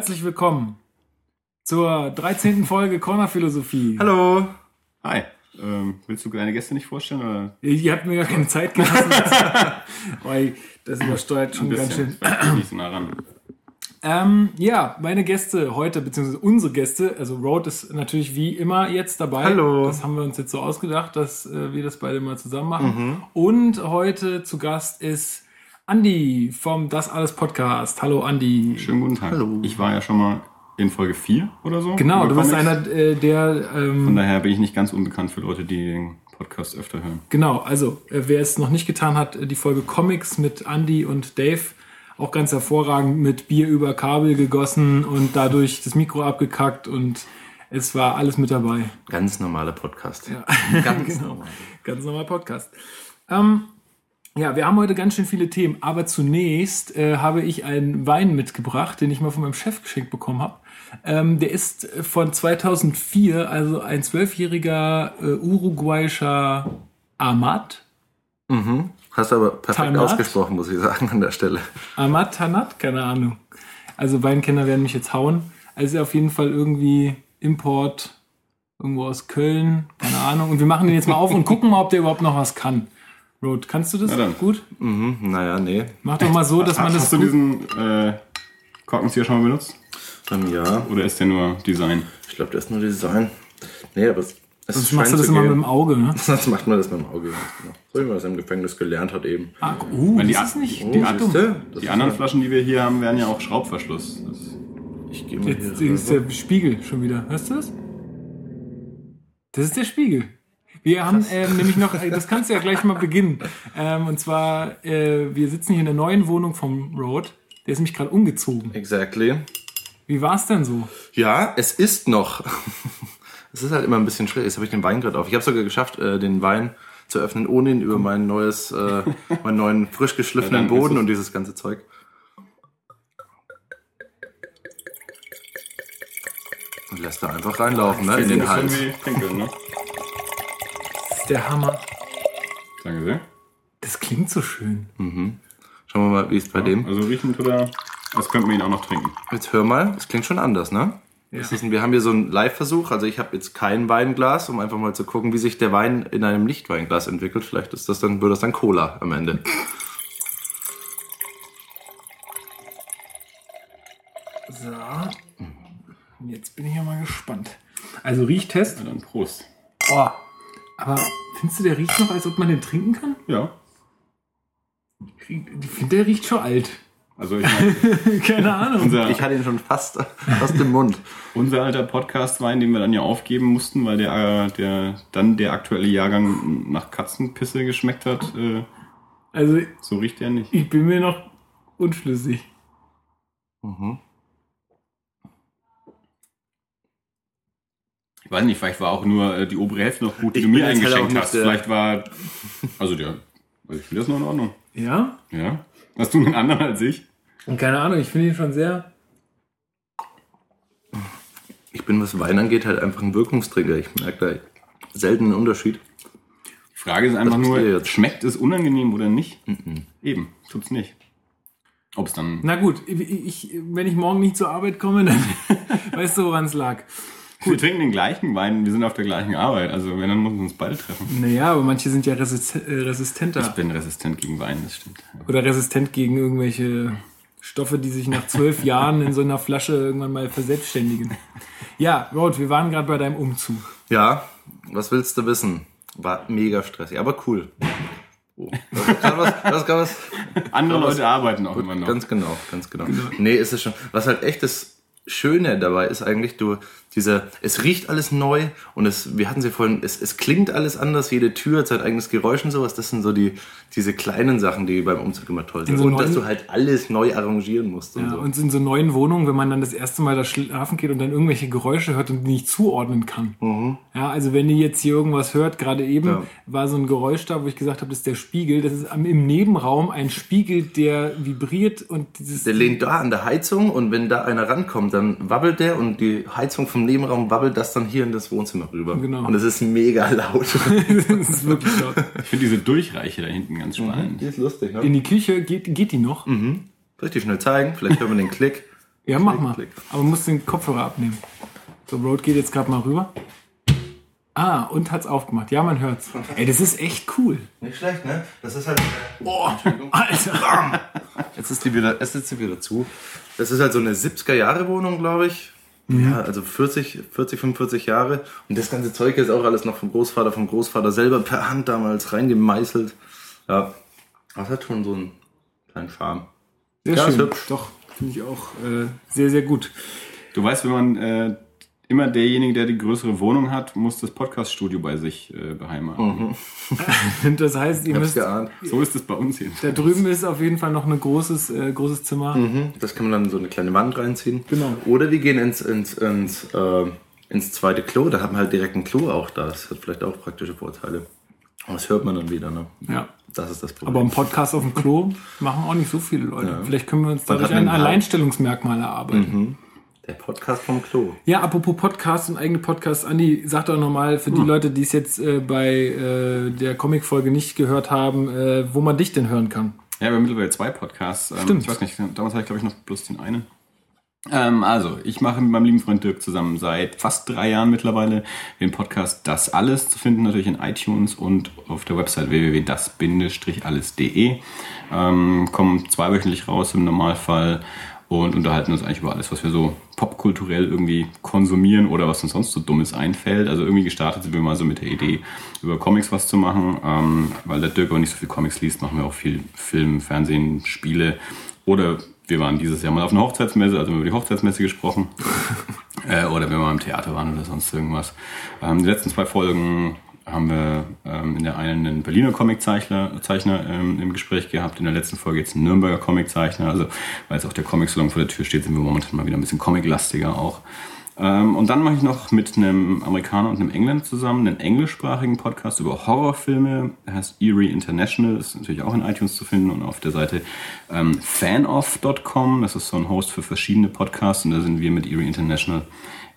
Herzlich willkommen zur 13. Folge Corner Philosophie. Hallo. Hi. Ähm, willst du deine Gäste nicht vorstellen? Oder? Ihr habt mir gar keine Zeit gelassen. Weil das übersteuert schon ganz schön. Nicht so nah ran. Ähm, ja, meine Gäste heute, beziehungsweise unsere Gäste, also Road ist natürlich wie immer jetzt dabei. Hallo. Das haben wir uns jetzt so ausgedacht, dass äh, wir das beide mal zusammen machen. Und heute zu Gast ist Andi vom Das Alles Podcast. Hallo Andi. Schönen guten Tag. Hallo. Ich war ja schon mal in Folge 4 oder so. Genau, du bist Comics. einer äh, der ähm, Von daher bin ich nicht ganz unbekannt für Leute, die den Podcast öfter hören. Genau, also äh, wer es noch nicht getan hat, äh, die Folge Comics mit Andy und Dave, auch ganz hervorragend mit Bier über Kabel gegossen und dadurch das Mikro abgekackt und es war alles mit dabei. Ganz normaler Podcast. Ja. Ganz Genau. normal. Ganz normal Podcast. Ähm, ja, wir haben heute ganz schön viele Themen, aber zunächst äh, habe ich einen Wein mitgebracht, den ich mal von meinem Chef geschenkt bekommen habe. Ähm, der ist von 2004, also ein zwölfjähriger äh, uruguayischer Amat. Mhm. Hast du aber perfekt Tanat? ausgesprochen, muss ich sagen, an der Stelle. Amat Tanat, keine Ahnung. Also Weinkenner werden mich jetzt hauen. Also auf jeden Fall irgendwie Import irgendwo aus Köln, keine Ahnung. Und wir machen den jetzt mal auf und gucken mal, ob der überhaupt noch was kann. Road, kannst du das Na dann. gut? Mhm. Naja, nee. Mach doch mal so, dass man das Hast du diesen äh, Korkenzieher schon mal benutzt? Dann ja. Oder ist der nur Design? Ich glaube, das ist nur Design. Nee, aber es, es Sonst machst du das immer mit dem Auge, ne? Sonst macht man das mit dem Auge. Genau. So wie man das im Gefängnis gelernt hat eben. Ah, uh, Wenn die das ist nicht, Oh? Das Die ist anderen ja- Flaschen, die wir hier haben, wären ja auch Schraubverschluss. Das Ich gehe mal Jetzt hier ist rüber. der Spiegel schon wieder. Hörst du das? Das ist der Spiegel. Wir haben ähm, nämlich noch, äh, das kannst du ja gleich mal beginnen. Ähm, und zwar, äh, wir sitzen hier in der neuen Wohnung vom Road. Der ist nämlich gerade umgezogen. Exactly. Wie war es denn so? Ja, es ist noch. Es ist halt immer ein bisschen schwierig. Jetzt habe ich den Wein gerade auf. Ich habe sogar geschafft, äh, den Wein zu öffnen, ohne ihn über mein neues, äh, meinen neuen frisch geschliffenen Ja, Boden und dieses ganze Zeug. Und lässt da einfach reinlaufen, ne? In den Hals. wie Pinkeln, ne? Der Hammer. Danke sehr. Das klingt so schön. Schauen wir mal, wie es bei dem. Also riechen tut er, als könnten wir ihn auch noch trinken. Jetzt hör mal, das klingt schon anders, ne? Ist, ein- wir haben hier so einen Live-Versuch. Also ich habe jetzt kein Weinglas, um einfach mal zu gucken, wie sich der Wein in einem Nicht-Weinglas entwickelt. Vielleicht ist das dann, wird das dann Cola am Ende. So. Jetzt bin ich ja mal gespannt. Also Riechtest. Na dann Prost. Oh. Aber findest du, der riecht noch, als ob man den trinken kann? Ja. Ich finde, der riecht schon alt. Also ich meine, Keine Ahnung. unser, Ich hatte ihn schon fast, fast im Mund. unser alter Podcast-Wein, den wir dann ja aufgeben mussten, weil der, äh, der dann der aktuelle Jahrgang nach Katzenpisse geschmeckt hat, äh, Also so riecht der nicht. ich bin mir noch unschlüssig. Mhm. Weiß nicht, vielleicht war auch nur äh, die obere Hälfte noch gut, die Ich du mir halt eingeschenkt auch hast. nicht Vielleicht war, also der, also ich finde das noch in Ordnung. Ja? Ja. Hast du einen anderen als ich? Und keine Ahnung, ich finde ihn schon sehr. Ich bin, was Wein angeht, halt einfach ein Wirkungsträger. Ich merke da selten einen Unterschied. Die Frage ist einfach nur, schmeckt es unangenehm oder nicht? Eben, tut's nicht. Ob es dann. Na gut, ich, ich, wenn ich morgen nicht zur Arbeit komme, dann weißt du, woran es lag. Wir trinken den gleichen Wein, wir sind auf der gleichen Arbeit. Also wenn, dann müssen wir uns beide treffen. Naja, aber manche sind ja äh, Ich resistenter. bin resistent gegen Wein, das stimmt. Oder resistent gegen irgendwelche Stoffe, die sich nach zwölf Jahren in so einer Flasche irgendwann mal verselbstständigen. Ja, Rod, wir waren gerade bei deinem Umzug. Ja, was willst du wissen? War mega stressig, aber cool. Oh, das ist gerade was, das was Andere Aber Leute arbeiten auch immer noch. Ganz genau, ganz genau. Nee, ist es schon. Was halt echt das Schöne dabei ist eigentlich, du, dieser, es riecht alles neu und es, wir hatten sie vorhin, es, es klingt alles anders, jede Tür hat sein eigenes Geräusch und sowas. Das sind so die, diese kleinen Sachen, die beim Umzug immer toll sind. so und dass neuen- du halt alles neu arrangieren musst und Ja, so. und in so neuen Wohnungen, wenn man dann das erste Mal da schlafen geht und dann irgendwelche Geräusche hört und die nicht zuordnen kann. Ja, also wenn ihr jetzt hier irgendwas hört, gerade eben Ja. war so ein Geräusch da, wo ich gesagt habe, das ist der Spiegel. Das ist im Nebenraum ein Spiegel, der vibriert und dieses. Der lehnt da an der Heizung und wenn da einer rankommt, dann wabbelt der und die Heizung vom Nebenraum wabbelt das dann hier in das Wohnzimmer rüber. Genau. Und es ist mega laut. das ist wirklich laut. Ich finde diese Durchreiche da hinten ganz spannend. die ist lustig, ne? In die Küche geht, geht die noch? Soll ich dir schnell zeigen? Vielleicht hören wir den Klick. Ja, mach Klick, mal. klick. Aber man muss den Kopfhörer abnehmen. So, Road geht jetzt gerade mal rüber. Ah, und hat's aufgemacht. Ja, man hört's. Ey, das ist echt cool. Nicht schlecht, ne? Das ist halt. Boah, Alter. Jetzt ist die wieder, jetzt ist sie wieder zu. Das ist halt so eine 70er-Jahre-Wohnung, glaube ich. Ja, also 40, 40, 45 Jahre. Und das ganze Zeug ist auch alles noch vom Großvater, vom Großvater selber per Hand damals reingemeißelt. Ja, das hat schon so einen kleinen Charme. Sehr Ja, schön. hübsch. Doch, finde ich auch äh, sehr, sehr gut. Du weißt, wenn man äh, immer derjenige, der die größere Wohnung hat, muss das Podcast-Studio bei sich äh, beheimaten. Das heißt, ihr Ich hab's müsst. geahnt. So ist es bei uns hier. Da drüben ist auf jeden Fall noch ein großes, äh, großes Zimmer. Mhm, Das kann man dann in so eine kleine Wand reinziehen. Genau. Oder wir gehen ins, ins, ins, äh, ins zweite Klo. Da hat man halt direkt ein Klo auch da. Das hat vielleicht auch praktische Vorteile. Aber das hört man dann wieder, ne? Ja. Das ist das Problem. Aber im Podcast auf dem Klo machen auch nicht so viele Leute. Vielleicht können wir uns dadurch hat ein. Alleinstellungsmerkmal erarbeiten. Der Podcast vom Klo. Ja, apropos Podcast und eigene Podcasts, Andi, sag doch nochmal für die Leute, die es jetzt äh, bei äh, der Comic-Folge nicht gehört haben, äh, wo man dich denn hören kann. Ja, wir haben mittlerweile zwei Podcasts. Ähm, Stimmt. Ich weiß nicht, damals hatte ich glaube ich noch bloß den einen. Ähm, also, ich mache mit meinem lieben Freund Dirk zusammen seit fast drei Jahren mittlerweile den Podcast Das Alles zu finden, natürlich in iTunes und auf der Website www.das-alles.de. Ähm, kommen zweiwöchentlich raus im Normalfall und unterhalten uns eigentlich über alles, was wir so popkulturell irgendwie konsumieren oder was uns sonst so Dummes einfällt. Also irgendwie gestartet sind wir mal so mit der Idee, über Comics was zu machen, ähm, weil der Dirk auch nicht so viel Comics liest, machen wir auch viel Film, Fernsehen, Spiele oder wir waren dieses Jahr mal auf einer Hochzeitsmesse, also haben wir über die Hochzeitsmesse gesprochen. äh, oder wenn wir mal im Theater waren oder sonst irgendwas. Ähm, die letzten zwei Folgen haben wir ähm, in der einen einen Berliner Comiczeichner Zeichner, ähm, im Gespräch gehabt, in der letzten Folge jetzt einen Nürnberger Comiczeichner. Also weil jetzt auch der Comic-Salon vor der Tür steht, sind wir momentan mal wieder ein bisschen comiclastiger auch. Ähm, und dann mache ich noch mit einem Amerikaner und einem Engländer zusammen einen englischsprachigen Podcast über Horrorfilme. Der heißt Eerie International, ist natürlich auch in iTunes zu finden und auf der Seite ähm, fanoff.com. Das ist so ein Host für verschiedene Podcasts und da sind wir mit Eerie International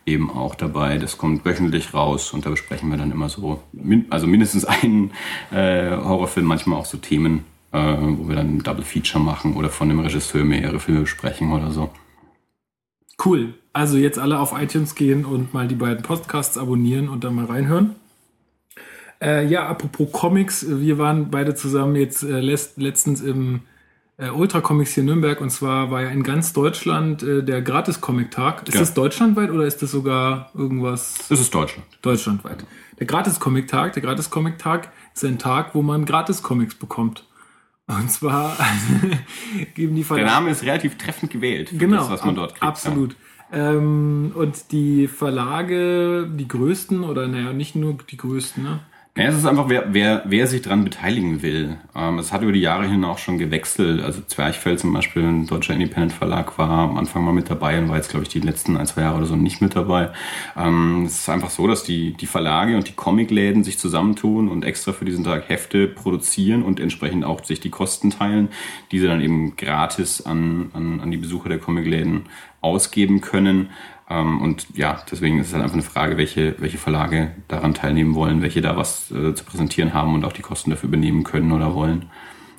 eben auch dabei. Das kommt wöchentlich raus und da besprechen wir dann immer so, also mindestens einen äh, Horrorfilm, manchmal auch so Themen, äh, wo wir dann ein Double Feature machen oder von dem Regisseur mehrere Filme besprechen oder so. Cool. Also jetzt alle auf iTunes gehen und mal die beiden Podcasts abonnieren und dann mal reinhören. Äh, ja, apropos Comics, wir waren beide zusammen jetzt äh, letzt, letztens im äh, Ultra Comics hier in Nürnberg und zwar war ja in ganz Deutschland äh, der Gratis-Comic-Tag. Ist Ja. das deutschlandweit oder ist das sogar irgendwas Das ist Deutschland. deutschlandweit? Der Gratis-Comic-Tag, der Gratis-Comic-Tag ist ein Tag, wo man Gratis-Comics bekommt. Und zwar geben die Der Verlage... Name ist relativ treffend gewählt für Genau, das, was man dort kriegt. Absolut. Ähm, und die Verlage, die größten, oder naja, nicht nur die größten, ne? Ja, es ist einfach, wer, wer, wer sich dran beteiligen will. Ähm, es hat über die Jahre hin auch schon gewechselt. Also Zwerchfell zum Beispiel, ein deutscher Independent-Verlag, war am Anfang mal mit dabei und war jetzt, glaube ich, die letzten ein, zwei Jahre oder so nicht mit dabei. Ähm, es ist einfach so, dass die, die Verlage und die Comicläden sich zusammentun und extra für diesen Tag Hefte produzieren und entsprechend auch sich die Kosten teilen, die sie dann eben gratis an, an, an die Besucher der Comicläden ausgeben können. Ähm, und ja, deswegen ist es halt einfach eine Frage, welche, welche Verlage daran teilnehmen wollen, welche da was äh, zu präsentieren haben und auch die Kosten dafür übernehmen können oder wollen.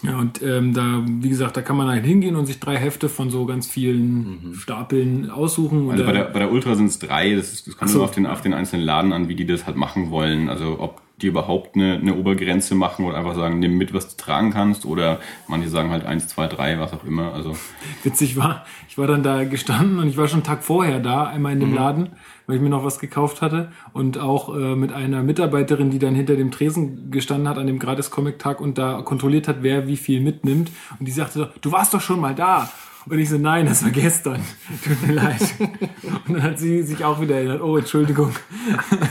Ja, und ähm, da, wie gesagt, da kann man halt hingehen und sich drei Hefte von so ganz vielen Stapeln aussuchen. Also oder- bei der, bei der Ultra sind es drei, das, ist, das kommt so. nur auf den, auf den einzelnen Laden an, wie die das halt machen wollen. Also ob die überhaupt eine, eine Obergrenze machen oder einfach sagen, nimm mit, was du tragen kannst. Oder manche sagen halt eins, zwei, drei, was auch immer. Also witzig war, ich war dann da gestanden und ich war schon einen Tag vorher da, einmal in dem Laden, weil ich mir noch was gekauft hatte und auch äh, mit einer Mitarbeiterin, die dann hinter dem Tresen gestanden hat an dem Gratis-Comic-Tag und da kontrolliert hat, wer wie viel mitnimmt und die sagte so, du warst doch schon mal da. Und ich so, nein, das war gestern. Tut mir leid. Und dann hat sie sich auch wieder erinnert, oh, Entschuldigung.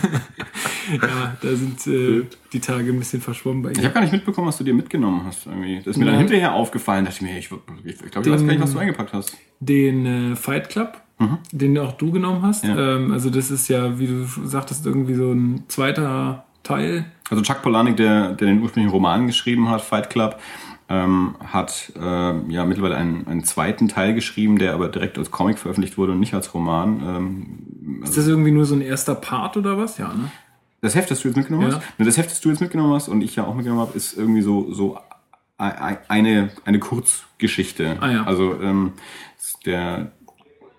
ja, da sind äh, die Tage ein bisschen verschwommen bei ich ihr. habe gar nicht mitbekommen, was du dir mitgenommen hast. Irgendwie. Das ist mir dann Nein. hinterher aufgefallen. dachte ich mir, ich, ich, ich glaube, ich weiß gar nicht, was du eingepackt hast. den äh, Fight Club, den auch du genommen hast. Ja. Ähm, also das ist ja, wie du sagtest, irgendwie so ein zweiter Teil. Also Chuck Palahniuk, der, der den ursprünglichen Roman geschrieben hat, Fight Club, ähm, hat ähm, ja mittlerweile einen, einen zweiten Teil geschrieben, der aber direkt als Comic veröffentlicht wurde und nicht als Roman. Ähm, Ist das irgendwie nur so ein erster Part oder was? Ja, ne? das Heft, das du jetzt mitgenommen Ja. hast, ne, das Heft, das du jetzt mitgenommen hast und ich ja auch mitgenommen habe, ist irgendwie so so ei- eine eine Kurzgeschichte. Ah, ja. Also ähm, der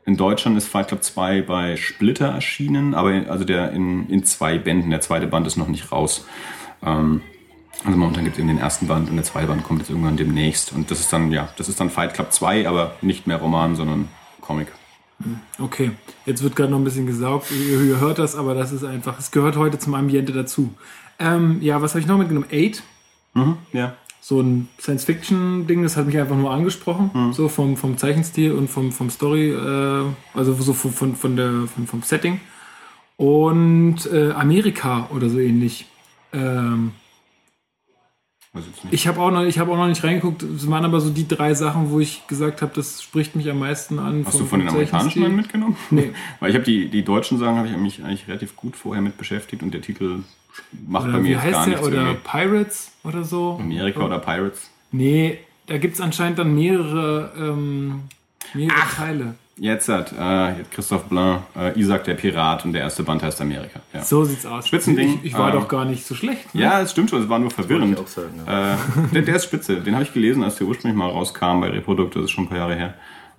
In Deutschland ist Fight Club 2 bei Splitter erschienen, aber also der in, in zwei Bänden. Der zweite Band ist noch nicht raus. Ähm, also momentan gibt es eben den ersten Band und der zweite Band kommt jetzt irgendwann demnächst. Und das ist dann, ja, das ist dann Fight Club 2, aber nicht mehr Roman, sondern Comic. Okay, jetzt wird gerade noch ein bisschen gesaugt. Ihr, hört das, aber das ist einfach, es gehört heute zum Ambiente dazu. Ähm, ja, was habe ich noch mitgenommen? Eight, Mhm, ja. so ein Science-Fiction-Ding, das hat mich einfach nur angesprochen, so vom, vom Zeichenstil und vom, vom Story, äh, also so von, von, von der, von, vom Setting. Und äh, Amerika oder so ähnlich. Ähm. Ich habe auch, noch- ich hab auch noch nicht reingeguckt, es waren aber so die drei Sachen, wo ich gesagt habe, das spricht mich am meisten an. Hast du von den amerikanischen einen mitgenommen? Nee. Weil ich habe die, die deutschen Sachen habe ich mich eigentlich relativ gut vorher mit beschäftigt und der Titel macht bei Oder mir wie jetzt heißt gar der? nichts Oder irgendwie. Pirates oder so? Amerika oder Pirates. Nee, da gibt es anscheinend dann mehrere, ähm, mehrere Teile. Jetzt hat äh, jetzt Christoph Blain, äh, Isaac der Pirat und der erste Band heißt Amerika. Ja, So sieht's aus. Spitzending. Ich, ich war Ähm, doch gar nicht so schlecht. Ne? ja es stimmt schon, es war nur verwirrend. ich auch sagen, ja. Äh, der, der ist spitze. Den habe ich gelesen, als der ursprünglich mal rauskam bei Reprodukt. Das ist schon ein paar Jahre her.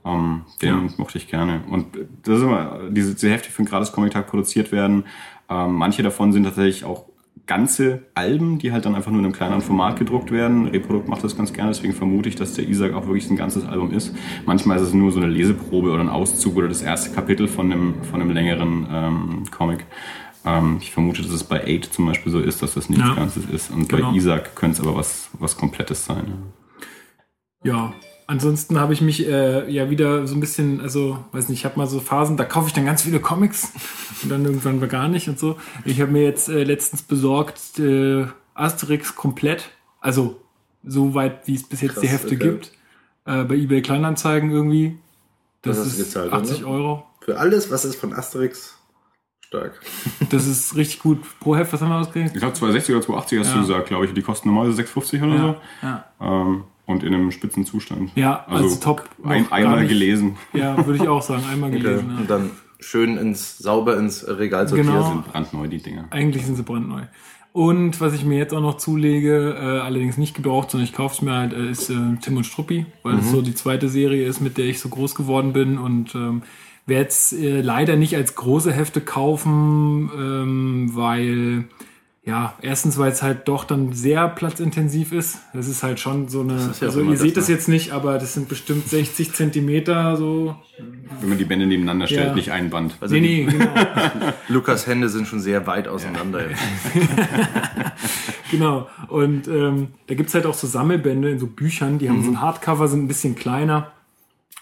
Ähm, den mochte ich gerne. Und das ist immer, diese, diese Hefte für den gratis Comic-Tag produziert werden. Ähm, manche davon sind tatsächlich auch ganze Alben, die halt dann einfach nur in einem kleineren Format gedruckt werden. Reprodukt macht das ganz gerne, deswegen vermute ich, dass der Isaac auch wirklich ein ganzes Album ist. Manchmal ist es nur so eine Leseprobe oder ein Auszug oder das erste Kapitel von einem, von einem längeren ähm, Comic. Ähm, ich vermute, dass es bei Eight zum Beispiel so ist, dass das nichts Ja. Ganzes ist. Und Genau. bei Isaac könnte es aber was, was Komplettes sein. Ja. Ansonsten habe ich mich äh, ja wieder so ein bisschen, also weiß nicht, ich habe mal so Phasen, da kaufe ich dann ganz viele Comics und dann irgendwann mal gar nicht und so. Ich habe mir jetzt äh, letztens besorgt äh, Asterix komplett, also so weit, wie es bis jetzt Krass, die Hefte okay. gibt, äh, bei eBay Kleinanzeigen irgendwie. Das du ist gezahlt, 80 oder? Euro. Für alles, was ist von Asterix, stark. Das ist richtig gut. Pro Heft, was haben wir ausgerechnet? Ich glaube 260 oder 280 hast Ja. du gesagt, glaube ich. Die kosten normalerweise 650 oder Ja, ja. so. Ähm, und in einem spitzen Zustand. Ja, also top. Noch Ein, einmal nicht- gelesen. Ja, würde ich auch sagen. Einmal gelesen. Und Ja. dann schön ins, sauber ins Regal sortiert. Genau. Sind brandneu, die Dinger. Eigentlich sind sie brandneu. Und was ich mir jetzt auch noch zulege, äh, allerdings nicht gebraucht, sondern ich kaufe es mir halt, äh, ist äh, Tim und Struppi, weil es so die zweite Serie ist, mit der ich so groß geworden bin und ähm, werde es äh, leider nicht als große Hefte kaufen, ähm, weil ja, erstens, weil es halt doch dann sehr platzintensiv ist. Das ist halt schon so eine, ja also ihr seht das, das jetzt nicht, aber das sind bestimmt 60 Zentimeter so. Wenn man die Bände nebeneinander stellt, Ja. nicht ein Band. Also nee, nee, genau. Lukas Hände sind schon sehr weit auseinander. jetzt. Genau. Und ähm, da gibt's halt auch so Sammelbände in so Büchern, die haben so ein Hardcover, sind ein bisschen kleiner.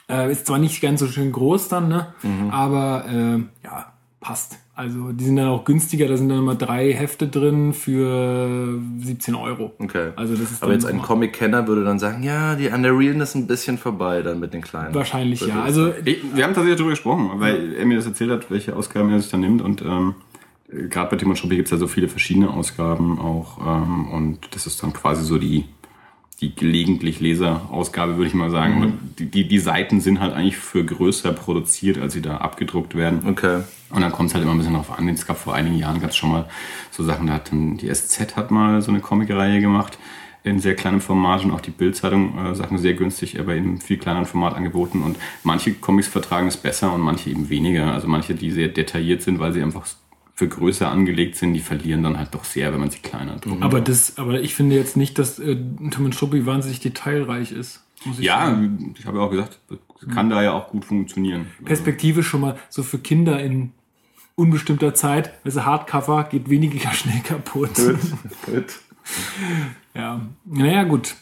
Äh, ist zwar nicht ganz so schön groß dann, ne? Aber äh, ja, passt. Also die sind dann auch günstiger, da sind dann immer drei Hefte drin für 17 Euro. Okay. Also das ist Aber jetzt ein Comic-Kenner würde dann sagen, ja, die an der Realness ist ein bisschen vorbei dann mit den kleinen. Wahrscheinlich ja. Also Ich, wir haben tatsächlich darüber gesprochen, weil er mir das erzählt hat, welche Ausgaben er sich dann nimmt. Und ähm, gerade bei Tim und Struppi gibt es ja so viele verschiedene Ausgaben auch. Ähm, und das ist dann quasi so die, die gelegentlich Leserausgabe, würde ich mal sagen. Und die, die, die Seiten sind halt eigentlich für größer produziert, als sie da abgedruckt werden. Okay. Und dann kommt es halt immer ein bisschen darauf an. Es gab vor einigen Jahren gab es schon mal so Sachen, da hat dann die SZ hat mal so eine Comicreihe gemacht in sehr kleinem Format und auch die Bildzeitung äh, Sachen sehr günstig, aber in viel kleineren Format angeboten. Und manche Comics vertragen es besser und manche eben weniger. Also manche, die sehr detailliert sind, weil sie einfach für größer angelegt sind, die verlieren dann halt doch sehr, wenn man sie kleiner druckt. aber das, aber ich finde jetzt nicht, dass äh, Tim und Struppi wahnsinnig detailreich ist. Muss ich sagen. Ja, ich habe ja auch gesagt, kann da ja auch gut funktionieren. Perspektive schon mal so für Kinder in unbestimmter Zeit. Also Hardcover geht weniger schnell kaputt. Gut. Ja, naja, gut.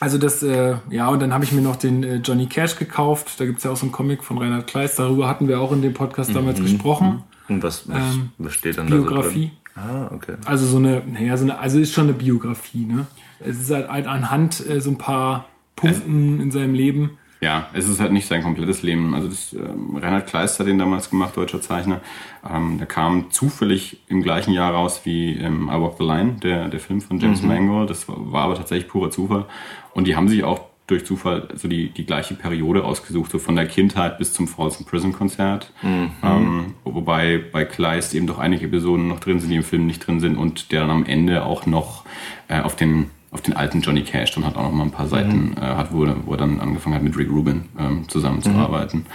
Also das, äh, ja, und dann habe ich mir noch den äh, Johnny Cash gekauft. Da gibt's ja auch so einen Comic von Reinhard Kleist. Darüber hatten wir auch in dem Podcast damals gesprochen. Und was, was, Ähm, was steht dann Biografie. da so drin? Ah, okay. Also so eine, naja, so eine, also ist schon eine Biografie, ne? Es ist halt anhand äh, so ein paar Punkten in seinem Leben. Ja, es ist halt nicht sein komplettes Leben. Also das, ähm, Reinhard Kleist hat den damals gemacht, deutscher Zeichner. Ähm, der kam zufällig im gleichen Jahr raus wie ähm, I Walk the Line, der, der Film von James Mangold. Das war, war aber tatsächlich purer Zufall. Und die haben sich auch durch Zufall so die, die gleiche Periode ausgesucht, so von der Kindheit bis zum Folsom Prison Konzert. Ähm, wobei bei Kleist eben doch einige Episoden noch drin sind, die im Film nicht drin sind und der dann am Ende auch noch äh, auf den auf den alten Johnny Cash dann hat auch noch mal ein paar Seiten äh, hat, wo, er- wo er dann angefangen hat mit Rick Rubin ähm, zusammenzuarbeiten.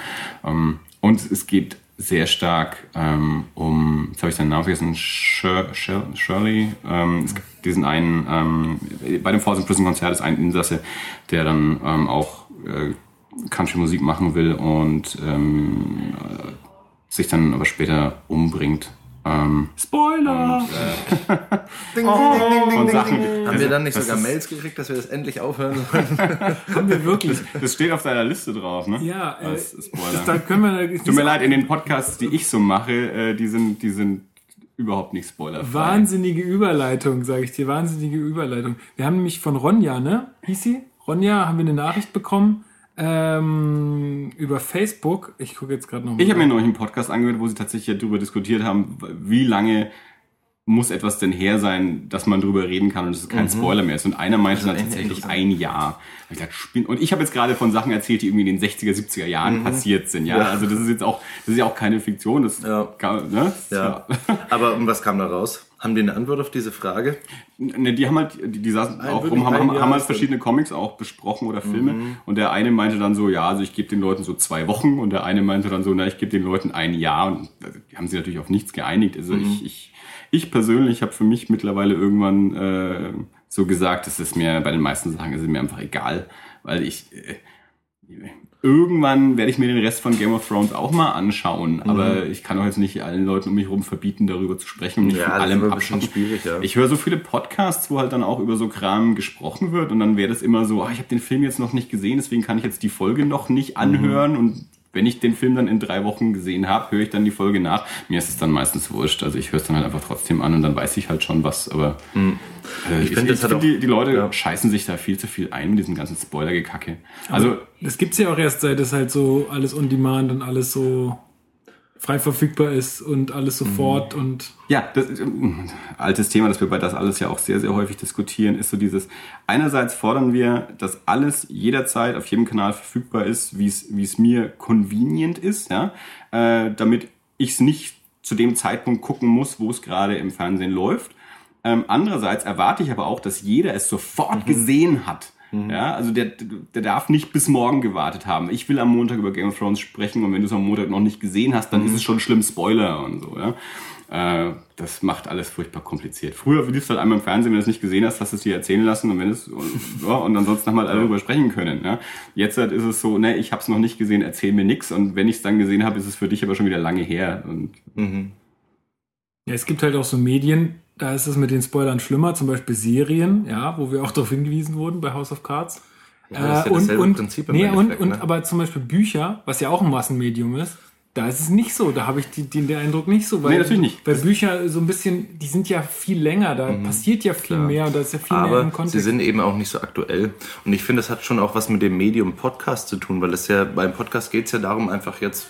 Ähm, und es geht sehr stark ähm, um, jetzt habe ich seinen Namen vergessen, Shir Shir Shirley. Ähm, es gibt diesen einen, ähm, bei dem Force Prison Konzert ist ein Insasse, der dann ähm, auch äh, Country-Musik machen will und ähm, äh, sich dann aber später umbringt. Ähm, Spoiler! und, äh, Ding, ding, ding, ding, und ding, Sachen. ding. Haben wir dann nicht sogar ist- Mails gekriegt, dass wir das endlich aufhören sollen? Haben wir wirklich. Das steht auf deiner Liste drauf, ne? Ja, äh, Als Spoiler. das, da können wir. Tut mir leid, in den Podcasts, die ich so mache, äh, die sind, die sind überhaupt nicht spoilerfrei. Wahnsinnige Überleitung, sage ich dir. Wahnsinnige Überleitung. Wir haben nämlich von Ronja, ne? Hieß sie? Ronja, haben wir eine Nachricht bekommen ähm, über Facebook. Ich gucke jetzt gerade noch mal. Ich habe mir neulich einen Podcast angehört, wo sie tatsächlich darüber diskutiert haben, wie lange muss etwas denn her sein, dass man drüber reden kann und es kein Spoiler mehr ist. Und einer meinte dann echt tatsächlich ein Jahr. Und ich ich habe jetzt gerade von Sachen erzählt, die irgendwie in den 60er, 70er Jahren passiert sind. Ja? Ja. also das ist jetzt auch, das ist ja auch keine Fiktion. Das Ja. kann, ne? Ja. Aber und was kam da raus? Haben die eine Antwort auf diese Frage? Ne, die haben halt, die, die saßen Ein- auch rum, haben, haben, haben halt ist dann- verschiedene Comics auch besprochen oder Filme. Und der eine meinte dann so, ja, also ich gebe den Leuten so zwei Wochen. Und der eine meinte dann so, na, ich gebe den Leuten ein Jahr. Und also, die haben sich natürlich auf nichts geeinigt. Also ich, ich, ich persönlich habe für mich mittlerweile irgendwann äh, so gesagt, es ist mir bei den meisten Sachen ist es mir einfach egal, weil ich äh, irgendwann werde ich mir den Rest von Game of Thrones auch mal anschauen, aber ich kann doch jetzt nicht allen Leuten um mich herum verbieten, darüber zu sprechen und Ja, von allem schwierig, ja. Ich höre so viele Podcasts, wo halt dann auch über so Kram gesprochen wird und dann wäre das immer so, ah, ich habe den Film jetzt noch nicht gesehen, deswegen kann ich jetzt die Folge noch nicht anhören und wenn ich den Film dann in drei Wochen gesehen habe, höre ich dann die Folge nach. Mir ist es dann meistens wurscht. Also ich höre es dann halt einfach trotzdem an und dann weiß ich halt schon was. Aber äh, ich, ich, hat find, auch- die, die Leute ja. scheißen sich da viel zu viel ein mit diesem ganzen Spoiler-Gekacke. Also Das gibt's ja auch erst, seit es halt so alles on demand und alles so frei verfügbar ist und alles sofort und Ja, das ist ein altes Thema, das wir bei das alles ja auch sehr, sehr häufig diskutieren, ist so dieses, einerseits fordern wir, dass alles jederzeit auf jedem Kanal verfügbar ist, wie es, mir convenient ist, ja, äh, damit ich es nicht zu dem Zeitpunkt gucken muss, wo es gerade im Fernsehen läuft. Ähm, andererseits erwarte ich aber auch, dass jeder es sofort gesehen hat. Ja, also der, der darf nicht bis morgen gewartet haben. Ich will am Montag über Game of Thrones sprechen und wenn du es am Montag noch nicht gesehen hast, dann ist es schon schlimm Spoiler und so. Ja? Äh, das macht alles furchtbar kompliziert. Früher liefst du halt einmal im Fernsehen, wenn du es nicht gesehen hast, hast du es dir erzählen lassen und wenn es und, ja, und ansonsten haben halt alle darüber sprechen können. Ja? Jetzt halt ist es so, ne, ich habe es noch nicht gesehen, erzähl mir nix und wenn ich es dann gesehen habe, ist es für dich aber schon wieder lange her. Und ja, es gibt halt auch so Medien, da ist es mit den Spoilern schlimmer, zum Beispiel Serien, ja, wo wir auch darauf hingewiesen wurden bei House of Cards. Ja, das ist ja dasselbe Prinzip im nee, und, Endeffekt, und ne? aber zum Beispiel Bücher, was ja auch ein Massenmedium ist, da ist es nicht so. Da habe ich die, den, den Eindruck nicht so. Weil, Nee, natürlich nicht. Weil Bücher so ein bisschen, die sind ja viel länger, da passiert ja viel mehr und da ist ja viel mehr Mhm. Aber im sie Kontext. sind eben auch nicht so aktuell. Und ich finde, das hat schon auch was mit dem Medium Podcast zu tun, weil es ja beim Podcast geht es ja darum, einfach jetzt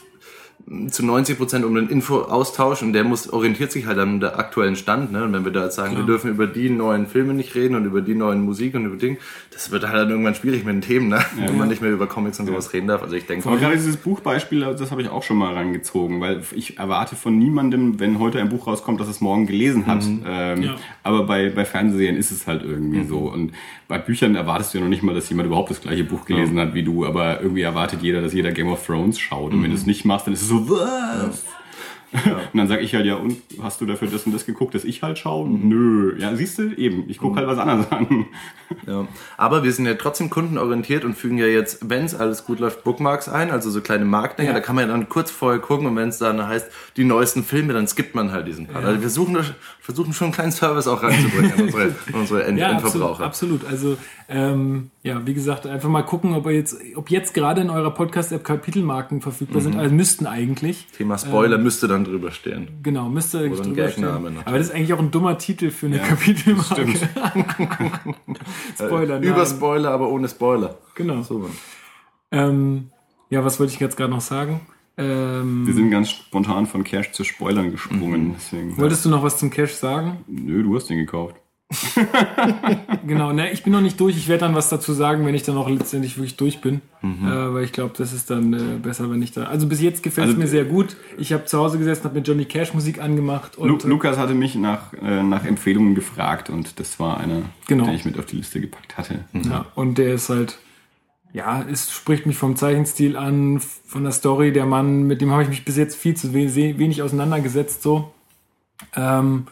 zu 90 Prozent um den Infoaustausch und der muss orientiert sich halt an der aktuellen Stand. Ne? Und wenn wir da jetzt sagen, wir dürfen über die neuen Filme nicht reden und über die neuen Musik und über Dinge, das wird halt dann irgendwann schwierig mit den Themen, ne? wenn man nicht mehr über Comics und sowas reden darf. Also ich denke, Aber gerade dieses Buchbeispiel, das habe ich auch schon mal rangezogen, weil ich erwarte von niemandem, wenn heute ein Buch rauskommt, dass es morgen gelesen hat. Ähm, Ja. Aber bei, bei Fernsehserien ist es halt irgendwie so. Und bei Büchern erwartest du ja noch nicht mal, dass jemand überhaupt das gleiche Buch gelesen hat wie du, aber irgendwie erwartet jeder, dass jeder Game of Thrones schaut. Und wenn du es nicht machst, dann ist es so, was? Und dann sage ich halt, ja, und hast du dafür das und das geguckt, dass ich halt schaue? Nö. Ja, siehst du, eben, ich gucke halt was anderes an. Ja. Aber wir sind ja trotzdem kundenorientiert und fügen ja jetzt, wenn es alles gut läuft, Bookmarks ein, also so kleine Marktdinger. Ja. Da kann man ja dann kurz vorher gucken und wenn es dann heißt, die neuesten Filme, dann skippt man halt diesen Part. Also wir suchen, versuchen schon einen kleinen Service auch reinzubringen an unsere, an unsere End Ja, absolut, Endverbraucher. absolut. Also ähm, ja, wie gesagt, einfach mal gucken, ob jetzt, ob jetzt gerade in eurer Podcast-App Kapitelmarken verfügbar Mhm. sind. Also müssten eigentlich. Thema Spoiler müsste dann drüber stehen. Genau, müsste eigentlich Oder drüber stehen. natürlich. Aber das ist eigentlich auch ein dummer Titel für eine Kapitelmarke. Spoiler, nein. Über Spoiler, aber ohne Spoiler. Genau. So. Ähm, ja, was wollte ich jetzt gerade noch sagen? Ähm, Wir sind ganz spontan von Cash zu Spoilern gesprungen. Deswegen, wolltest du noch was zum Cash sagen? nö, du hast den gekauft. Genau, ne, ich bin noch nicht durch. Ich werde dann was dazu sagen, wenn ich dann auch letztendlich wirklich durch bin. Mhm. Äh, weil ich glaube, das ist dann äh, besser, wenn ich da. Also bis jetzt gefällt es Also, mir sehr gut. Ich habe zu Hause gesessen, habe mir Johnny Cash Musik angemacht und Lu Lukas hatte mich nach, äh, nach Empfehlungen gefragt und das war einer, Genau. den ich mit auf die Liste gepackt hatte. äh, ja, und der ist halt ja, es spricht mich vom Zeichenstil an, von der Story. Der Mann, mit dem habe ich mich bis jetzt viel zu wenig auseinandergesetzt, so. Ähm,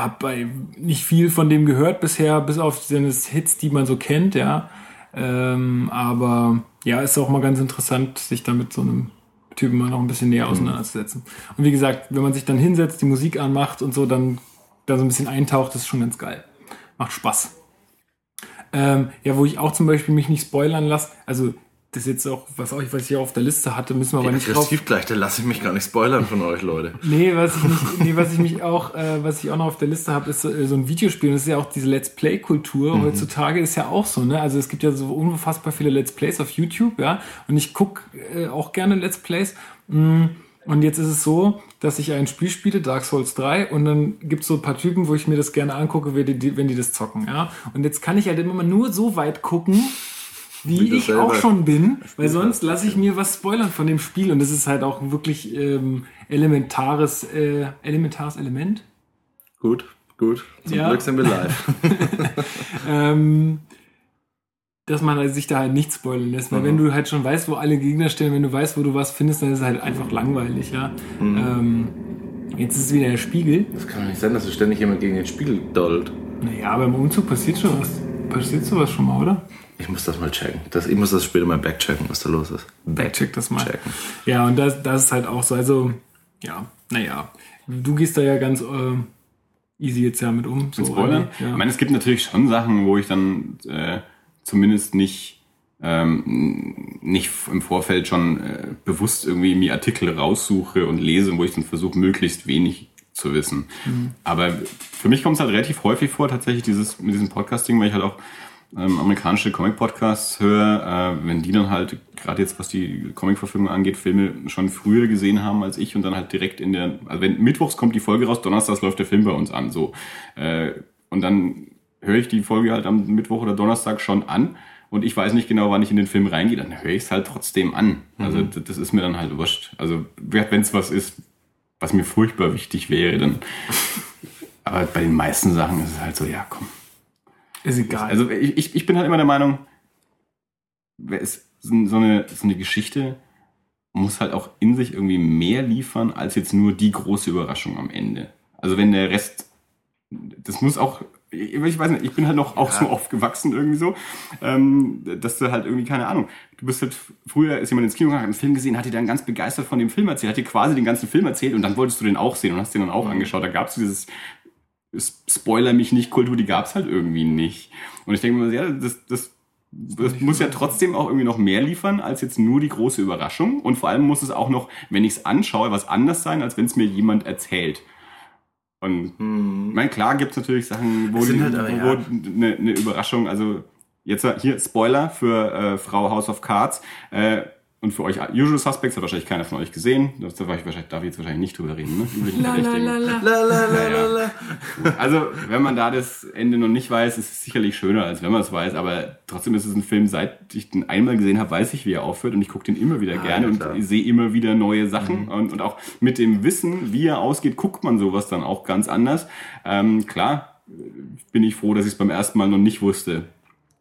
habe bei nicht viel von dem gehört bisher, bis auf seine Hits, die man so kennt, ja. Ähm, aber ja, ist auch mal ganz interessant, sich da mit so einem Typen mal noch ein bisschen näher auseinanderzusetzen. Und wie gesagt, wenn man sich dann hinsetzt, die Musik anmacht und so, dann da so ein bisschen eintaucht, ist schon ganz geil. Macht Spaß. Ähm, ja, wo ich auch zum Beispiel mich nicht spoilern lasse, also das ist jetzt auch, was, auch, was ich auf der Liste hatte, müssen wir aber nicht drauf... gleich, da lasse ich mich gar nicht spoilern von euch, Leute. nee, was ich nicht, nee, was ich mich auch, äh, was ich auch noch auf der Liste habe, ist so, äh, so ein Videospiel. Und das ist ja auch diese Let's Play-Kultur. Mhm. Heutzutage ist ja auch so, ne? Also es gibt ja so unfassbar viele Let's Plays auf YouTube, ja. Und ich guck äh, auch gerne Let's Plays. Mm, und jetzt ist es so, dass ich ein Spiel spiele, Dark Souls 3, und dann gibt es so ein paar Typen, wo ich mir das gerne angucke, wenn die, wenn die das zocken, ja. Und jetzt kann ich halt immer nur so weit gucken, wie, ich auch schon bin, weil sonst lasse ich mir was spoilern von dem Spiel und das ist halt auch wirklich ähm, elementares, äh, elementares Element. Gut, gut. Zum ja. Glück sind wir live. ähm, dass man sich da halt nicht spoilern lässt, weil mhm. wenn du halt schon weißt, wo alle Gegner stehen, wenn du weißt, wo du was findest, dann ist es halt einfach langweilig, ja. Mhm. Ähm, jetzt ist es wieder der Spiegel. Das kann doch nicht sein, dass du ständig jemand gegen den Spiegel dollt. Naja, beim Umzug passiert schon was. Passiert sowas schon mal, oder? Ich muss das mal checken. Das, ich muss das später mal backchecken, was da los ist. Backcheck das mal. Checken. Ja, und das, das ist halt auch so. Also, ja, naja. Du gehst da ja ganz äh, easy jetzt ja mit um. Mit so Spoilern? Ja. Ich meine, es gibt natürlich schon Sachen, wo ich dann äh, zumindest nicht ähm, nicht im Vorfeld schon äh, bewusst irgendwie mir Artikel raussuche und lese, wo ich dann versuche, möglichst wenig zu wissen. Mhm. Aber für mich kommt es halt relativ häufig vor, tatsächlich dieses mit diesem Podcasting, weil ich halt auch ähm, amerikanische Comic-Podcasts höre, äh, wenn die dann halt, gerade jetzt was die Comic-Verfilmung angeht, Filme schon früher gesehen haben als ich und dann halt direkt in der, also wenn mittwochs kommt die Folge raus, donnerstags läuft der Film bei uns an, so. Äh, und dann höre ich die Folge halt am Mittwoch oder Donnerstag schon an und ich weiß nicht genau, wann ich in den Film reingehe, dann höre ich es halt trotzdem an. Also mhm. das ist mir dann halt wurscht. Also wenn es was ist, was mir furchtbar wichtig wäre, dann. Aber bei den meisten Sachen ist es halt so, ja, komm. Ist egal. Also ich, ich bin halt immer der Meinung, es, so, eine, so eine Geschichte muss halt auch in sich irgendwie mehr liefern, als jetzt nur die große Überraschung am Ende. Also wenn der Rest, das muss auch, ich weiß nicht, ich bin halt noch auch ja. so aufgewachsen irgendwie so, ähm, dass du halt irgendwie, keine Ahnung, du bist halt, früher ist jemand ins Kino gegangen, hat einen Film gesehen, hat dir dann ganz begeistert von dem Film erzählt, hat dir quasi den ganzen Film erzählt und dann wolltest du den auch sehen und hast den dann auch mhm. angeschaut. Da gab es dieses Spoiler mich nicht Kultur, die gab's halt irgendwie nicht. Und ich denke mir, ja, das, das, das muss ja trotzdem auch irgendwie noch mehr liefern als jetzt nur die große Überraschung. Und vor allem muss es auch noch, wenn ich es anschaue, was anders sein, als wenn es mir jemand erzählt. Und hm. ich meine, klar gibt's natürlich Sachen, wo, die, halt aber, wo ja. eine, eine Überraschung, also jetzt hier Spoiler für äh, Frau House of Cards. Äh, und für euch Usual Suspects hat wahrscheinlich keiner von euch gesehen. Das darf ich, wahrscheinlich, darf ich jetzt wahrscheinlich nicht drüber reden. Ne? La, la, la. Also, wenn man da das Ende noch nicht weiß, ist es sicherlich schöner, als wenn man es weiß. Aber trotzdem ist es ein Film, seit ich den einmal gesehen habe, weiß ich, wie er aufhört. Und ich gucke den immer wieder ah, gerne ja, und sehe immer wieder neue Sachen. Mhm. Und, und auch mit dem Wissen, wie er ausgeht, guckt man sowas dann auch ganz anders. Ähm, klar bin ich froh, dass ich es beim ersten Mal noch nicht wusste.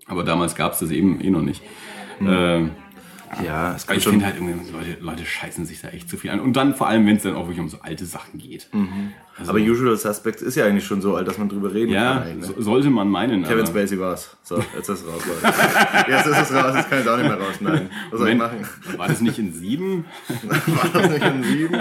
Aber damals gab es das eben eh noch nicht. Mhm. Ähm, ja, es kann ich finde halt irgendwie, Leute, Leute scheißen sich da echt zu viel an. Und dann vor allem, wenn es dann auch wirklich um so alte Sachen geht. Mhm. Also, aber Usual Suspects ist ja eigentlich schon so alt, dass man drüber reden ja, kann. Ja, ne? so, sollte man meinen. Kevin Spacey war's. So, jetzt ist es raus, Leute. jetzt ist es raus, jetzt kann ich auch nicht mehr rausschneiden. Was soll ich machen? War das nicht in sieben? War das nicht in sieben?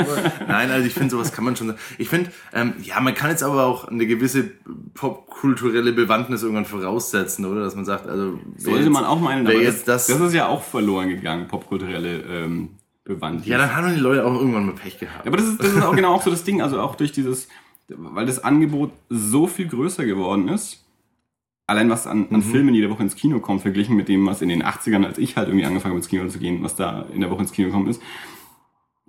Nein, also ich finde, sowas kann man schon sagen. Ich finde, ähm, ja, man kann jetzt aber auch eine gewisse popkulturelle Bewandtnis irgendwann voraussetzen, oder? Dass man sagt, also... Sollte jetzt, man auch meinen, aber das, das, das ist ja auch verloren gegangen, popkulturelle ähm, Bewandtnis. Ja, dann haben die Leute auch irgendwann mal Pech gehabt. Ja, aber das ist, das ist auch genau auch so das Ding, also auch durch dieses, weil das Angebot so viel größer geworden ist, allein was an, an mhm. Filmen jede Woche ins Kino kommt, verglichen mit dem, was in den 80ern, als ich halt irgendwie angefangen habe ins Kino zu gehen, was da in der Woche ins Kino gekommen ist,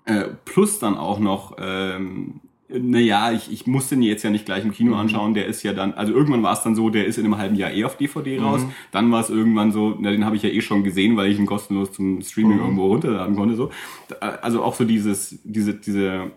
äh, plus dann auch noch ähm, naja, ich, ich muss den jetzt ja nicht gleich im Kino mhm. anschauen. Der ist ja dann, also irgendwann war es dann so, der ist in einem halben Jahr eh auf DVD raus. Mhm. Dann war es irgendwann so, na, den habe ich ja eh schon gesehen, weil ich ihn kostenlos zum Streaming mhm. irgendwo runterladen konnte. So. Also auch so dieses, diese, diese,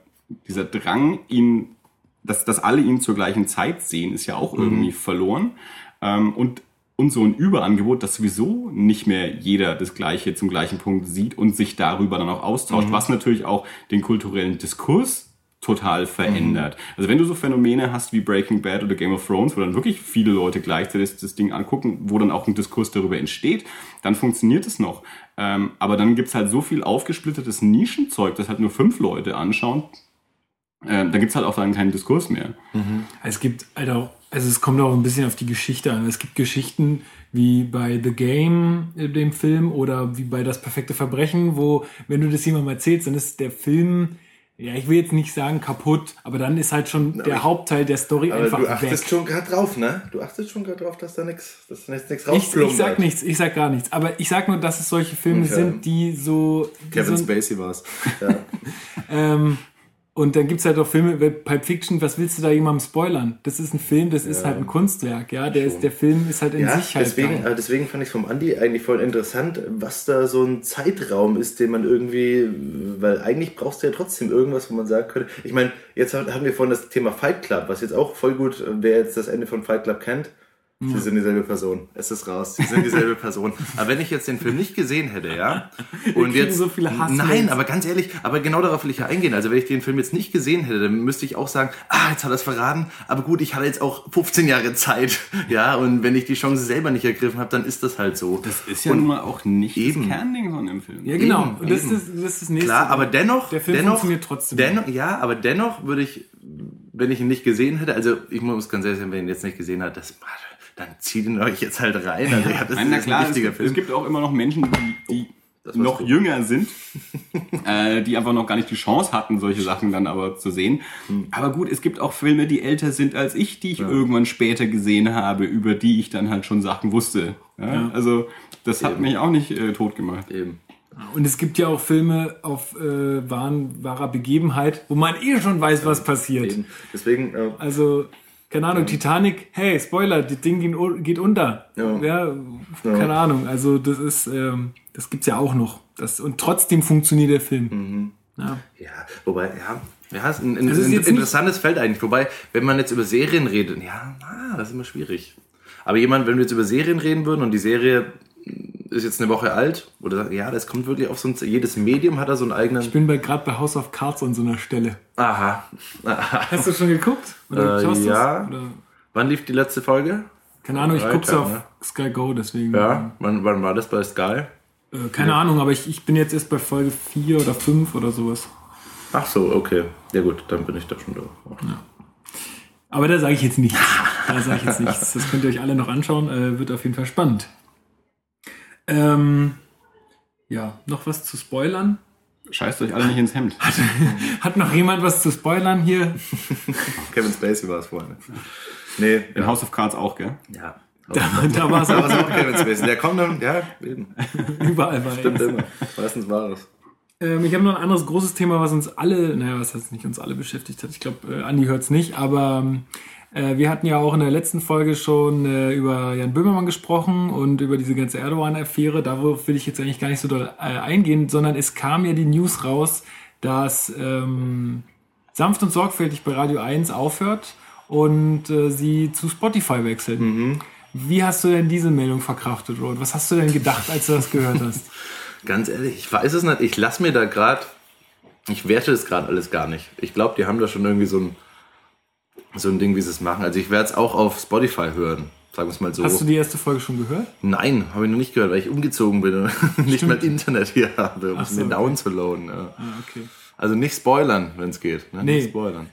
dieser Drang, ihn, dass, dass alle ihn zur gleichen Zeit sehen, ist ja auch mhm. irgendwie verloren. Ähm, und und so ein Überangebot, dass sowieso nicht mehr jeder das Gleiche zum gleichen Punkt sieht und sich darüber dann auch austauscht, was natürlich auch den kulturellen Diskurs total verändert. Also wenn du so Phänomene hast wie Breaking Bad oder Game of Thrones, wo dann wirklich viele Leute gleichzeitig das Ding angucken, wo dann auch ein Diskurs darüber entsteht, dann funktioniert es noch. Ähm, aber dann gibt's halt so viel aufgesplittertes Nischenzeug, das halt nur fünf Leute anschauen. Ähm, da gibt's halt auch dann keinen Diskurs mehr. Es gibt halt auch, also es kommt auch ein bisschen auf die Geschichte an. Es gibt Geschichten wie bei The Game, äh, dem Film, oder wie bei Das perfekte Verbrechen, wo, wenn du das jemandem erzählst, dann ist der Film, ja, ich will jetzt nicht sagen kaputt, aber dann ist halt schon der Hauptteil der Story Aber einfach du weg. achtest schon gerade drauf, ne? Du achtest schon gerade drauf, dass da nichts, dass da nichts Ich, rausplumpt. ich sag nichts, ich sag gar nichts. Aber ich sag nur, dass es solche Filme Okay. sind, die so. Die Kevin so Spacey war's. Ja. ähm, und dann gibt's halt auch Filme, Pulp Fiction, was willst du da jemandem spoilern? Das ist ein Film, das ist halt ein Kunstwerk, ja. Der, ist, der Film ist halt in Ja, sich halt. deswegen, äh, deswegen fand ich vom Andi eigentlich voll interessant, was da so ein Zeitraum ist, den man irgendwie, weil eigentlich brauchst du ja trotzdem irgendwas, wo man sagen könnte. Ich meine, jetzt haben haben wir vorhin das Thema Fight Club, was jetzt auch voll gut, äh, wer jetzt das Ende von Fight Club kennt, sie sind dieselbe Person. Es ist raus, sie sind dieselbe Person. Aber wenn ich jetzt den Film nicht gesehen hätte, ja, und jetzt so viele Hassmails. nein, aber ganz ehrlich, aber genau darauf will ich ja eingehen. Also wenn ich den Film jetzt nicht gesehen hätte, dann müsste ich auch sagen, ah, jetzt hat er es verraten, aber gut, ich hatte jetzt auch 15 Jahre Zeit, ja, und wenn ich die Chance selber nicht ergriffen habe, dann ist das halt so. Das ist ja nun mal auch nicht Eben. das Kernding von dem Film. ja, genau. eben, und das eben. ist, das ist das nächste. Klar, aber dennoch, Der Film dennoch, funktioniert trotzdem. Dennoch, ja, aber dennoch würde ich, wenn ich ihn nicht gesehen hätte, also ich muss ganz ehrlich sagen, wenn ihr ihn jetzt nicht gesehen habt, das, dann zieht ihn euch jetzt halt rein. Also, ja, das Nein, na ist klar, ein es wichtiger gibt, Film. es gibt auch immer noch Menschen, die, die noch gut. jünger sind, äh, die einfach noch gar nicht die Chance hatten, solche Sachen dann aber zu sehen. Hm. Aber gut, es gibt auch Filme, die älter sind als ich, die ich irgendwann später gesehen habe, über die ich dann halt schon Sachen wusste. Ja? Also das hat mich auch nicht äh, tot gemacht. Eben. Und es gibt ja auch Filme auf äh, wahren, wahrer Begebenheit, wo man eh schon weiß, was passiert. Eben. Deswegen, äh, Also, keine Ahnung, Titanic, hey, Spoiler, das Ding geht un- geht unter. Ja. Ja, keine Ahnung. Also, das ist, ähm, das gibt's ja auch noch. Das, und trotzdem funktioniert der Film. Mhm. Ja. ja, wobei, ja, ja, ist ein, ein, ist ein interessantes Feld eigentlich. Wobei, wenn man jetzt über Serien redet, ja, ah, das ist immer schwierig. Aber jemand, wenn wir jetzt über Serien reden würden und die Serie ist jetzt eine Woche alt, oder ja, das kommt wirklich auf so ein, jedes Medium hat da so einen eigenen. Ich bin bei, gerade bei House of Cards an so einer Stelle. Aha. Hast du schon geguckt? Oder Äh, schaust ja. Oder, Wann lief die letzte Folge? keine Ahnung, ich Freitag, guck's auf ne? Sky Go, deswegen. Ja, wann, wann war das bei Sky? Äh, keine Ahnung, aber ich, ich bin jetzt erst bei Folge 4 oder 5 oder sowas. Ach so, okay. Ja gut, dann bin ich da schon da. Aber da sage ich jetzt nichts. Da sage ich jetzt nichts. Das könnt ihr euch alle noch anschauen. Äh, wird auf jeden Fall spannend. Ähm, ja, noch was zu spoilern? Scheißt euch alle nicht ins Hemd. Hat noch jemand was zu spoilern hier? Kevin Spacey war es vorhin. Nee, In House of Cards auch, gell? ja. Da, da war es Aber auch auch Kevin Spacey. Der kommt dann, ja, eben. überall bei. Stimmt immer. Meistens war es. Ähm, ich habe noch ein anderes großes Thema, was uns alle, naja, was heißt nicht uns alle beschäftigt hat. Ich glaube, äh, Andi hört es nicht, aber ähm, äh, wir hatten ja auch in der letzten Folge schon äh, über Jan Böhmermann gesprochen und über diese ganze Erdogan-Affäre. Darauf will ich jetzt eigentlich gar nicht so doll äh, eingehen, sondern es kam ja die News raus, dass ähm, sanft und sorgfältig bei Radio 1 aufhört und äh, sie zu Spotify wechseln. Wie hast du denn diese Meldung verkraftet, Rod? Was hast du denn gedacht, als du das gehört hast? Ganz ehrlich, ich weiß es nicht. Ich lasse mir da gerade, ich werte es gerade alles gar nicht. Ich glaube, die haben da schon irgendwie so ein, so ein Ding, wie sie es machen. Also ich werde es auch auf Spotify hören. Sagen wir es mal so. Hast du die erste Folge schon gehört? Nein, habe ich noch nicht gehört, weil ich umgezogen bin und nicht mal Internet hier habe, um Ach es so, mir okay. downzuladen. Ja. Ah, okay. Also nicht spoilern, wenn es geht. Ne? Nee. Nicht spoilern.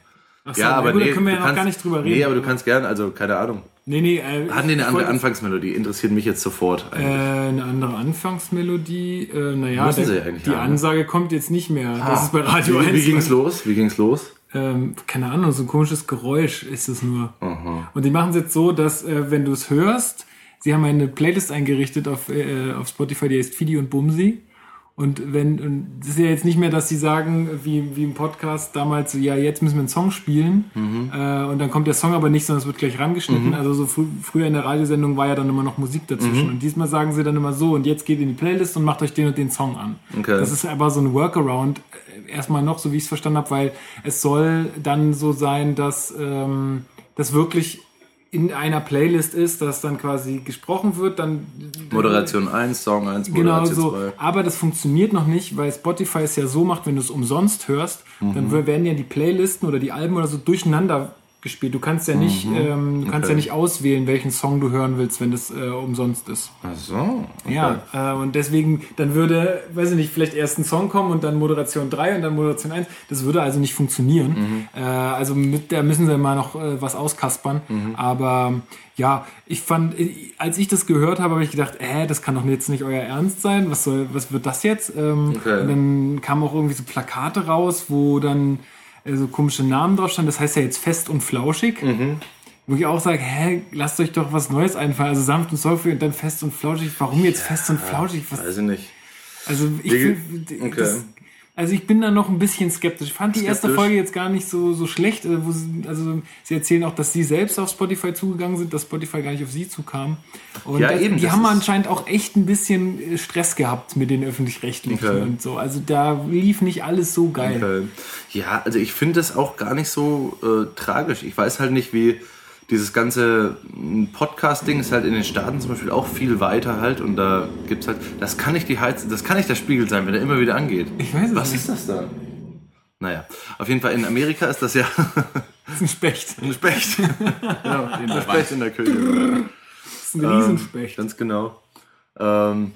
Ach so, ja, na aber gut, nee, da können wir ja noch kannst, gar nicht drüber reden. Nee, aber du kannst gern, also keine Ahnung. Nee, nee, äh, Hatten die eine andere Anfangsmelodie? Interessiert mich jetzt sofort. Äh, eigentlich. eine andere Anfangsmelodie. Äh, naja, die haben, ne? Ansage kommt jetzt nicht mehr. Das ist bei Radio wie, 1. wie ging's los? Wie ging's los? Ähm, keine Ahnung, so ein komisches Geräusch ist es nur. Und die machen es jetzt so, dass äh, wenn du es hörst, sie haben eine Playlist eingerichtet auf, äh, auf Spotify, die heißt Fidi und Bumsi. Und wenn, und das ist ja jetzt nicht mehr, dass sie sagen, wie, wie im Podcast damals, so, ja, jetzt müssen wir einen Song spielen. Äh, und dann kommt der Song aber nicht, sondern es wird gleich rangeschnitten. Also so frü früher in der Radiosendung war ja dann immer noch Musik dazwischen. Und diesmal sagen sie dann immer so, und jetzt geht in die Playlist und macht euch den und den Song an. Okay. Das ist aber so ein Workaround, äh, erstmal noch, so wie ich es verstanden habe, weil es soll dann so sein, dass ähm, das wirklich in einer Playlist ist, dass dann quasi gesprochen wird, dann Moderation 1, Song 1, Genau Moderation so. 2. Aber das funktioniert noch nicht, weil Spotify es ja so macht, wenn du es umsonst hörst, dann Mhm. w- werden ja die Playlisten oder die Alben oder so durcheinander gespielt. Du kannst ja nicht, Mhm. ähm, du kannst ja nicht auswählen, welchen Song du hören willst, wenn das äh, umsonst ist. Ach so. okay. Ja, äh, und deswegen, dann würde, weiß ich nicht, vielleicht erst ein Song kommen und dann Moderation 3 und dann Moderation 1. Das würde also nicht funktionieren. Äh, also mit, da müssen sie mal noch äh, was auskaspern. Aber ja, ich fand, äh, als ich das gehört habe, habe ich gedacht, äh, das kann doch jetzt nicht euer Ernst sein. Was soll, was wird das jetzt? Ähm, Okay. Und dann kamen auch irgendwie so Plakate raus, wo dann so komische Namen drauf standen. Das heißt ja jetzt fest und flauschig. Wo ich auch sage, hä, lasst euch doch was Neues einfallen. Also sanft und sorgfältig und dann fest und flauschig. Warum jetzt fest und flauschig? Was, Weiß ich nicht. also ich, Wie- find, okay. das, also ich bin da noch ein bisschen skeptisch. Ich fand die erste Skeptisch? Folge jetzt gar nicht so, so schlecht. äh, Wo sie, also sie erzählen auch, dass sie selbst auf Spotify zugegangen sind, dass Spotify gar nicht auf sie zukam. Und Ja, das, eben, die haben anscheinend auch echt ein bisschen äh, Stress gehabt mit den öffentlich-rechtlichen Okay. und so. Also da lief nicht alles so geil. Okay. Ja, also ich finde das auch gar nicht so äh, tragisch. Ich weiß halt nicht, wie dieses ganze m, Podcast-Ding ist halt in den Staaten zum Beispiel auch viel weiter halt und da gibt's halt, das kann nicht die Heiz, das kann nicht der Spiegel sein, wenn er immer wieder angeht. Ich weiß es Was nicht. ist das da? Naja, auf jeden Fall in Amerika ist das ja Das ist ein Specht. ein Specht. genau, der Specht in der Küche. Das ist ein Riesenspecht. Ganz genau. Ähm,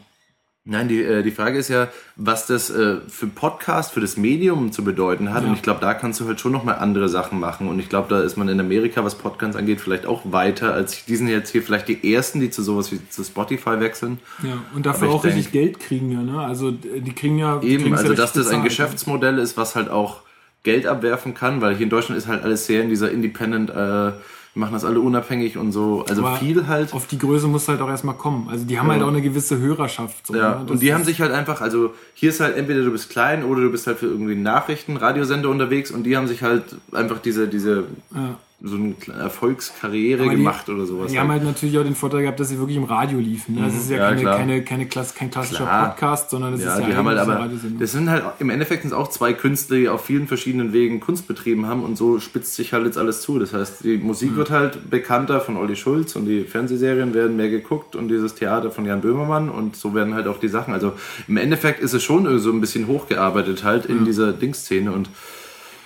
nein, die, äh, die Frage ist ja, was das äh, für Podcast, für das Medium zu bedeuten hat. Ja. Und ich glaube, da kannst du halt schon nochmal andere Sachen machen. Und ich glaube, da ist man in Amerika, was Podcasts angeht, vielleicht auch weiter als die sind jetzt hier vielleicht die ersten, die zu sowas wie zu Spotify wechseln. Ja, und dafür ich auch richtig denk- Geld kriegen ja, ne? Also die kriegen ja. Eben, kriegen's ja also dass richtig das ein Geschäftsmodell ist, was halt auch Geld abwerfen kann, weil hier in Deutschland ist halt alles sehr in dieser Independent, äh, wir machen das alle unabhängig und so. Also Aber viel halt. Auf die Größe muss halt auch erstmal kommen. Also die haben halt auch eine gewisse Hörerschaft. So, Ja, ne? Und die haben sich halt einfach, also hier ist halt entweder du bist klein oder du bist halt für irgendwie Nachrichten, Radiosender unterwegs und die haben sich halt einfach diese, diese, Ja. So eine Erfolgskarriere die- gemacht oder sowas. Die haben halt. natürlich auch den Vorteil gehabt, dass sie wirklich im Radio liefen. Ne? Das ist ja, Ja, keine, keine, keine Klass, kein klassischer Klar. Podcast, sondern das ja, ist ja die haben halt aber, das sind halt, im Endeffekt sind auch zwei Künstler, die auf vielen verschiedenen Wegen Kunst betrieben haben und so spitzt sich halt jetzt alles zu. Das heißt, die Musik Mhm. wird halt bekannter von Olli Schulz und die Fernsehserien werden mehr geguckt und dieses Theater von Jan Böhmermann und so werden halt auch die Sachen. Also im Endeffekt ist es schon so ein bisschen hochgearbeitet halt in dieser Dingsszene und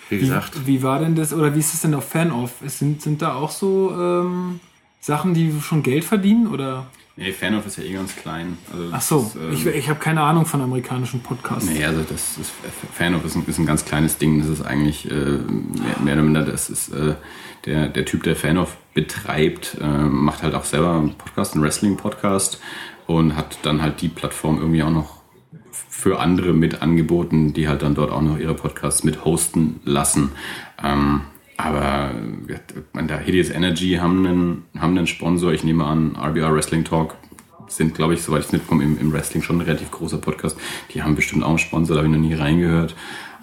wie gesagt, Wie, wie war denn das, oder wie ist es denn auf Fan-Off? Sind, sind da auch so ähm, Sachen, die schon Geld verdienen? Oder? Nee, Fanoff ist ja eh ganz klein. Also Ach so, ist, ähm, ich, ich habe keine Ahnung von amerikanischen Podcasts. Nee, also das ist Fanoff ist ein, ist ein ganz kleines Ding. Das ist eigentlich äh, mehr, mehr oder minder, das ist äh, der, der Typ, der Fanoff betreibt, äh, macht halt auch selber einen Podcast, einen Wrestling-Podcast und hat dann halt die Plattform irgendwie auch noch für andere mit angeboten, die halt dann dort auch noch ihre Podcasts mit hosten lassen. Ähm, aber man, da Hideous Energy haben einen, haben einen Sponsor, ich nehme an, RBR Wrestling Talk sind, glaube ich, soweit ich es mitbekomme, im, im Wrestling schon ein relativ großer Podcast. Die haben bestimmt auch einen Sponsor, da habe ich noch nie reingehört.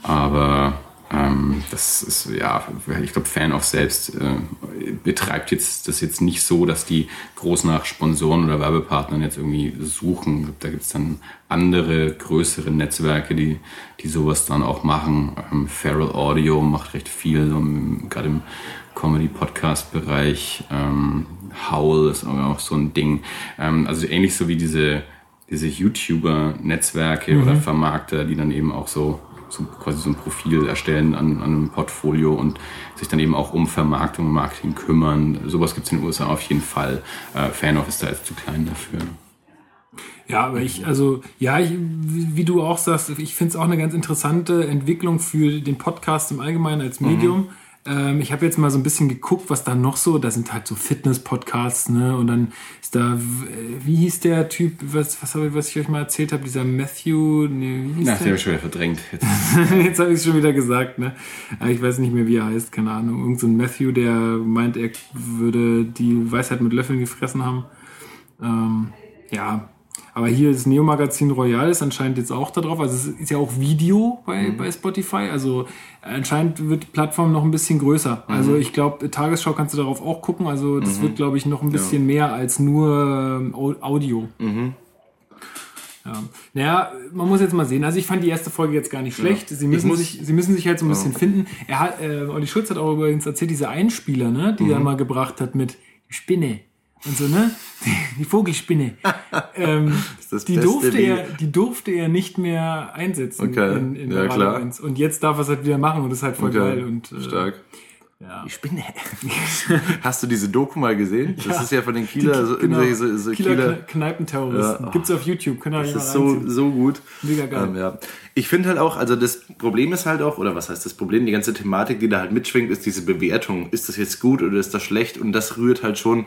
Aber ähm, das ist, ja, ich glaube, Fan-Off selbst äh, betreibt jetzt das jetzt nicht so, dass die groß nach Sponsoren oder Werbepartnern jetzt irgendwie suchen. Da gibt es dann andere, größere Netzwerke, die, die sowas dann auch machen. Ähm, Feral Audio macht recht viel, im, gerade im Comedy-Podcast-Bereich. Ähm, Howl ist auch so ein Ding. Ähm, also ähnlich so wie diese, diese YouTuber-Netzwerke oder Vermarkter, die dann eben auch so, so quasi so ein Profil erstellen an, an einem Portfolio und sich dann eben auch um Vermarktung und Marketing kümmern. Sowas gibt es in den USA auf jeden Fall. Äh, Fanoff ist da jetzt zu klein dafür. Ja, aber ich, also, ja, ich, wie wie du auch sagst, ich finde es auch eine ganz interessante Entwicklung für den Podcast im Allgemeinen als Medium. Ähm, ich habe jetzt mal so ein bisschen geguckt, was da noch so, da sind halt so Fitness-Podcasts, ne, und dann ist da, w- wie hieß der Typ, was, was, hab ich, was ich euch mal erzählt habe, dieser Matthew, nee, wie hieß Na, der? den habe ich schon wieder verdrängt. Jetzt. Jetzt habe ich es schon wieder gesagt, ne? Aber ich weiß nicht mehr, wie er heißt, keine Ahnung. Irgend so ein Matthew, der meint, er würde die Weisheit mit Löffeln gefressen haben. Ähm, ja, aber hier das Neo-Magazin Royal ist anscheinend jetzt auch da drauf. Also es ist ja auch Video bei, bei Spotify. Also anscheinend wird die Plattform noch ein bisschen größer. Also ich glaube, Tagesschau kannst du darauf auch gucken. Also das wird, glaube ich, noch ein bisschen mehr als nur ähm, Au- Audio. Ja. Naja, man muss jetzt mal sehen. Also ich fand die erste Folge jetzt gar nicht schlecht. Sie müssen, muss- sich, sie müssen sich halt so ein bisschen finden. Er hat, äh, Olli Schulz hat auch übrigens erzählt, diese Einspieler, ne, die er mal gebracht hat mit Spinne und so, ne? Die Vogelspinne. ähm, das die, durfte wie- er, die durfte er nicht mehr einsetzen Okay. in, in Ja, der klar. Radio 1. Und jetzt darf er es halt wieder machen und das ist halt voll geil. Und, äh, Stark. Ja. Die Spinne. Hast du diese Doku mal gesehen? Das ist ja von den Kieler, so, genau. so, so Kieler, Kieler. Kne- Kneipenterroristen. Ja. Gibt's auf YouTube, euch Das mal ist so, so gut. Mega geil. Ähm, ja. Ich finde halt auch, also das Problem ist halt auch, oder was heißt das Problem, die ganze Thematik, die da halt mitschwingt, ist diese Bewertung. Ist das jetzt gut oder ist das schlecht? Und das rührt halt schon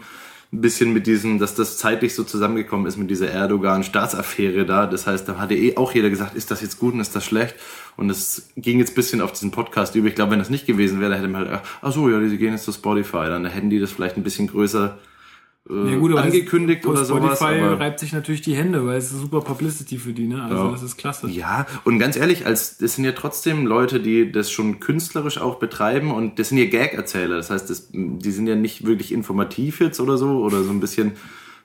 ein bisschen mit diesem, dass das zeitlich so zusammengekommen ist mit dieser Erdogan-Staatsaffäre da. Das heißt, da hatte eh auch jeder gesagt, ist das jetzt gut und ist das schlecht? Und es ging jetzt ein bisschen auf diesen Podcast über. Ich glaube, wenn das nicht gewesen wäre, dann hätte man halt, ach so, ja, die gehen jetzt zu Spotify. Dann hätten die das vielleicht ein bisschen größer äh, Ja, gut, angekündigt oder sowas. Spotify reibt sich natürlich die Hände, weil es ist super Publicity für die, ne? Also Ja. das ist klasse. Ja, und ganz ehrlich, als das sind ja trotzdem Leute, die das schon künstlerisch auch betreiben und das sind ja Gag-Erzähler. Das heißt, das, die sind ja nicht wirklich informativ jetzt oder so oder so ein bisschen,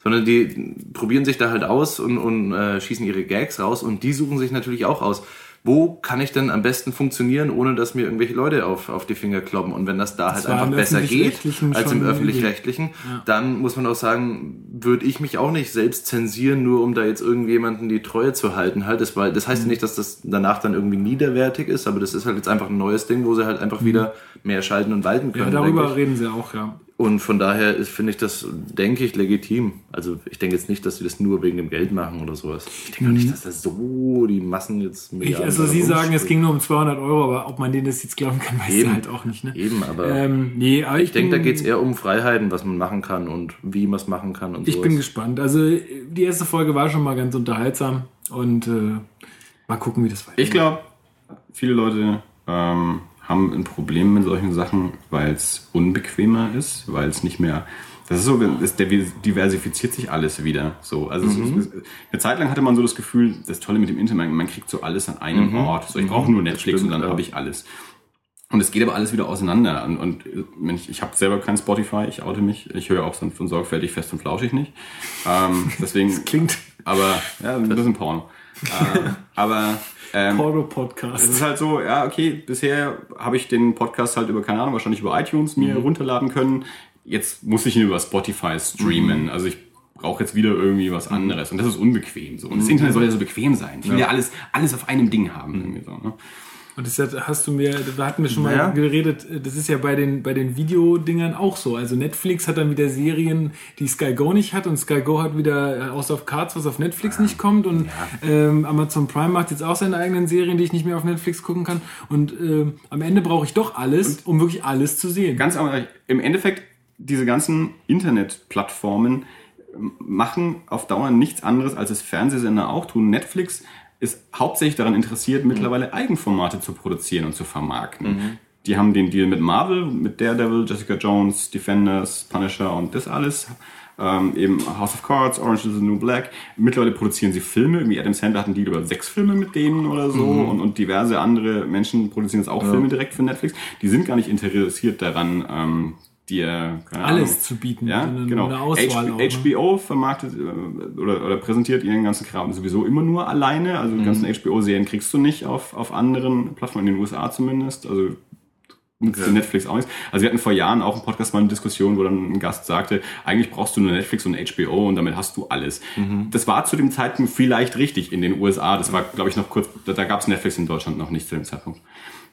sondern die probieren sich da halt aus und, und äh, schießen ihre Gags raus und die suchen sich natürlich auch aus. Wo kann ich denn am besten funktionieren, ohne dass mir irgendwelche Leute auf, auf die Finger kloppen? Und wenn das da halt war einfach besser geht als im öffentlich-rechtlichen, dann muss man auch sagen, würde ich mich auch nicht selbst zensieren, nur um da jetzt irgendjemanden die Treue zu halten. Halt, das, war, das Mhm. heißt ja nicht, dass das danach dann irgendwie niederwertig ist, aber das ist halt jetzt einfach ein neues Ding, wo sie halt einfach wieder mehr schalten und walten Mhm. Ja, können. darüber reden sie auch, ja. Und von daher ist- finde ich das, denke ich, legitim. Also ich denke jetzt nicht, dass sie das nur wegen dem Geld machen oder sowas. Ich denke auch nicht, dass das so die Massen jetzt Mhm. Ich, also Sie sagen, es ging nur um 200 Euro, aber ob man denen das jetzt glauben kann, weiß Eben. ich halt auch nicht, ne? Eben, aber Ähm, nee, aber ich, ich denke, da geht es eher um Freiheiten, was man machen kann und wie man es machen kann und Ich sowas. bin gespannt. Also die erste Folge war schon mal ganz unterhaltsam und äh, mal gucken, wie das weitergeht. Ich glaube, viele Leute ähm, haben ein Problem mit solchen Sachen, weil es unbequemer ist, weil es nicht mehr. Das ist so, es diver- diversifiziert sich alles wieder. So, also es ist, eine Zeit lang hatte man so das Gefühl, das Tolle mit dem Internet, man kriegt so alles an einem Ort. So, ich brauche nur Netflix stimmt, und dann ja. habe ich alles. Und es geht aber alles wieder auseinander. Und, und ich, ich habe selber kein Spotify, ich oute mich. Ich höre auch so von sorgfältig fest und flauschig nicht. Ähm, deswegen Klingt aber ja, ein bisschen Porno. Äh, aber ähm, es Porno-Podcast. ist halt so, ja, okay, bisher habe ich den Podcast halt über, keine Ahnung, wahrscheinlich über iTunes mir runterladen können. Jetzt muss ich ihn über Spotify streamen. Also ich brauche jetzt wieder irgendwie was anderes. Und das ist unbequem so. Und das Internet soll ja so bequem sein. Ich will ja, alles, alles auf einem Ding haben. Irgendwie so, ne? Und das hast du mir, da hatten wir schon mal Ja. geredet, das ist ja bei den, bei den Videodingern auch so. Also Netflix hat dann wieder Serien, die Sky Go nicht hat und Sky Go hat wieder äh, House of Cards, was auf Netflix nicht kommt und ähm, Amazon Prime macht jetzt auch seine eigenen Serien, die ich nicht mehr auf Netflix gucken kann und ähm, am Ende brauche ich doch alles, um wirklich alles zu sehen. Ganz aber im Endeffekt, diese ganzen Internetplattformen ähm, machen auf Dauer nichts anderes, als es Fernsehsender auch tun. Netflix ist hauptsächlich daran interessiert, mittlerweile Eigenformate zu produzieren und zu vermarkten. Die haben den Deal mit Marvel, mit Daredevil, Jessica Jones, Defenders, Punisher und das alles. Ähm, eben House of Cards, Orange is the New Black. Mittlerweile produzieren sie Filme. Irgendwie Adam Sandler hat einen Deal über sechs Filme mit denen oder so. Und, und diverse andere Menschen produzieren jetzt auch Filme direkt für Netflix. Die sind gar nicht interessiert daran, ähm, dir keine Alles Ahnung, zu bieten. Ja, Eine- genau. eine Auswahl auch, ne? HBO vermarktet äh, oder, oder präsentiert ihren ganzen Kram sowieso immer nur alleine. Also die Mhm. ganzen HBO-Serien kriegst du nicht auf, auf anderen Plattformen, in den USA zumindest. Also nutzt Okay. Netflix auch nichts. Also wir hatten vor Jahren auch im Podcast mal eine Diskussion, wo dann ein Gast sagte, eigentlich brauchst du nur Netflix und HBO und damit hast du alles. Mhm. Das war zu dem Zeitpunkt vielleicht richtig in den USA. Das war, glaube ich, noch kurz, da, da gab es Netflix in Deutschland noch nicht zu dem Zeitpunkt.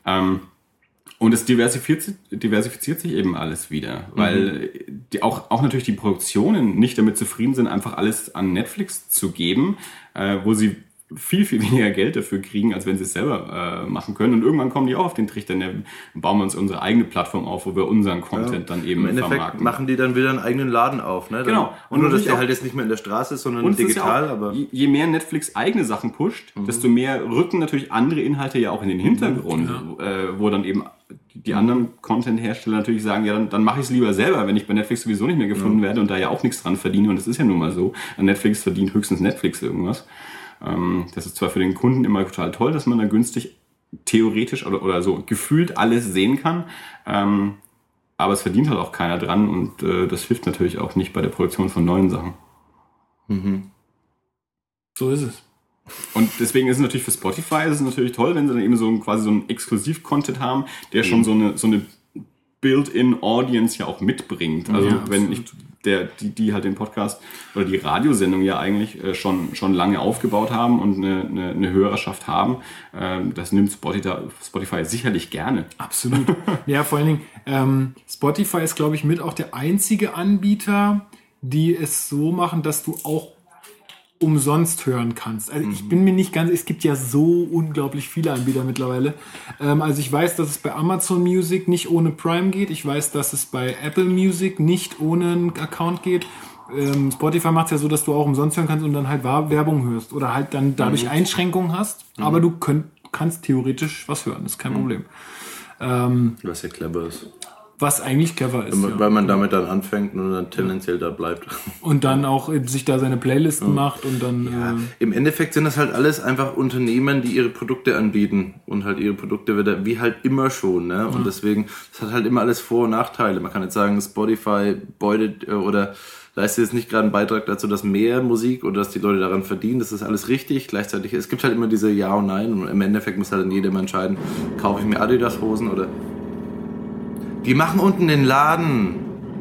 Ähm, und es diversifiziert, sich- diversifiziert sich eben alles wieder, weil die auch, auch natürlich die Produktionen nicht damit zufrieden sind, einfach alles an Netflix zu geben, äh, wo sie viel, viel weniger Geld dafür kriegen, als wenn sie es selber äh, machen können. Und irgendwann kommen die auch auf den Trichter, ne, bauen wir uns unsere eigene Plattform auf, wo wir unseren Content dann eben Im Endeffekt vermarkten. machen die dann wieder einen eigenen Laden auf. Ne? Dann, Genau. Und Und nur, dass natürlich der halt jetzt nicht mehr in der Straße ist, sondern Und es ist digital. ja auch, aber je- je mehr Netflix eigene Sachen pusht, Mhm. desto mehr rücken natürlich andere Inhalte ja auch in den Hintergrund, äh, wo dann eben die anderen Content-Hersteller natürlich sagen, ja, dann, dann mache ich es lieber selber, wenn ich bei Netflix sowieso nicht mehr gefunden werde und da ja auch nichts dran verdiene. Und das ist ja nun mal so. An Netflix verdient höchstens Netflix irgendwas. Ähm, das ist zwar für den Kunden immer total toll, dass man da günstig theoretisch oder, oder so gefühlt alles sehen kann. Ähm, aber es verdient halt auch keiner dran und äh, das hilft natürlich auch nicht bei der Produktion von neuen Sachen. So ist es. Und deswegen ist es natürlich für Spotify ist es natürlich toll, wenn sie dann eben so ein, quasi so einen Exklusiv-Content haben, der schon so eine, so eine Built-in Audience ja auch mitbringt. Also Ja, wenn absolut. ich der, die, die halt den Podcast oder die Radiosendung ja eigentlich äh, schon, schon lange aufgebaut haben und eine, eine, eine Hörerschaft haben. Ähm, das nimmt Spotify, Spotify sicherlich gerne. Absolut. ja, vor allen Dingen, ähm, Spotify ist, glaube ich, mit auch der einzige Anbieter, die es so machen, dass du auch umsonst hören kannst. Also ich bin mir nicht ganz, es gibt ja so unglaublich viele Anbieter mittlerweile. Ähm, also ich weiß, dass es bei Amazon Music nicht ohne Prime geht. Ich weiß, dass es bei Apple Music nicht ohne einen Account geht. Ähm, Spotify macht es ja so, dass du auch umsonst hören kannst und dann halt Werbung hörst oder halt dann dadurch Einschränkungen hast. Aber du könnt, kannst theoretisch was hören, das ist kein Problem. Ähm, Was ja clever ist. Was eigentlich clever ist. ja. Weil man damit dann anfängt und dann tendenziell da bleibt. Und dann auch sich da seine Playlisten macht und dann. Äh, Im Endeffekt sind das halt alles einfach Unternehmen, die ihre Produkte anbieten und halt ihre Produkte wieder, wie halt immer schon, ne? Und deswegen, das hat halt immer alles Vor- und Nachteile. Man kann jetzt sagen, Spotify beutet äh, oder leistet jetzt nicht gerade einen Beitrag dazu, dass mehr Musik oder dass die Leute daran verdienen. Das ist alles richtig. Gleichzeitig, es gibt halt immer diese Ja und Nein und im Endeffekt muss halt dann jedem entscheiden, kaufe ich mir Adidas-Hosen oder. Die machen unten den Laden.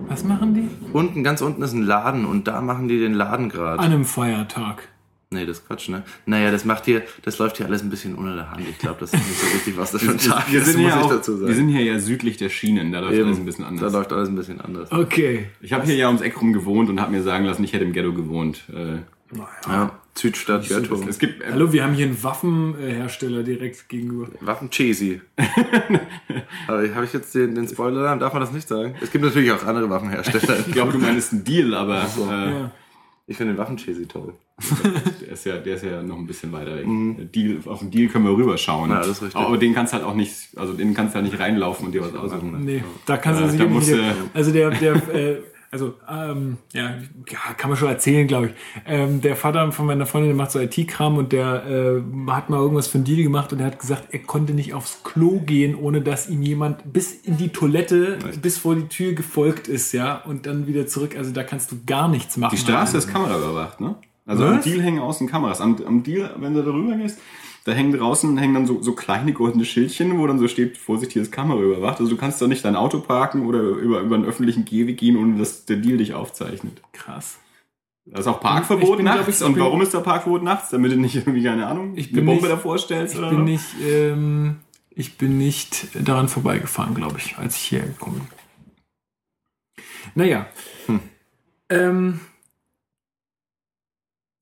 was machen die? Unten, ganz unten ist ein Laden und da machen die den Laden gerade. An einem Feiertag. Nee, das ist Quatsch, ne? Naja, das macht hier, das läuft hier alles ein bisschen unter der Hand. Ich glaube, das ist nicht so richtig, was das für ein Tag Wir ist, sind, muss hier ich auch, dazu sagen. wir sind hier ja südlich der Schienen, da läuft Eben. alles ein bisschen Da anders. läuft alles ein bisschen anders. Okay. Ich habe hier ja ums Eck rum gewohnt und habe mir sagen lassen, ich hätte im Ghetto gewohnt. Äh, Ja, Südstadt, Ghetto. es, gibt äh, Hallo, wir haben hier einen Waffenhersteller direkt gegenüber. Waffen. Aber habe ich jetzt den, den Spoiler, darf man das nicht sagen? Es gibt natürlich auch andere Waffenhersteller. ich glaube, du meinst einen Deal, aber äh, Ja. Ich finde den Waffen Cheesy toll. der, ist ja, der ist ja noch ein bisschen weiter weg. Der Deal, auf den Deal können wir rüberschauen. Ja, das ist richtig. Aber den kannst halt auch nicht, also den kannst du halt nicht reinlaufen und dir was aussuchen. Nee, da kannst du da nicht. du- Also der, der, äh, also, ähm, ja, kann man schon erzählen, glaube ich. Ähm, der Vater von meiner Freundin, der macht so IT-Kram und der äh, hat mal irgendwas für einen Deal gemacht und er hat gesagt, er konnte nicht aufs Klo gehen, ohne dass ihm jemand bis in die Toilette, bis vor die Tür gefolgt ist, ja, und dann wieder zurück. Also da kannst du gar nichts machen. Die Straße ist kameraüberwacht, ne? Also am Was? Deal hängen außen Kameras. Am, am Deal, wenn du darüber gehst, da hängen draußen hängen dann so, so kleine goldene Schildchen, wo dann so steht, Vorsicht, hier ist Kamera überwacht. Also du kannst da nicht dein Auto parken oder über, über einen öffentlichen Gehweg gehen, ohne dass der Deal dich aufzeichnet. krass. Da ist auch Parkverbot bin, nachts. ich, und bin- warum ist da Parkverbot nachts? Damit du nicht irgendwie, keine Ahnung, Ich eine Bombe nicht- davor stellst Ich oder bin so? nicht, ähm, ich bin nicht daran vorbeigefahren, glaube ich, als ich hierher gekommen bin. Naja. Hm. Ähm,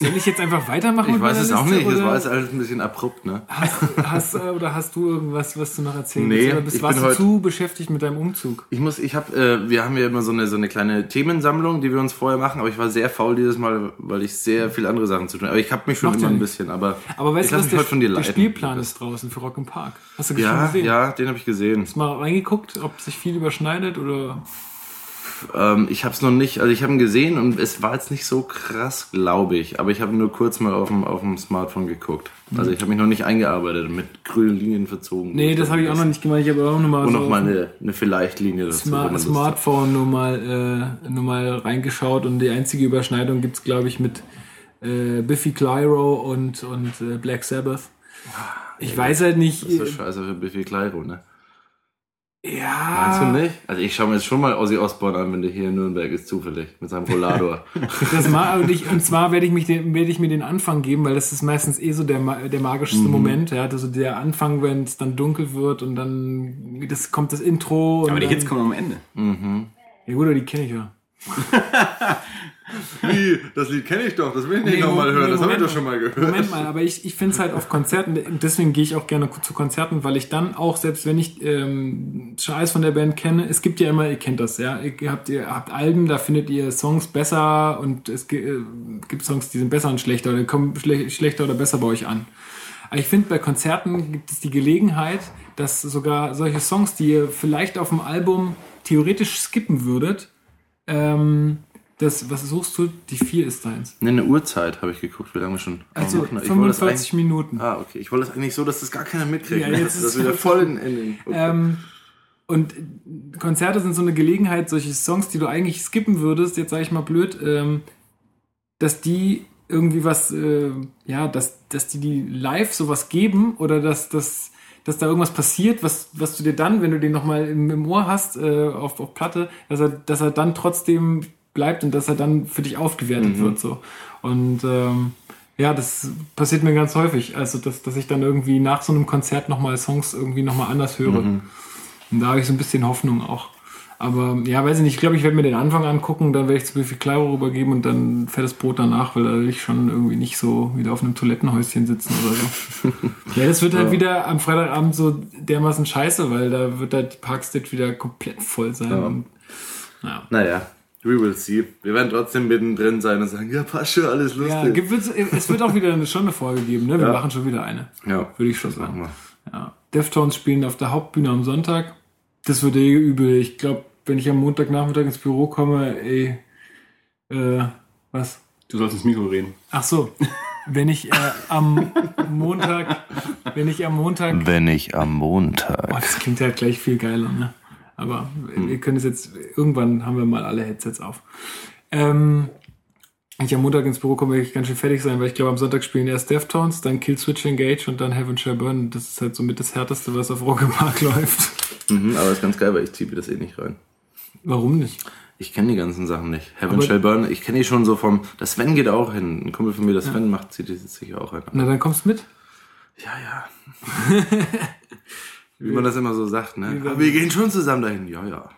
soll ich jetzt einfach weitermachen? Ich weiß es auch Liste, nicht, es oder war jetzt alles ein bisschen abrupt, ne? Hast, hast, äh, oder hast du irgendwas, was du noch erzählen Nee, willst? Bist, ich warst bin du zu beschäftigt mit deinem Umzug? Ich muss, ich habe, äh, wir haben ja immer so eine so eine kleine Themensammlung, die wir uns vorher machen, aber ich war sehr faul dieses Mal, weil ich sehr viele andere Sachen zu tun habe. Aber ich habe mich schon Macht immer ein bisschen, aber, Aber weißt ich du, was mich der, heute von dir der leiten. Spielplan ist draußen für Rock Park? Hast du schon Ja, gesehen? ja, den habe ich gesehen. Hast du mal reingeguckt, ob sich viel überschneidet oder? Ähm, ich habe es noch nicht, also ich habe ihn gesehen und es war jetzt nicht so krass, glaube ich. Aber ich habe nur kurz mal auf dem, auf dem Smartphone geguckt. Also ich habe mich noch nicht eingearbeitet und mit grünen Linien verzogen. Nee, das habe ich auch noch nicht gemacht. Ich habe auch noch mal Und so noch auf mal dem- eine, eine Vielleicht-Linie dazu. Smart. Smartphone nur mal, äh, nur mal reingeschaut und die einzige Überschneidung gibt's glaube ich, mit äh, Biffy Clyro und, und äh, Black Sabbath. Ich weiß halt nicht. Das ist scheiße für Biffy Clyro, ne? Ja. Meinst du nicht? Also ich schaue mir jetzt schon mal Ozzy Osbourne an, wenn der hier in Nürnberg ist, zufällig. Mit seinem Rollador. Das mag, und, ich, und zwar werde ich, mich den, werde ich mir den Anfang geben, weil das ist meistens eh so der, der magischste Mhm. Moment. Ja, also der Anfang, wenn es dann dunkel wird und dann das kommt das Intro. Und Aber die dann, Hits kommen am Ende. Ja gut, aber die kenne ich ja. Wie? Das Lied kenne ich doch, das will ich Nee, Mo- nee, Moment mal gehört. Moment mal, aber ich, ich finde es halt auf Konzerten, deswegen gehe ich auch gerne zu Konzerten, weil ich dann auch, selbst wenn ich ähm, schon alles von der Band kenne, es gibt ja immer, ihr kennt das, ja, ihr habt, ihr habt Alben, da findet ihr Songs besser und es äh, gibt Songs, die sind besser und schlechter oder kommen schle schlechter oder besser bei euch an. Aber ich finde, bei Konzerten gibt es die Gelegenheit, dass sogar solche Songs, die ihr vielleicht auf dem Album theoretisch skippen würdet, ähm, das, was suchst du? Die 4 ist deins. Ne, eine Uhrzeit habe ich geguckt, wie lange wir schon. Also. Ich wollte das 45 Minuten. Ah, okay. Ich wollte das eigentlich so, dass das gar keiner mitkriegt. Ja, jetzt ist das es wieder voll in, in den. Okay. Ähm, und Konzerte sind so eine Gelegenheit, solche Songs, die du eigentlich skippen würdest, jetzt sage ich mal blöd, ähm, dass die irgendwie was, äh, ja, dass, dass die die live sowas geben oder dass, dass, dass da irgendwas passiert, was, was du dir dann, wenn du den nochmal im, im Ohr hast, äh, auf, auf Platte, dass er, dass er dann trotzdem bleibt und dass er dann für dich aufgewertet wird. so Und ähm, ja, das passiert mir ganz häufig. Also, dass, dass ich dann irgendwie nach so einem Konzert nochmal Songs irgendwie nochmal anders höre. Und da habe ich so ein bisschen Hoffnung auch. Aber ja, weiß ich nicht, ich glaube, ich werde mir den Anfang angucken, dann werde ich zu viel Claro rübergeben und dann fährt das Brot danach, weil da will ich schon irgendwie nicht so wieder auf einem Toilettenhäuschen sitzen oder so. ja, das wird halt wieder am Freitagabend so dermaßen scheiße, weil da wird halt die Parkstead wieder komplett voll sein. Und, ja. Naja, we will see. Wir werden trotzdem mittendrin sein und sagen, ja, passt schon, alles Ja, lustig. gibt, es, wird auch wieder eine, schon eine Folge geben, ne? Wir Ja. machen schon wieder eine. Ja, Würde ich schon sagen. wir. Ja. Deftones spielen auf der Hauptbühne am Sonntag. Das wird eh übel. Ich glaube, wenn ich am Montagnachmittag ins Büro komme, ey, äh, was? Du sollst ins Mikro reden. Ach so, wenn ich äh, am Montag, wenn ich am Montag, Wenn ich am Montag. oh, das klingt ja gleich viel geiler, ne? Aber Hm. wir können es jetzt, irgendwann haben wir mal alle Headsets auf. Ähm, wenn ich am Montag ins Büro komme, werde ich ganz schön fertig sein, weil ich glaube, am Sonntag spielen erst Deftones, dann Killswitch Engage und dann Heaven Shall Burn. Das ist halt somit das Härteste, was auf Rock im Park läuft. Mhm, aber ist ganz geil, weil ich ziehe mir das eh nicht rein. Warum nicht? Ich kenne die ganzen Sachen nicht. Heaven Aber- Shall Burn, ich kenne die schon so vom. Das Sven geht auch hin. Ein Kumpel von mir, das Sven macht, zieht die sicher auch rein. Na, dann kommst du mit. Ja, ja. Wie man das immer so sagt, ne? Aber wir gehen schon zusammen dahin. Ja, ja.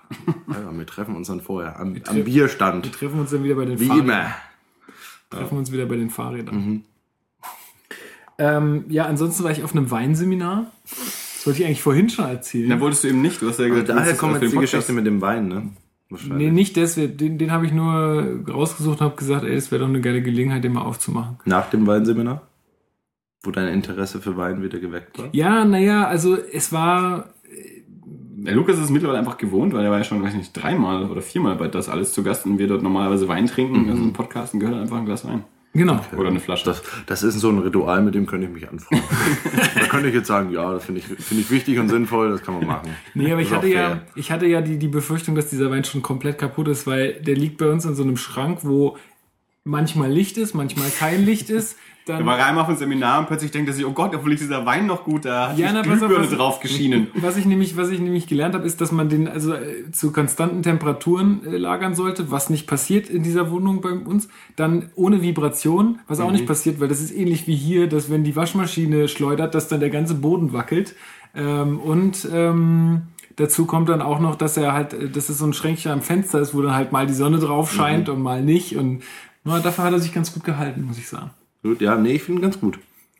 Ja, ja wir treffen uns dann vorher am, am Bierstand. Wir treffen uns dann wieder bei den Wie Fahrrädern. immer. Treffen uns wieder bei den Fahrrädern. Mhm. Ähm, ja, ansonsten war ich auf einem Weinseminar. Das wollte ich eigentlich vorhin schon erzählen. Na, wolltest du eben nicht. Du hast ja Also gesagt, du daher kommt das für jetzt den die Podcast- Geschichte mit dem Wein, ne? Wahrscheinlich. Nee, nicht deswegen. Den, den habe ich nur rausgesucht und habe gesagt, ey, es wäre doch eine geile Gelegenheit, den mal aufzumachen. Nach dem Weinseminar? Wo dein Interesse für Wein wieder geweckt war? Ja, naja, also es war. Der Lukas ist es mittlerweile einfach gewohnt, weil er war ja schon, weiß nicht, dreimal oder viermal bei das alles zu Gast und wir dort normalerweise Wein trinken. Also ein Podcast und gehört einfach ein Glas Wein. Genau. Oder eine Flasche. Das, das ist so ein Ritual, mit dem könnte ich mich anfreunden. da könnte ich jetzt sagen, ja, das finde ich, finde ich wichtig und sinnvoll, das kann man machen. Nee, aber Das ich hatte ja, ich hatte ja die, die Befürchtung, dass dieser Wein schon komplett kaputt ist, weil der liegt bei uns in so einem Schrank, wo manchmal Licht ist, manchmal kein Licht ist. Dann Er war einmal auf ein Seminar und plötzlich denkt er sich, oh Gott, hoffentlich ist dieser Wein noch gut, da hat Ja, na, auf, Glühbirne was- drauf geschienen. Was ich nämlich, was ich nämlich gelernt habe, ist, dass man den also äh, zu konstanten Temperaturen äh, lagern sollte, was nicht passiert in dieser Wohnung bei uns. Dann ohne Vibration, was auch nicht passiert, weil das ist ähnlich wie hier, dass wenn die Waschmaschine schleudert, dass dann der ganze Boden wackelt. Ähm, und ähm, dazu kommt dann auch noch, dass er halt, äh, dass es so ein Schränkchen am Fenster ist, wo dann halt mal die Sonne drauf scheint und mal nicht. Und na, dafür hat er sich ganz gut gehalten, muss ich sagen. Gut, ja, nee, ich finde ihn ganz gut.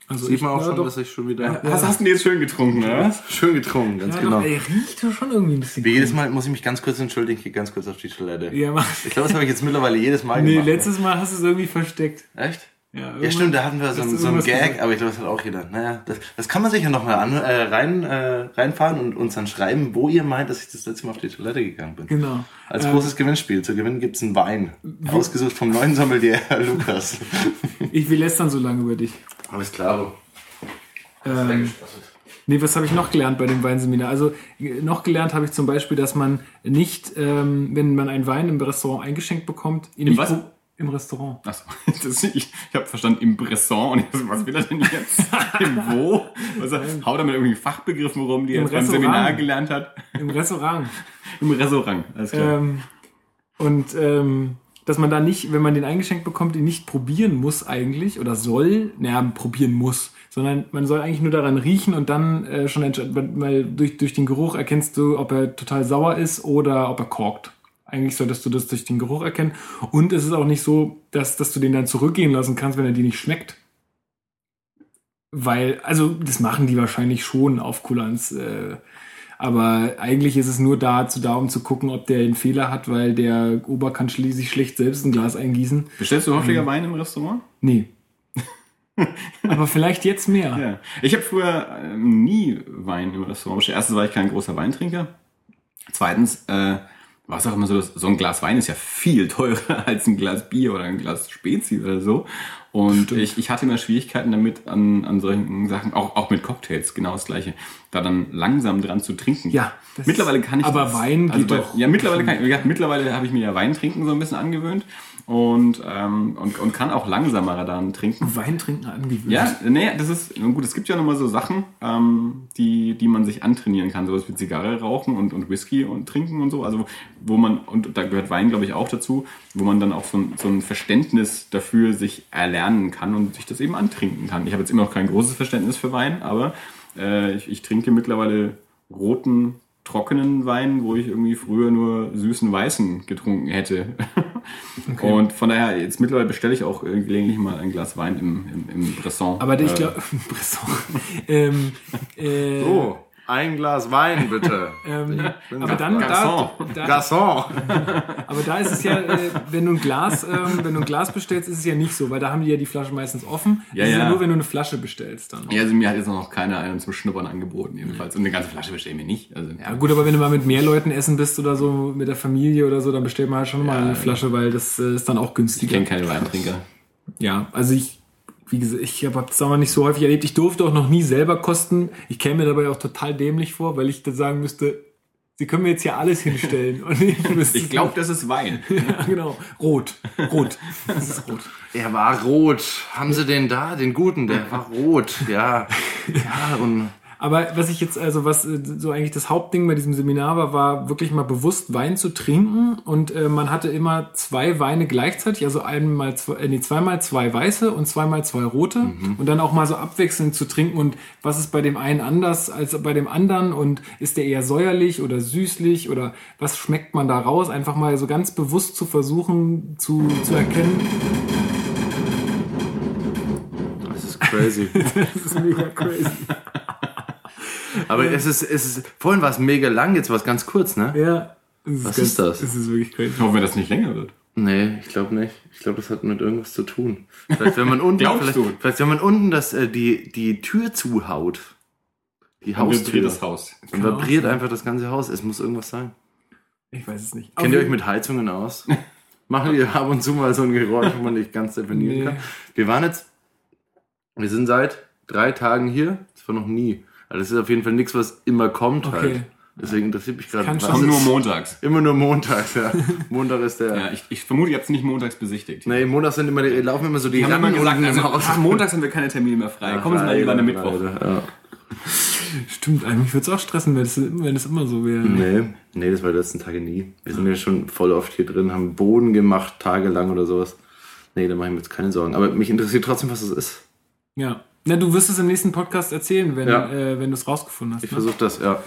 Also Sieht ich- man auch ja, schon, doch. dass ich schon wieder Was hast du denn jetzt schön getrunken, oder was? schön getrunken, ganz Ja, genau. doch, ey, riecht doch schon irgendwie ein bisschen. Wie jedes Mal muss ich mich ganz kurz entschuldigen, ich gehe ganz kurz auf die Toilette. Ja, mach. Ich glaube, das habe ich jetzt mittlerweile jedes Mal Nee, gemacht. letztes Mal hast du es irgendwie versteckt. Echt? Ja, Ja, stimmt, da hatten wir so, so einen Gag, gesagt. aber ich glaube, das hat auch jeder. Naja, das, das kann man sicher nochmal an, äh, rein, äh, reinfahren und uns dann schreiben, wo ihr meint, dass ich das letzte Mal auf die Toilette gegangen bin. Genau. Als Ähm, großes Gewinnspiel. Zu gewinnen gibt's einen Wein. Ausgesucht vom neuen Sommelier Lukas. Ich will lästern so lange über dich. Alles klar. Ähm, nee, was habe ich noch gelernt bei dem Weinseminar? Also äh, noch gelernt habe ich zum Beispiel, dass man nicht, ähm, wenn man einen Wein im Restaurant eingeschenkt bekommt, ihn Im nicht was? Im Restaurant. Achso, das, ich, ich habe verstanden, im Bresson. Und so, was will er denn jetzt? Im wo? Was er, haut er mit irgendwelchen Fachbegriffen rum, die er Im jetzt beim. Seminar gelernt hat? Im Restaurant. Im Restaurant, alles klar. ähm, und ähm, dass man da nicht, wenn man den eingeschenkt bekommt, ihn nicht probieren muss eigentlich oder soll, naja, probieren muss, sondern man soll eigentlich nur daran riechen und dann äh, schon entscheiden, weil durch, durch den Geruch erkennst du, ob er total sauer ist oder ob er korkt. Eigentlich solltest du das durch den Geruch erkennen. Und es ist auch nicht so, dass, dass du den dann zurückgehen lassen kannst, wenn er dir nicht schmeckt. Weil, also das machen die wahrscheinlich schon auf Kulanz. Äh, aber eigentlich ist es nur dazu da, um zu gucken, ob der einen Fehler hat, weil der Ober kann schli- sich schlecht selbst ein Glas eingießen. Bestellst du häufiger Wein im Restaurant? Nee. aber vielleicht jetzt mehr. Ja. Ich habe früher ähm, nie Wein im Restaurant bestellt. Erstens war ich kein großer Weintrinker. Zweitens äh, war es auch immer so, so ein Glas Wein ist ja viel teurer als ein Glas Bier oder ein Glas Spezi oder so. Und ich, ich hatte immer Schwierigkeiten damit an, an solchen Sachen, auch, auch mit Cocktails, genau das gleiche, da dann langsam dran zu trinken. Ja, mittlerweile kann ich aber das, Wein geht bei- doch Ja, mittlerweile kann ich, mittlerweile habe ich mir ja Wein trinken so ein bisschen angewöhnt und, ähm, und, und kann auch langsamer dann trinken. Wein trinken angewöhnt. Ja, nee, das ist gut. Es gibt ja nochmal so Sachen, ähm, die, die man sich antrainieren kann, sowas wie Zigarre rauchen und, und Whisky und trinken und so. Also wo man und da gehört Wein, glaube ich, auch dazu, wo man dann auch so ein, so ein Verständnis dafür sich erlernen kann und sich das eben antrinken kann. Ich habe jetzt immer noch kein großes Verständnis für Wein, aber äh, ich, ich trinke mittlerweile roten trockenen Wein, wo ich irgendwie früher nur süßen weißen getrunken hätte. Und von daher, jetzt mittlerweile bestelle ich auch gelegentlich mal ein Glas Wein im, im, im Bresson. Aber ich Äh, glaube, ähm, äh, So, ein Glas Wein bitte. ähm, aber dann, da, Garçon. da, Garçon. aber da ist es ja, äh, wenn du ein Glas, ähm, wenn du ein Glas bestellst, ist es ja nicht so, weil da haben die ja die Flaschen meistens offen. Ja, ist ja ja. nur, wenn du eine Flasche bestellst dann. Ja, also mir hat jetzt noch keiner einen zum Schnuppern angeboten, jedenfalls. Und eine ganze Flasche bestellen wir nicht. Also, Ja gut, aber wenn du mal mit mehr Leuten essen bist oder so, mit der Familie oder so, dann bestellt man halt schon mal eine Flasche, weil das äh, ist dann auch ich günstiger. kenne keine Weintrinker. Ja, also ich, wie gesagt, ich habe das aber nicht so häufig erlebt. Ich durfte auch noch nie selber kosten. Ich käme mir dabei auch total dämlich vor, weil ich dann sagen müsste, Sie können mir jetzt hier alles hinstellen. Und ich Ich glaube, das ist Wein. ja, genau. Rot. Rot. Das ist rot. Er war rot. Haben Sie den da? Den guten, der war rot. Ja. Ja, und Aber was ich jetzt, also was äh, so eigentlich das Hauptding bei diesem Seminar war, war wirklich mal bewusst Wein zu trinken. Und äh, man hatte immer zwei Weine gleichzeitig, also einmal zwei, äh, nee, zweimal zwei weiße und zweimal zwei rote. Und dann auch mal so abwechselnd zu trinken. Und was ist bei dem einen anders als bei dem anderen? Und ist der eher säuerlich oder süßlich? Oder was schmeckt man da raus? Einfach mal so ganz bewusst zu versuchen zu, zu erkennen. das ist crazy. Das ist mega crazy. Aber es ist, es ist, vorhin war es mega lang, jetzt war es ganz kurz, ne? Ja. Das Was ganz, ist das? Das ist wirklich crazy. Ich hoffe, dass das nicht länger wird. Nee, ich glaube nicht. Ich glaube, das hat mit irgendwas zu tun. Vielleicht, wenn man unten, vielleicht, vielleicht, wenn man unten das, äh, die, die Tür zuhaut. Die Dann Haustür. vibriert das Haus. Dann auch vibriert einfach das ganze Haus. Es muss irgendwas sein. Ich weiß es nicht. Kennt ihr euch mit Heizungen aus? Machen wir ab und zu mal so ein Geräusch, wo man nicht ganz definieren Nee. kann. Wir waren jetzt, wir sind seit drei Tagen hier. Das war noch nie. Also das ist auf jeden Fall nichts, was immer kommt Okay. halt. Deswegen interessiert mich gerade. Kann was schon Kommt nur montags. Immer nur montags, ja. Montag ist der. Ja, ich, ich vermute, ihr habt es nicht montags besichtigt. Nee, montags sind immer die, laufen immer so die Die haben immer gesagt, also, ach, montags haben wir keine Termine mehr frei. Kommen Sie mal lieber an der Mittwoch. Leider, Ja. Stimmt, eigentlich würde es auch stressen, wenn es, wenn es immer so wäre. Nee, nee, das war die letzten Tage nie. Wir sind ja schon voll oft hier drin, haben Boden gemacht, tagelang oder sowas. Nee, da mache ich mir jetzt keine Sorgen. Aber mich interessiert trotzdem, was das ist. Ja. Na, du wirst es im nächsten Podcast erzählen, wenn, Ja. äh, wenn du es rausgefunden hast. Ich ne? versuche das, ja.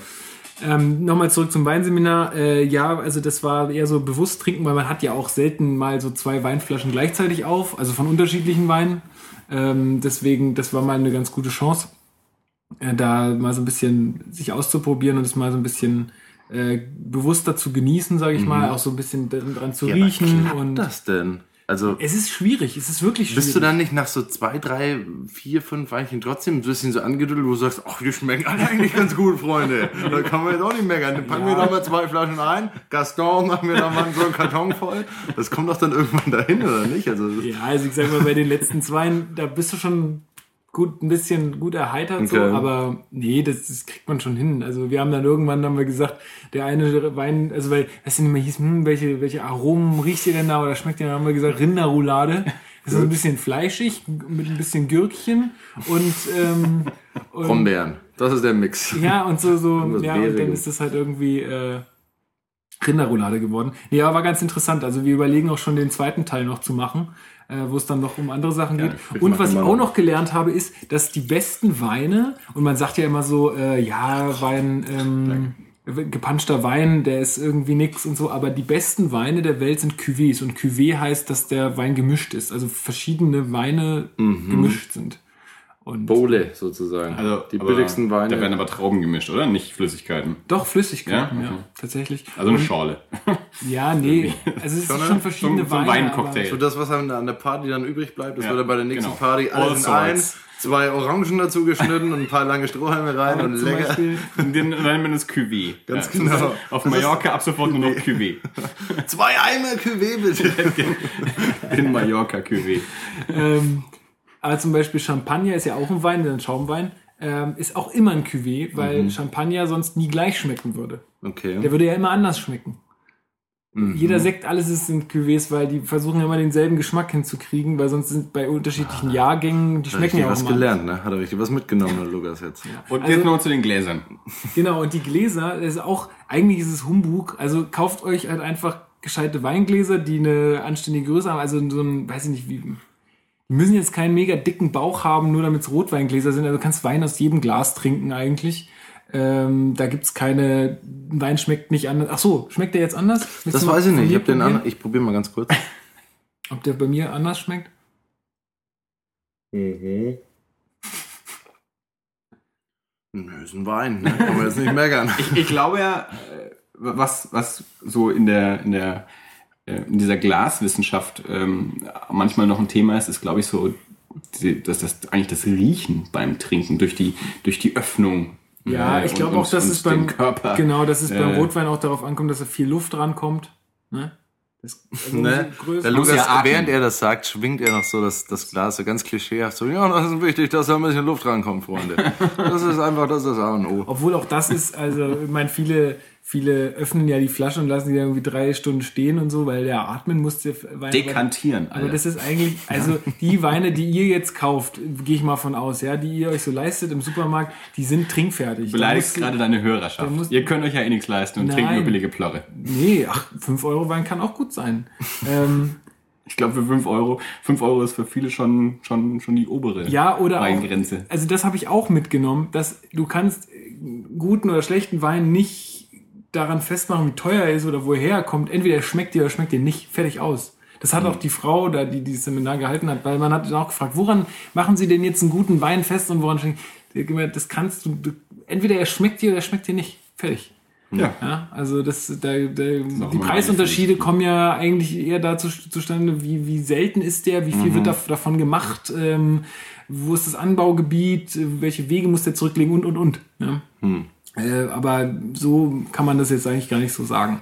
Ähm, Nochmal zurück zum Weinseminar. Äh, ja, also das war eher so bewusst trinken, weil man hat ja auch selten mal so zwei Weinflaschen gleichzeitig auf, also von unterschiedlichen Weinen. Ähm, deswegen, das war mal eine ganz gute Chance, äh, da mal so ein bisschen sich auszuprobieren und es mal so ein bisschen äh, bewusster zu genießen, sage ich mal, auch so ein bisschen dran zu Mhm. ja riechen. klappt Und das denn? Also, es ist schwierig, es ist wirklich schwierig. bist du dann nicht nach so zwei, drei, vier, fünf Weinchen trotzdem ein bisschen so angedüdelt, wo du sagst, ach, die schmecken alle eigentlich ganz gut, Freunde. Da kann man jetzt auch nicht meckern. Dann packen wir Ja. doch mal zwei Flaschen ein. Gaston, machen wir da mal so einen Karton voll. Das kommt doch dann irgendwann dahin, oder nicht? Also, Ja, also ich sag mal, bei den letzten zwei, da bist du schon gut, ein bisschen gut erheitert, so, Okay. aber nee, das, das kriegt man schon hin. Also wir haben dann irgendwann haben wir gesagt, der eine Wein, also weil, weißt du nicht mehr hieß, hm, welche, welche Aromen riecht ihr denn da oder schmeckt ihr, dann haben wir gesagt, Rinderroulade. Das ist ein bisschen fleischig, mit ein bisschen Gürkchen und, ähm, und Brombeeren. Das ist der Mix. ja, und so, so, Irgendwas ja, und dann ist das halt irgendwie äh, Rinderroulade geworden. Nee, aber war ganz interessant. Also wir überlegen auch schon den zweiten Teil noch zu machen, wo es dann noch um andere Sachen geht. wir Und was ich auch noch. noch gelernt habe, ist, dass die besten Weine, und man sagt ja immer so, äh, ja, Wein, ähm, gepanschter Wein, der ist irgendwie nix und so, aber die besten Weine der Welt sind Cuvées und Cuvée heißt, dass der Wein gemischt ist, also verschiedene Weine Mhm. gemischt sind. Und Bowle sozusagen. Also, die billigsten Weine. Da werden aber Trauben gemischt, oder? Nicht Flüssigkeiten. doch Flüssigkeiten, Ja? ja, Okay. tatsächlich. Also eine Schorle. Ja, nee, also es Schon, sind schon verschiedene So- so ein Weine. Weincocktail. so das, was an der, an der Party dann übrig bleibt, das Ja, wird dann bei der nächsten genau. Party All alles in ein, sorts. zwei Orangen dazu geschnitten und ein paar lange Strohhalme rein und zum lecker. Beispiel, Und dann nennen wir das Cuvée. Ganz Ja, genau. Auf Mallorca ab sofort nur noch Cuvée. Zwei Eimer Cuvée bitte. In Mallorca Cuvée. ähm, aber zum Beispiel Champagner ist ja auch ein Wein, ein Schaumwein, ähm, ist auch immer ein Cuvée, weil Champagner sonst nie gleich schmecken würde. Der Okay. würde ja immer anders schmecken. Jeder Sekt, alles ist in Cuvées, weil die versuchen immer denselben Geschmack hinzukriegen, weil sonst sind bei unterschiedlichen Jahrgängen, die schmecken Richtig ja auch was immer gelernt, ne? Hat er richtig was mitgenommen, der Lukas jetzt. Und Also- jetzt noch zu den Gläsern. Genau, und die Gläser, das ist auch, eigentlich ist es Humbug. Also kauft euch halt einfach gescheite Weingläser, die eine anständige Größe haben. Also so ein, weiß ich nicht, wie. Die müssen jetzt keinen mega dicken Bauch haben, nur damit es Rotweingläser sind. Also du kannst Wein aus jedem Glas trinken eigentlich. Ähm, da gibt's keine, Wein schmeckt nicht anders. Ach so, schmeckt der jetzt anders? Willst Das weiß ich nicht. Ich hab den an, ich probiere mal ganz kurz. Ob der bei mir anders schmeckt? Mhm. Nö, ist ein Wein, ne? Kann man jetzt nicht meckern. Ich, ich glaube ja, äh, was, was so in der, in der, äh, in dieser Glaswissenschaft ähm, manchmal noch ein Thema ist, ist, glaube ich, so, dass das eigentlich das Riechen beim Trinken durch die, durch die Öffnung. Ja, äh, ich glaube auch, dass es beim Körper. genau, dass es beim äh, Rotwein auch darauf ankommt, dass da viel Luft rankommt. Ne? Das, also Ne? Der Lukas, ja während er das sagt, schwingt er noch so das, das Glas so ganz klischeehaft so, ja, das ist wichtig, dass da ein bisschen Luft rankommt, Freunde. Das ist einfach, das ist A und O. Obwohl auch das ist, also ich meine, viele, viele öffnen ja die Flasche und lassen die dann irgendwie drei Stunden stehen und so, weil der atmen muss der Wein. Dekantieren. Aber das ist eigentlich, also die Weine, die ihr jetzt kauft, gehe ich mal von aus, ja, die ihr euch so leistet im Supermarkt, die sind trinkfertig. Beleidigst gerade deine Hörerschaft. musst- Ihr könnt euch ja eh nichts leisten und Nein. trinkt nur billige Plörre. Nee, ach, 5 Euro Wein kann auch gut sein. ähm, Ich glaube, für 5 Euro, 5 Euro ist für viele schon, schon, schon die obere Ja, oder auch, Weingrenze. also das habe ich auch mitgenommen, dass du kannst guten oder schlechten Wein nicht daran festmachen, wie teuer er ist oder woher er kommt. Entweder er schmeckt dir oder schmeckt dir nicht. Fertig aus. Das hat auch die Frau, da, die dieses Seminar gehalten hat, weil man hat auch gefragt, woran machen Sie denn jetzt einen guten Wein fest und woran Die gemeint, Das kannst du, entweder er schmeckt dir oder er schmeckt dir nicht. Fertig. Ja. Ja, also das, da, da, die immer meine Preisunterschiede kommen ja eigentlich eher dazu zustande, wie, wie selten ist der, wie viel wird da, davon gemacht, ähm, wo ist das Anbaugebiet, welche Wege muss der zurücklegen und und und. Ja. Äh, aber so kann man das jetzt eigentlich gar nicht so sagen,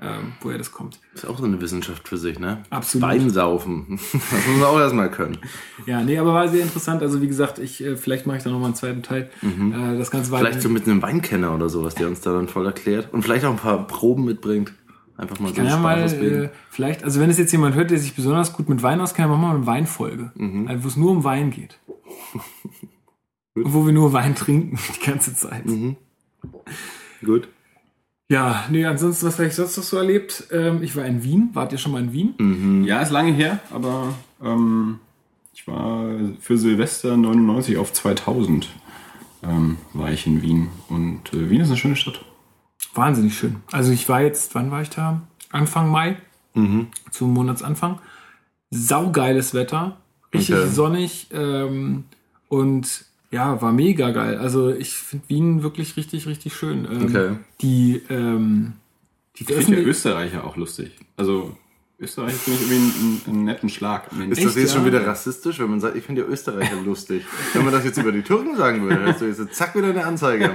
äh, woher das kommt. Ist auch so eine Wissenschaft für sich, ne? Absolut. Weinsaufen. Das muss man auch erstmal können. Ja, nee, aber war sehr interessant. Also wie gesagt, ich äh, vielleicht mache ich da noch mal einen zweiten Teil. Äh, das Ganze war Vielleicht so mit einem Weinkenner oder sowas, der uns da dann voll erklärt. Und vielleicht auch ein paar Proben mitbringt. Einfach mal so ja mal, äh, vielleicht, also wenn es jetzt jemand hört, der sich besonders gut mit Wein auskennt, machen wir mal eine Weinfolge, also, wo es nur um Wein geht. Und wo wir nur Wein trinken die ganze Zeit. Gut. Ja, nee, ansonsten, was habe ich sonst noch so erlebt? Ähm, ich war in Wien. Wart ihr schon mal in Wien? Ja, ist lange her, aber ähm, ich war für Silvester 99 auf 2000 ähm, war ich in Wien. Und äh, Wien ist eine schöne Stadt. Wahnsinnig schön. Also ich war jetzt, wann war ich da? Anfang Mai, zum Monatsanfang. Saugeiles Wetter, richtig Okay. sonnig ähm, und ja, war mega geil. Also ich finde Wien wirklich richtig, richtig schön. Ähm, Okay. Die, ähm, die Ich finde Österreicher auch lustig. Also Österreich finde ich irgendwie einen, einen netten Schlag. Ist Echt, das jetzt schon ja? wieder rassistisch, wenn man sagt, ich finde ja Österreicher lustig? Wenn man das jetzt über die Türken sagen würde, hättest du jetzt zack wieder eine Anzeige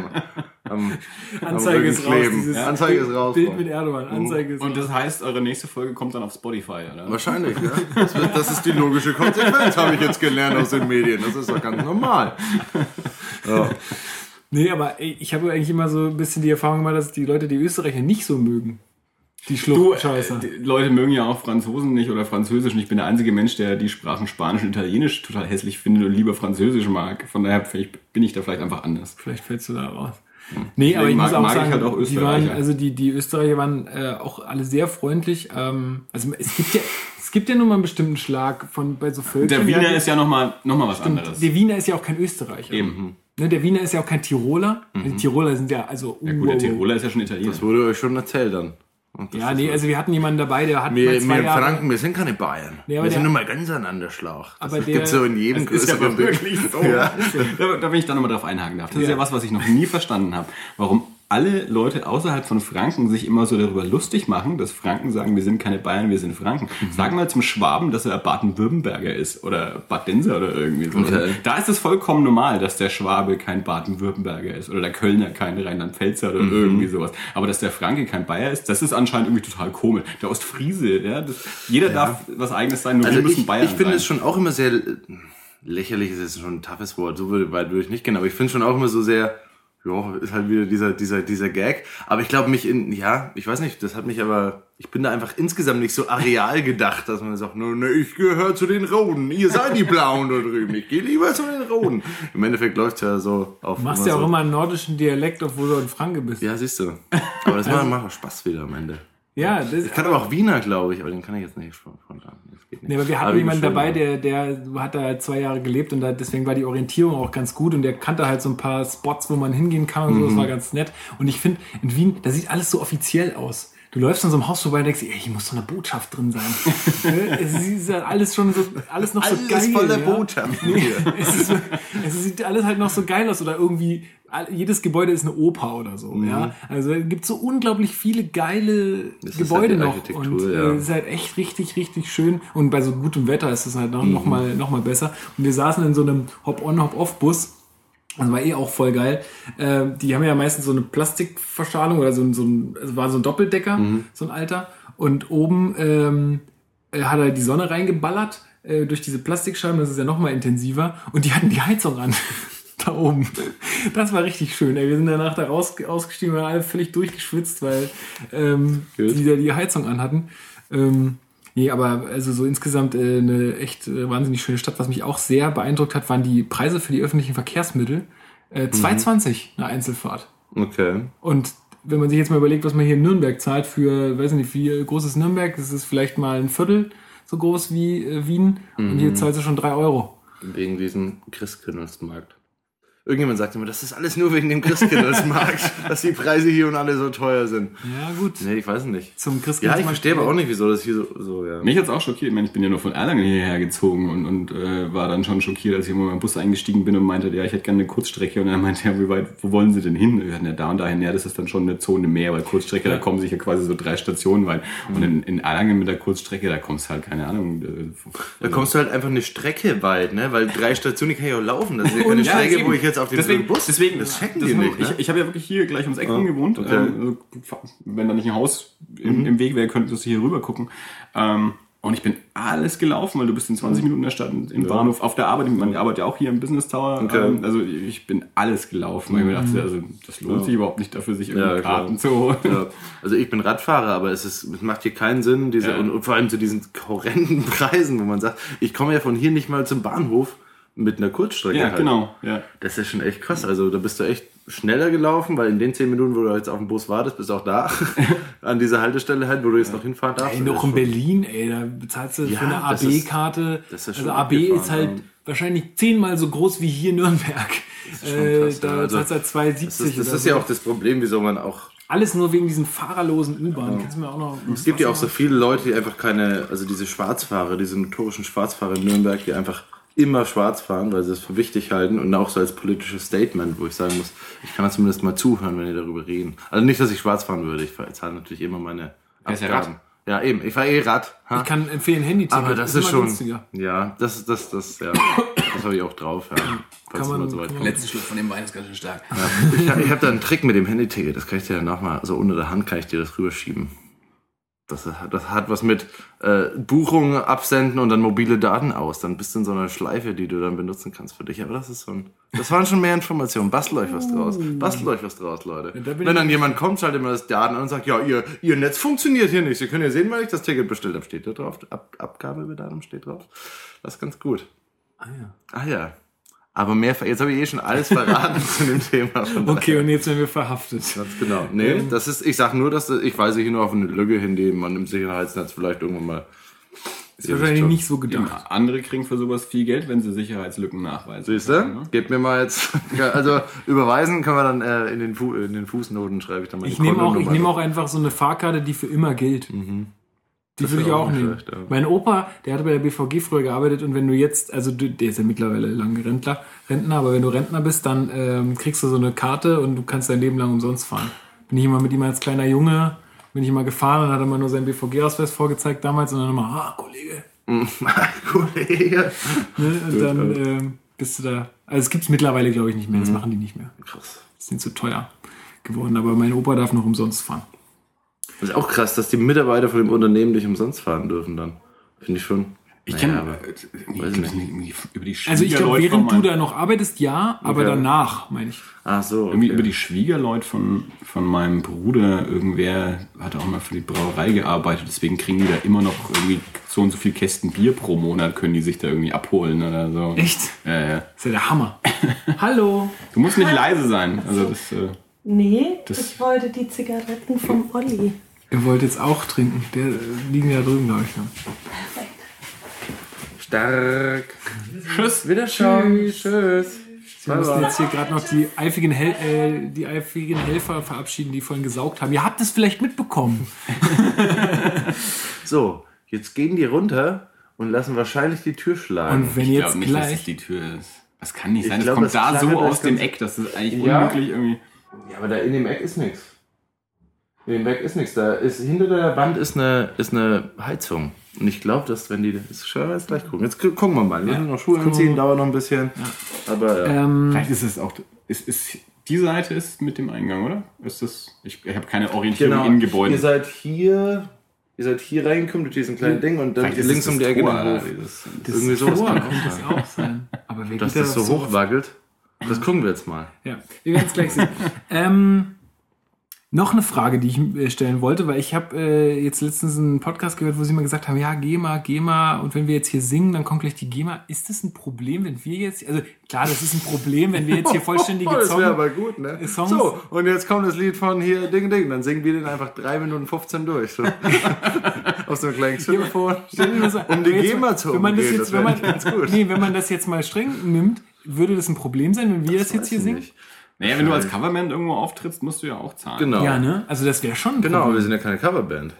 am, Anzeige am ist raus. kleben. Dieses Anzeige ist raus. Bild mit Erdogan. Anzeige ist Und raus. das heißt, eure nächste Folge kommt dann auf Spotify, oder? Wahrscheinlich, ja. Das, wird, das ist die logische Konsequenz, habe ich jetzt gelernt aus den Medien. Das ist doch ganz normal. Ja. Nee, aber ich habe eigentlich immer so ein bisschen die Erfahrung gemacht, dass die Leute die Österreicher nicht so mögen. Die Schluchtscheißer. Die Leute mögen ja auch Franzosen nicht oder Französisch. Und ich bin der einzige Mensch, der die Sprachen Spanisch und Italienisch total hässlich findet und lieber Französisch mag. Von daher bin ich- bin ich da vielleicht einfach anders. Vielleicht fällst du da raus. Nee, aber ich mag- muss auch mag ich sagen, halt auch die Österreicher. waren, also die, die Österreicher waren äh, auch alle sehr freundlich. Ähm, also es gibt ja, es gibt ja nur mal einen bestimmten Schlag von bei so Völkern. Der Wiener ja, ist ja nochmal noch mal was anderes. der Wiener ist ja auch kein Österreicher. Eben. Ne, der Wiener ist ja auch kein Tiroler. Die Tiroler sind ja also Ja, gut, der Tiroler ist ja schon Italiener. Das wurde euch schon erzählt dann. Ja, ist nee, so. also wir hatten jemanden dabei, der hat wir, mal zwei wir Jahre... Franken, wir sind keine Bayern. Nee, wir sind nur mal ganz an der Schlauch. Das Aber der- so in jedem Das ist ja wirklich so. Ja. Da, da will ich dann nochmal drauf einhaken darf. Das ist Ja. ja was, was ich noch nie verstanden habe. Warum alle Leute außerhalb von Franken sich immer so darüber lustig machen, dass Franken sagen, wir sind keine Bayern, wir sind Franken. Mhm. Sag mal zum Schwaben, dass er Baden-Württemberger ist oder Badenser oder irgendwie so. Okay. Da ist es vollkommen normal, dass der Schwabe kein Baden-Württemberger ist oder der Kölner kein Rheinland-Pfälzer Mhm. oder irgendwie sowas. Aber dass der Franke kein Bayer ist, das ist anscheinend irgendwie total komisch. Der Ostfriese, ja, das, jeder darf was eigenes sein, nur Also wir müssen ich, Bayern ich finde es schon auch immer sehr lächerlich, ist jetzt schon ein toughes Wort, so würde, ich nicht gehen, aber ich finde schon auch immer so sehr, ja, ist halt wieder dieser, dieser, dieser Gag. Aber ich glaube mich in, ja, ich weiß nicht, das hat mich aber, ich bin da einfach insgesamt nicht so areal gedacht, dass man sagt, nur, ne, ich gehöre zu den Roden, ihr seid die Blauen da drüben, ich gehe lieber zu den Roden. Im Endeffekt läuft's ja so auf. Du machst ja auch so. immer einen nordischen Dialekt, obwohl du ein Franke bist. Ja, siehst du. Aber das macht, macht auch Spaß wieder am Ende. Ja, das, Ich kann aber auch Wiener, glaube ich, aber den kann ich jetzt nicht spontan. Geht nicht. Nee, aber wir Aber hatten wie jemanden dabei, der, der hat da zwei Jahre gelebt und da, deswegen war die Orientierung auch ganz gut und der kannte halt so ein paar Spots, wo man hingehen kann und so, das Mhm. war ganz nett. Und ich finde, in Wien, da sieht alles so offiziell aus. Du läufst an so einem Haus vorbei und denkst, ey, hier muss so eine Botschaft drin sein. Ne? es ist ja alles schon so, alles noch so Alles geil. voller ja? Botschaften hier. es, ist, es sieht alles halt noch so geil aus oder irgendwie jedes Gebäude ist eine Oper oder so, ja. Also es gibt so unglaublich viele geile Mhm. Das ist Gebäude halt die noch und ja. äh, es ist halt echt richtig, richtig schön und bei so gutem Wetter ist es halt noch, noch mal, noch mal besser. Und wir saßen in so einem Hop-on, Hop-off-Bus das war eh auch voll geil. Ähm, die haben ja meistens so eine Plastikverstrahlung oder so ein, so ein also war so ein Doppeldecker, so ein alter. Und oben ähm, äh, hat er die Sonne reingeballert äh, durch diese Plastikscheiben, das ist ja noch mal intensiver. Und die hatten die Heizung an. da oben. Das war richtig schön. Ey. Wir sind danach da raus, ausgestiegen, waren alle völlig durchgeschwitzt, weil ähm, die da die Heizung anhatten. Ähm, nee, aber also so insgesamt äh, eine echt äh, wahnsinnig schöne Stadt. Was mich auch sehr beeindruckt hat, waren die Preise für die öffentlichen Verkehrsmittel. Äh, 2,20 eine Einzelfahrt. Okay. Und wenn man sich jetzt mal überlegt, was man hier in Nürnberg zahlt für, weiß nicht, wie groß ist Nürnberg? Das ist vielleicht mal ein Viertel so groß wie äh, Wien. Und hier zahlst du schon drei Euro. Wegen diesem Christkindlesmarkt. Irgendjemand sagt immer, das ist alles nur wegen dem Christkindlesmarkt, dass die Preise hier und alle so teuer sind. Ja, gut. Nee, ich weiß nicht. Zum Ja, ich Christkindlesmarkt- verstehe aber auch nicht, wieso das hier so, so ja. Mich hat's auch schockiert. Ich meine, ich bin ja nur von Erlangen hierher gezogen und, und äh, war dann schon schockiert, als ich in meinen Bus eingestiegen bin und meinte, ja, ich hätte gerne eine Kurzstrecke. Und er meinte, ja, wie weit, wo wollen Sie denn hin? Wir hatten ja da und dahin, ja, das ist dann schon eine Zone mehr, weil Kurzstrecke, da kommen sich ja quasi so drei Stationen weit. Und in, in Erlangen mit der Kurzstrecke, da kommst du halt, keine Ahnung. Äh, Da kommst du halt einfach eine Strecke weit, ne? Weil drei Stationen die kann ich auch laufen. Das ist ja keine Ja, Strecke, wo ich jetzt auf den deswegen, Bus. Deswegen, das checken das die nicht, ne? Ich, ich habe ja wirklich hier gleich ums Eck rum gewohnt. okay. Ähm, wenn da nicht ein Haus Mhm. im, im Weg wäre, könntest du hier rüber gucken. Ähm, und ich bin alles gelaufen, weil du bist in 20 Minuten in der Stadt, im Bahnhof, auf der Arbeit. Ich meine, ich arbeite ja auch hier im Business Tower. Okay. Ähm, also ich bin alles gelaufen. Weil ich mir dachte, also das lohnt sich überhaupt nicht dafür, sich Ja, irgendwie klar. Karten zu holen. Ja, also ich bin Radfahrer, aber es, ist, es macht hier keinen Sinn, diese, Ja. und, und vor allem zu diesen horrenden Preisen, wo man sagt, ich komme ja von hier nicht mal zum Bahnhof mit einer Kurzstrecke. Ja, halt. genau. Ja. Das ist schon echt krass. Also da bist du echt schneller gelaufen, weil in den 10 Minuten, wo du jetzt auf dem Bus wartest, bist du auch da. An dieser Haltestelle halt, wo du jetzt noch hinfahren darfst. Ey, noch das in Berlin, ey, da bezahlst du Ja, für eine das ist- AB-Karte. das Also AB ist halt ja. wahrscheinlich zehnmal so groß wie hier Nürnberg. ist schon Äh, krass, ja. da Also, zahlst du halt 2,70 Das ist, das ist so. ja auch das Problem, wieso man auch Alles nur wegen diesen fahrerlosen auch noch. Es gibt ja auch so viele Leute, die einfach keine, also diese Schwarzfahrer, diese notorischen Schwarzfahrer in Nürnberg, die einfach immer schwarz fahren, weil sie es für wichtig halten und auch so als politisches Statement, wo ich sagen muss, ich kann zumindest mal zuhören, wenn die darüber reden. Also nicht, dass ich schwarz fahren würde, ich zahle natürlich immer meine ja Abgaben. Ja, eben, ich fahre eh Rad. Ha? Ich kann empfehlen, Handy zu aber das ist immer schon, günstiger. ja, das, das, das, ja, das habe ich auch drauf, ja. Falls man- man so weit kann kommt. Letzter Schluck von dem Wein ist ganz schön stark. Ich, hab- ich habe da einen Trick mit dem Handyticket, das kann ich dir danach mal, also unter der Hand kann ich dir das rüberschieben. Das, hat- das hat was mit äh, Buchungen absenden und dann mobile Daten aus. Dann bist du in so einer Schleife, die du dann benutzen kannst für dich. Aber das ist so ein. Das waren schon mehr Informationen. Bastelt euch was draus. Bastelt euch was draus, Leute. da bin Wenn dann jemand kommt, schaltet immer das Daten an und sagt, ja, ihr, ihr Netz funktioniert hier nicht. Sie können ja sehen, weil ich das Ticket bestellt habe. Steht da drauf. Ab, Abgabebedatum steht drauf. Das ist ganz gut. Ah, ja. Ah ja. Aber mehr, ver- jetzt habe ich eh schon alles verraten zu dem Thema. Okay, und jetzt werden wir verhaftet. Ganz genau. Nee, das ist, ich sag nur, dass ich weise hier nur auf eine Lücke hin, die man im Sicherheitsnetz vielleicht irgendwann mal Ist wahrscheinlich nicht so gedacht. Ja, andere kriegen für sowas viel Geld, wenn sie Sicherheitslücken nachweisen. Siehst du? Gebt mir mal jetzt. Ja, also überweisen können wir dann äh, in, den Fu in den Fußnoten schreibe ich dann mal Ich nehme auch, ich nehme auch einfach so eine Fahrkarte, die für immer gilt. Die Das würde ich auch nicht nehmen. ja. Mein Opa, der hatte bei der BVG früher gearbeitet und wenn du jetzt, also du, der ist ja mittlerweile lange Rentner, Rentner, aber wenn du Rentner bist, dann ähm, kriegst du so eine Karte und du kannst dein Leben lang umsonst fahren. Bin ich immer mit ihm als kleiner Junge, bin ich immer gefahren und hat immer nur seinen BVG-Ausweis vorgezeigt damals und dann immer, ah, Kollege. Kollege. Ne? Und dann ähm, bist du da. Also es gibt's mittlerweile, glaube ich, nicht mehr. Das machen die nicht mehr. Krass. Das sind zu teuer geworden. Aber mein Opa darf noch umsonst fahren. Das ist auch krass, dass die Mitarbeiter von dem Unternehmen nicht umsonst fahren dürfen dann. Finde ich schon. Ich Naja, kenne aber- weiß nicht. irgendwie über die Also ich glaube, während du da noch arbeitest, ja, aber Okay. danach, meine ich. Ach so. Irgendwie Okay. über die Schwiegerleute von, von meinem Bruder, irgendwer hat auch mal für die Brauerei gearbeitet, deswegen kriegen die da immer noch irgendwie so und so viel Kästen Bier pro Monat, können die sich da irgendwie abholen oder so. Echt? Ja, ja. Das ist ja der Hammer. Hallo. Du musst nicht leise sein. Also das, äh, Nee, Das- ich wollte die Zigaretten vom Olli. Ihr wollt jetzt auch trinken. Der äh, liegen ja drüben, glaube ich. Ne? Stark. Tschüss. Wiederschauen. Tschüss. Wir müssen jetzt hier gerade noch die eifigen, Hel äh, die eifigen Helfer verabschieden, die vorhin gesaugt haben. Ihr habt es vielleicht mitbekommen. So, jetzt gehen die runter und lassen wahrscheinlich die Tür schlagen. Und wenn Ich jetzt glaube nicht, dass gleich. das die Tür ist. Das kann nicht Ich sein. Das glaub, kommt das da so das aus dem Eck, dass das eigentlich Ja. unmöglich irgendwie. ja, aber da in dem Eck ist nichts. Dem Eck ist nichts. Da ist hinter der Wand ist eine, ist eine Heizung. Und ich glaube, dass wenn die. Das schau jetzt gleich gucken. Jetzt gu- gucken wir mal. Wir Ja. müssen noch Schuhe anziehen, dauert noch ein bisschen. Aber ja. Ähm, Vielleicht ist es auch. Ist, ist, die Seite ist mit dem Eingang, oder? Ist das. Ich, ich habe keine Orientierung in Gebäuden. Genau. Ihr seid hier. Ihr seid hier reingekommen durch diesen kleinen Ding und dann links um das die Ecke Hof. Dieses- das irgendwie Tor kann das auch sein. Aber wer Dass das da so hoch wackelt. Das gucken wir jetzt mal. Ja, wir werden es gleich sehen. ähm, noch eine Frage, die ich äh, stellen wollte, weil ich habe äh, jetzt letztens einen Podcast gehört, wo sie mal gesagt haben, ja, GEMA, GEMA, und wenn wir jetzt hier singen, dann kommt gleich die GEMA. Ist das ein Problem, wenn wir jetzt, also klar, das ist ein Problem, wenn wir jetzt hier vollständige Oh, das wäre Songs... aber gut, ne? Songs- So, und jetzt kommt das Lied von hier Ding Ding. Dann singen wir den einfach 3 Minuten 15 durch. So. Auf so einem kleinen das mal- Um die jetzt GEMA zu wenn man das umgehen, jetzt, das wenn man, ganz gut. Nee, wenn man das jetzt mal streng nimmt, würde das ein Problem sein, wenn wir das, jetzt Weiß hier singen? nicht. Naja, wenn du als Coverman irgendwo auftrittst, musst du ja auch zahlen. Genau. Ja, ne? Also das wäre schon ein Genau, Problem. wir sind ja keine Coverband.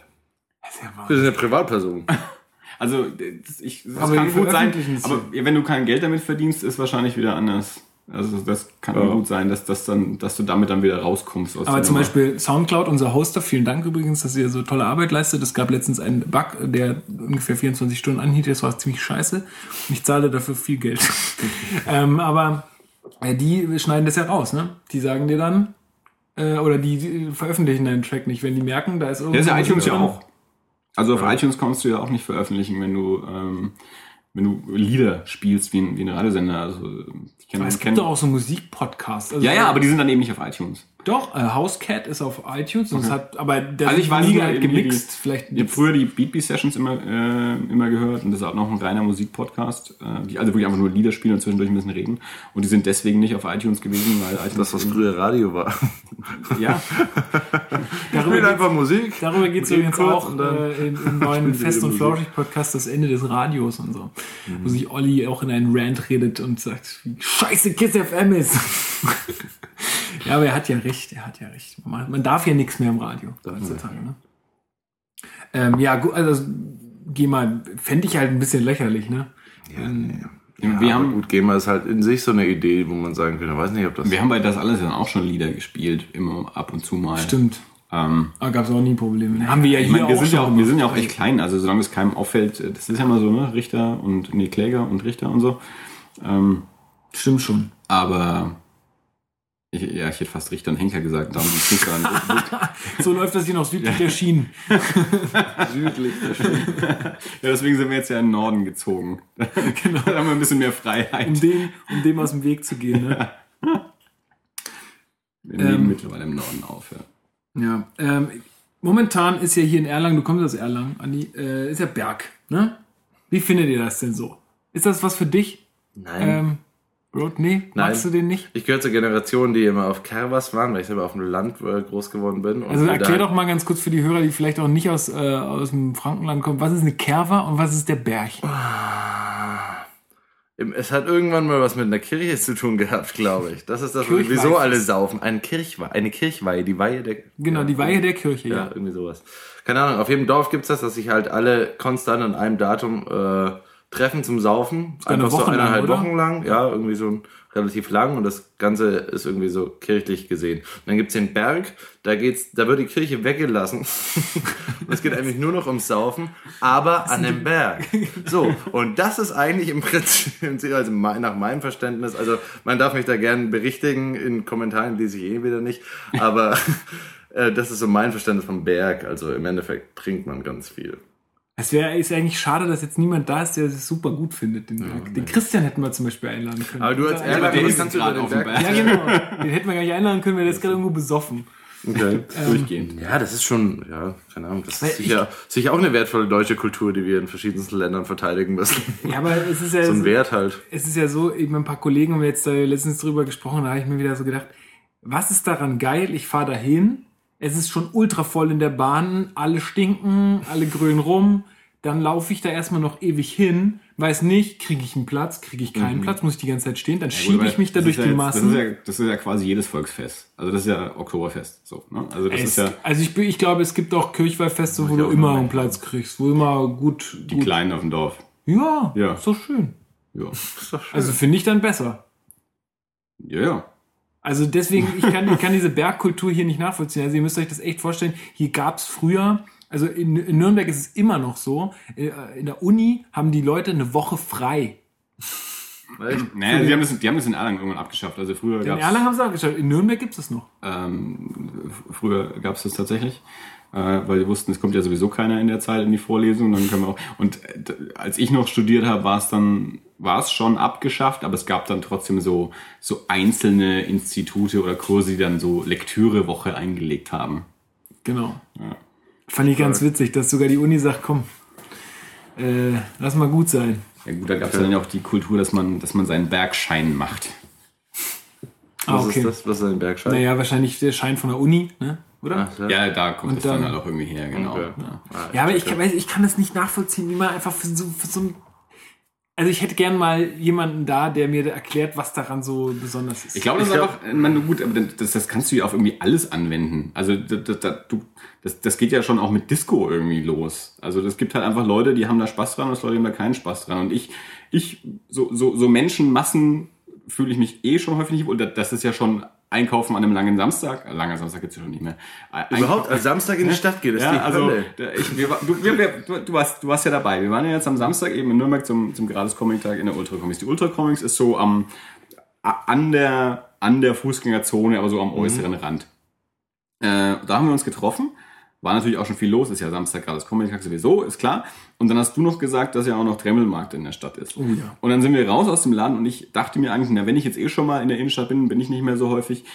Das ist ja wahr. Wir sind ja Privatpersonen. Also, das, ich, das Aber kann gut sein. Aber wenn du kein Geld damit verdienst, ist wahrscheinlich wieder anders. Also, das kann Ja. gut sein, dass, das dann, dass du damit dann wieder rauskommst. Aus Aber zum Nummer. Beispiel Soundcloud, unser Hoster, vielen Dank übrigens, dass ihr so tolle Arbeit leistet. Es gab letztens einen Bug, der ungefähr 24 Stunden anhielt. Das war ziemlich scheiße. Und ich zahle dafür viel Geld. ähm, aber die schneiden das ja raus, ne? Die sagen dir dann, äh, oder die, veröffentlichen deinen Track nicht, wenn die merken, da ist Ja, irgendwas. ist ja iTunes ja auch. Also auf iTunes kannst du ja auch nicht veröffentlichen, wenn du, ähm, wenn du Lieder spielst wie ein, wie ein Radiosender. Also, ich kenn, Es kenn- gibt doch auch so Musikpodcasts. Also Ja, ja, aber die sind dann eben nicht auf iTunes. Doch, äh, Housecat ist auf iTunes und es hat, aber der Also ich weiß nie nur, halt gemixt. Vielleicht Ich habe früher die Beatbeat Sessions immer, äh, immer gehört und das ist auch noch ein reiner Musikpodcast, äh, die also wirklich einfach nur Lieder spielen und zwischendurch ein bisschen reden. Und die sind deswegen nicht auf iTunes gewesen, weil iTunes Das, was früher Radio war. ja, darüber Spielt einfach Musik. Darüber geht es übrigens auch äh, im, im neuen Fest und. Flauschig Podcast das Ende des Radios und so. Wo sich Olli auch in einen Rant redet und sagt, wie scheiße Kiss FM ist. ja, aber er hat ja recht, er hat ja recht. Man, man darf ja nichts mehr im Radio heutzutage. Ne? Ähm, ja, gut, also geh mal, fände ich halt ein bisschen lächerlich, ne? wir, Wir haben, gut, GEMA ist halt in sich so eine Idee, wo man sagen könnte, weiß nicht, ob das. wir haben bei das alles dann auch schon Lieder gespielt, immer ab und zu mal. Stimmt. Ähm, Aber gab es auch nie Probleme. Haben wir ja hier meine, wir auch sind ja auch, wir sind ja auch echt klein, also solange es keinem auffällt, äh, das ist ja mal so, ne, Richter und, nee, Kläger und Richter und so. Ähm, Stimmt schon. aber, ich, ja, ich hätte fast Richter und Henker gesagt, darum nicht dran. So läuft das hier noch südlich der Schienen. südlich. Ja, deswegen sind wir jetzt ja in den Norden gezogen. genau. Da haben wir ein bisschen mehr Freiheit. Um dem, um dem aus dem Weg zu gehen, ne? Wir nehmen Ähm. mittlerweile im Norden auf, ja. Ja, ähm, momentan ist ja hier in Erlangen, du kommst aus Erlangen, Andi, äh, ist ja Berg, ne? Wie findet ihr das denn so? Ist das was für dich? Nein. Ähm, Road? Nee, magst du den nicht? Ich gehöre zur Generation, die immer auf Kerwas waren, weil ich selber auf dem Land äh, groß geworden bin. Und Also erklär doch mal ganz kurz für die Hörer, die vielleicht auch nicht aus, äh, aus dem Frankenland kommen, was ist eine Kerwa und was ist der Berg? Im- Es hat irgendwann mal was mit einer Kirche zu tun gehabt, glaube ich. Das ist das, wieso alle saufen. Eine Kirchweihe, eine Kirchweihe, die Weihe der... Genau, die Weihe der Kirche, Ja, ja. irgendwie sowas. Keine Ahnung, auf jedem Dorf gibt's das, dass sich halt alle konstant an einem Datum äh, treffen zum Saufen. Einfach so Woche lang, eineinhalb oder? Wochen lang. Ja, irgendwie so relativ lang und das Ganze ist irgendwie so kirchlich gesehen. Und dann gibt's den Berg, da geht's, da wird die Kirche weggelassen. es geht eigentlich nur noch ums Saufen, aber an dem Berg. So, und das ist eigentlich im Prinzip, also nach meinem Verständnis, also man darf mich da gerne berichtigen, in Kommentaren lese ich eh wieder nicht, aber äh, das ist so mein Verständnis vom Berg. Also im Endeffekt trinkt man ganz viel. Es wäre ist eigentlich schade, dass jetzt niemand da ist, der es super gut findet, den Berg. Den Christian hätten wir zum Beispiel einladen können. Aber du als Ja, was ist kannst du gerade den auf dem Berg? Ja, genau. Den hätten wir gar nicht einladen können, weil der ist gerade irgendwo besoffen. Okay. Durchgehend. Ja, das ist schon, ja, keine Ahnung, das ist sicher, sicher auch eine wertvolle deutsche Kultur, die wir in verschiedensten Ländern verteidigen müssen. Ja, aber es ist ja so ein Wert halt. es ist ja so, eben ein paar Kollegen haben jetzt da letztens drüber gesprochen, da habe ich mir wieder so gedacht, was ist daran geil? Ich fahre dahin, es ist schon ultra voll in der Bahn, alle stinken, alle grün rum, dann laufe ich da erstmal noch ewig hin, weiß nicht, kriege ich einen Platz, kriege ich keinen Platz, muss ich die ganze Zeit stehen, dann schiebe ich mich da durch ist die ja jetzt- Massen. Das ist, ja, das ist ja quasi jedes Volksfest. Also das ist ja Oktoberfest. So, ne? Also das Es, ist ja also ich, ich glaube, es gibt auch Kirchweihfeste, wo du immer einen. Platz kriegst, wo immer gut, die gut Kleinen auf dem Dorf. ja, Ja. ist doch schön. Ja. Also finde ich dann besser. Ja, ja. Also deswegen, ich kann, ich kann diese Bergkultur hier nicht nachvollziehen. Also ihr müsst euch das echt vorstellen, hier gab's früher, also in, in Nürnberg ist es immer noch so, äh, in der Uni haben die Leute eine Woche frei. Echt? Naja, die haben, das, die haben das in Erlangen irgendwann abgeschafft. Also früher In gab's Erlangen haben sie auch geschaut, in Nürnberg gibt's es noch. ähm, früher gab's das tatsächlich. Äh, weil die wussten, es kommt ja sowieso keiner in der Zeit in die Vorlesung, dann können wir auch. Und äh, als ich noch studiert habe, war es dann, war es schon abgeschafft, aber es gab dann trotzdem so, so einzelne Institute oder Kurse, die dann so Lektürewoche eingelegt haben. Genau. Fand ich ganz witzig, dass sogar die Uni sagt, komm, äh, lass mal gut sein. Ja gut, da gab es dann ja auch die Kultur, dass man, dass man seinen Bergschein macht. Ah, Was okay. ist das? Was ist ein Bergschein? Naja, wahrscheinlich der Schein von der Uni, ne? Oder? Ach, ja. Ja, da kommt Und es dann dann- halt auch irgendwie her, genau. Okay. Ja. Ah, Ja, aber ich, kann- ich kann das nicht nachvollziehen, wie man einfach für so, für so ein. Also ich hätte gern mal jemanden da, der mir erklärt, was daran so besonders ist. Ich glaube, das Ich ist glaub- einfach, meine, gut, aber das, das kannst du ja auf irgendwie alles anwenden. Also das, das, das, du, das, das geht ja schon auch mit Disco irgendwie los. Also das gibt halt einfach Leute, die haben da Spaß dran und es Leute, die haben da keinen Spaß dran. Und ich, ich, so, so, so Menschenmassen fühle ich mich eh schon häufig nicht wohl. Das ist ja schon Einkaufen an einem langen Samstag. Äh, Langer Samstag gibt's ja schon nicht mehr. Äh, Überhaupt, Einkaufen- als Samstag in die Stadt geht, das ja, also ich, wir, du, wir, du, du, warst, du warst ja dabei. Wir waren ja jetzt am Samstag eben in Nürnberg zum, zum Gratis Comic Tag in der Ultra Comics. Die Ultra Comics ist so am an der an der Fußgängerzone, aber so am äußeren Rand. Äh, da haben wir uns getroffen. War natürlich auch schon viel los, ist ja Samstag Gratis Comic Tag sowieso, ist klar. Und dann hast du noch gesagt, dass ja auch noch Tremmelmarkt in der Stadt ist. Oh ja. Und dann sind wir raus aus dem Laden und ich dachte mir eigentlich, na, wenn ich jetzt eh schon mal in der Innenstadt bin, bin ich nicht mehr so häufig,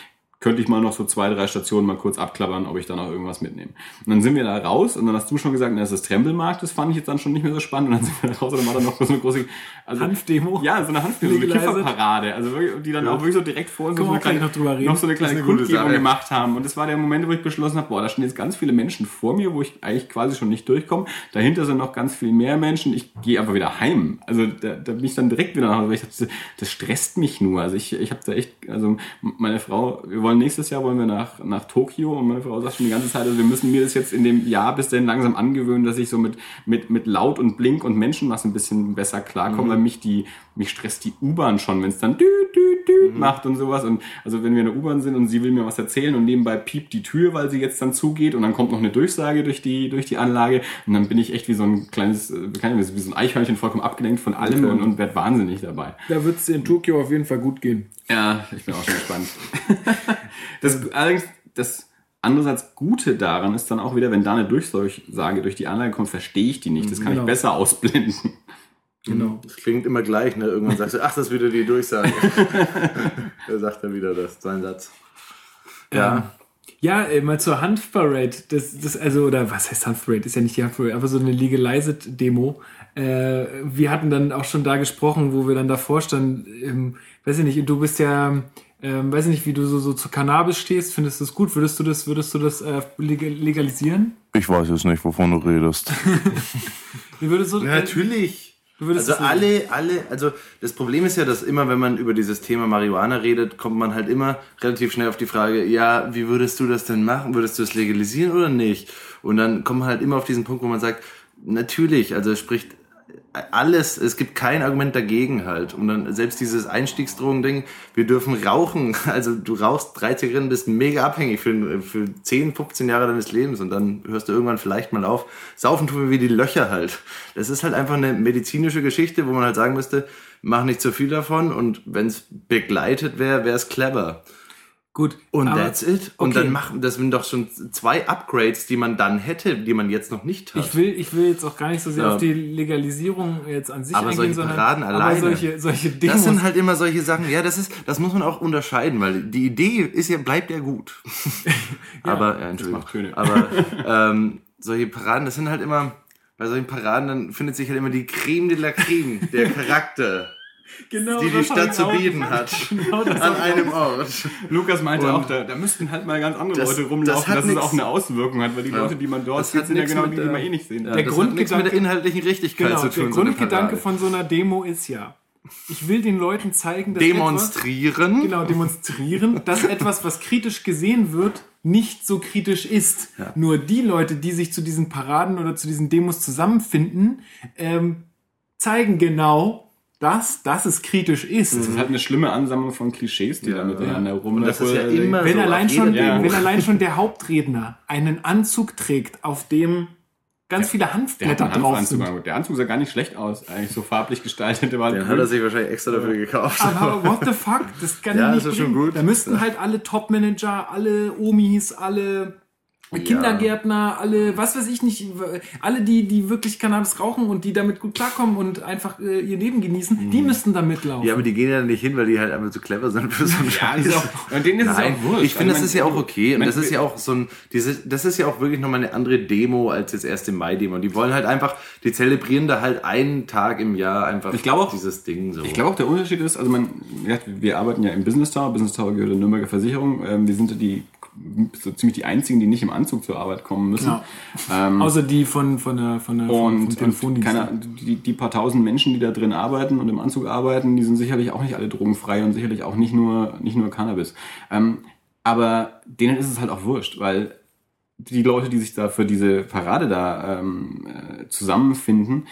könnte ich mal noch so zwei, drei Stationen mal kurz abklappern, ob ich da noch irgendwas mitnehme. Und dann sind wir da raus und dann hast du schon gesagt, na, das ist das Trembelmarkt, das fand ich jetzt dann schon nicht mehr so spannend. Und dann sind wir da raus und dann war da noch so eine große also, Hanfdemo. Ja, so eine Hanfdemo, so eine. Kifferparade. Also die dann auch wirklich so direkt vor uns so kleine, noch drüber reden. noch so eine kleine eine Kundgebung gemacht haben. Und das war der Moment, wo ich beschlossen habe, boah, da stehen jetzt ganz viele Menschen vor mir, wo ich eigentlich quasi schon nicht durchkomme. Dahinter sind noch ganz viel mehr Menschen. Ich gehe einfach wieder heim. Also da, da bin ich dann direkt wieder nach Hause, weil ich dachte, das stresst mich nur. Also ich, ich habe da echt, also meine Frau, wir wollen nächstes Jahr wollen wir nach, nach Tokio. Und meine Frau sagt schon die ganze Zeit, also wir müssen mir das jetzt in dem Jahr bis dahin langsam angewöhnen, dass ich so mit, mit, mit Laut und Blink und Menschenmassen ein bisschen besser klarkomme, weil mich die, mich stresst die U-Bahn schon, wenn es dann dü, dü, dü macht und sowas. Und also wenn wir in der U-Bahn sind und sie will mir was erzählen und nebenbei piept die Tür, weil sie jetzt dann zugeht und dann kommt noch eine Durchsage durch die, durch die Anlage und dann bin ich echt wie so ein kleines, äh, wie so ein Eichhörnchen vollkommen abgelenkt von allem und, und werd wahnsinnig dabei. Da wird es in Tokio auf jeden Fall gut gehen. Ja, ich bin auch schon gespannt. das allerdings, das andererseits Gute daran ist dann auch wieder, wenn da eine Durchsage durch die Anlage kommt, verstehe ich die nicht. Das kann Genau. ich besser ausblenden. Genau. Das klingt immer gleich, ne? Irgendwann sagst du, ach, das ist wieder die Durchsage. da sagt er wieder das, sein Satz. Ja. Ja, äh, mal zur Hanfparade. Das, das, also, oder was heißt Hanfparade? Ist ja nicht die Hanfparade, aber so eine Legalized-Demo. äh, wir hatten dann auch schon da gesprochen, wo wir dann davor standen, ähm, weiß ich nicht, du bist ja, ähm, weiß ich nicht, wie du so, so zu Cannabis stehst, findest du das gut? Würdest du das, würdest du das äh, legal- legalisieren? Ich weiß jetzt nicht, wovon du redest. Wie würdest du, Ja, natürlich. Du würdest Also alle, alle, also das Problem ist ja, dass immer, wenn man über dieses Thema Marihuana redet, kommt man halt immer relativ schnell auf die Frage, ja, wie würdest du das denn machen? Würdest du es legalisieren oder nicht? Und dann kommt man halt immer auf diesen Punkt, wo man sagt, natürlich, also es spricht alles, es gibt kein Argument dagegen halt. Und dann selbst dieses Einstiegsdrogen-Ding, wir dürfen rauchen. Also du rauchst drei Zigaretten, bist mega abhängig für, für 10, 15 Jahre deines Lebens und dann hörst du irgendwann vielleicht mal auf. Saufen tun wir wie die Löcher halt. Das ist halt einfach eine medizinische Geschichte, wo man halt sagen müsste, mach nicht zu viel davon und wenn es begleitet wäre, wäre es clever. Gut. Und aber- that's it. Und okay. dann machen, das sind doch schon zwei Upgrades, die man dann hätte, die man jetzt noch nicht hat. Ich will, ich will jetzt auch gar nicht so sehr Ja. auf die Legalisierung jetzt an sich Aber eingehen, solche sondern Paraden aber alleine. solche, solche Demos. Das sind halt immer solche Sachen. Ja, das ist, das muss man auch unterscheiden, weil die Idee ist ja, bleibt ja gut. aber, ja, Entschuldigung. Aber ähm, solche Paraden, das sind halt immer, bei solchen Paraden, dann findet sich halt immer die Creme de la Creme, der Charakter, genau, die die das Stadt zu bieten hat. Genau das An einem Ort. Lukas meinte Und auch, da, da müssten halt mal ganz andere das- Leute das rumlaufen, hat dass es nix- auch eine Auswirkung hat, weil die Leute, die man dort Das sieht, hat sind ja genau mit die, die der- man eh nicht sehen Ja, darf. Der das hat nichts mit der Grundgedanke- inhaltlichen Richtigkeit Genau, zu der tun. so eine Grundgedanke Parade. von so einer Demo ist ja, ich will den Leuten zeigen, dass etwas, Demonstrieren. genau, demonstrieren, dass etwas, was kritisch gesehen wird, nicht so kritisch ist. Nur die Leute, die sich zu diesen Paraden oder zu diesen Demos zusammenfinden, ähm, zeigen genau, dass, dass es kritisch ist. Das ist halt eine schlimme Ansammlung von Klischees, die da miteinander rum. Und das ist ja immer Wenn so allein schon, wenn allein schon der Hauptredner einen Anzug trägt, auf dem ganz viele Der hat Hanfblätter drauf Hanfanzug sind. Der Anzug sah gar nicht schlecht aus, eigentlich so farblich gestaltet. Der war Den hat er sich wahrscheinlich extra dafür gekauft. Aber what the fuck? Das kann Ja, ich nicht ist schon gut. Da müssten halt alle Top-Manager, alle Omis, alle Kindergärtner, alle, was weiß ich nicht, alle, die, die wirklich Cannabis rauchen und die damit gut klarkommen und einfach äh, ihr Leben genießen, die müssten da mitlaufen. Ja, aber die gehen ja nicht hin, weil die halt einfach zu clever sind für so einen Ja, Scheiß. auch, und denen ist Nein, es auch wurscht. ich finde, das Also, ist ja auch okay. Und das ist ja auch so ein, diese, das ist ja auch wirklich nochmal eine andere Demo als jetzt erste Mai-Demo. Die wollen halt einfach, die zelebrieren da halt einen Tag im Jahr einfach Ich glaube auch- dieses Ding so. Ich glaube auch der Unterschied ist, also man, wir arbeiten ja im Business Tower, Business Tower gehört der Nürnberger Versicherung, ähm, wir sind ja die so ziemlich die einzigen, die nicht im Anzug zur Arbeit kommen müssen. Genau. Ähm, Außer die von, von der, von der, und, und Telefondienst. keine, die, die paar tausend Menschen, die da drin arbeiten und im Anzug arbeiten, die sind sicherlich auch nicht alle drogenfrei und sicherlich auch nicht nur, nicht nur Cannabis. Ähm, aber denen ist es halt auch wurscht, weil die Leute, die sich da für diese Parade da ähm, äh, zusammenfinden,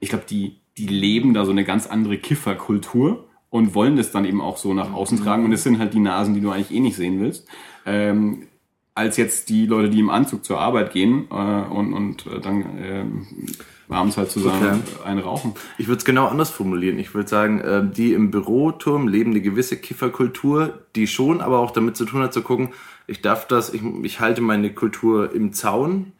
ich glaube, die, die leben da so eine ganz andere Kifferkultur und wollen das dann eben auch so nach außen tragen. Und es sind halt die Nasen, die du eigentlich eh nicht sehen willst. Ähm, als jetzt die Leute, die im Anzug zur Arbeit gehen äh, und, und äh, dann ähm, abends halt zusammen einen rauchen. Ich würde es genau anders formulieren. Ich würde sagen, äh, die im Büroturm leben eine gewisse Kifferkultur, die schon aber auch damit zu tun hat, zu gucken, ich darf das, ich, ich halte meine Kultur im Zaun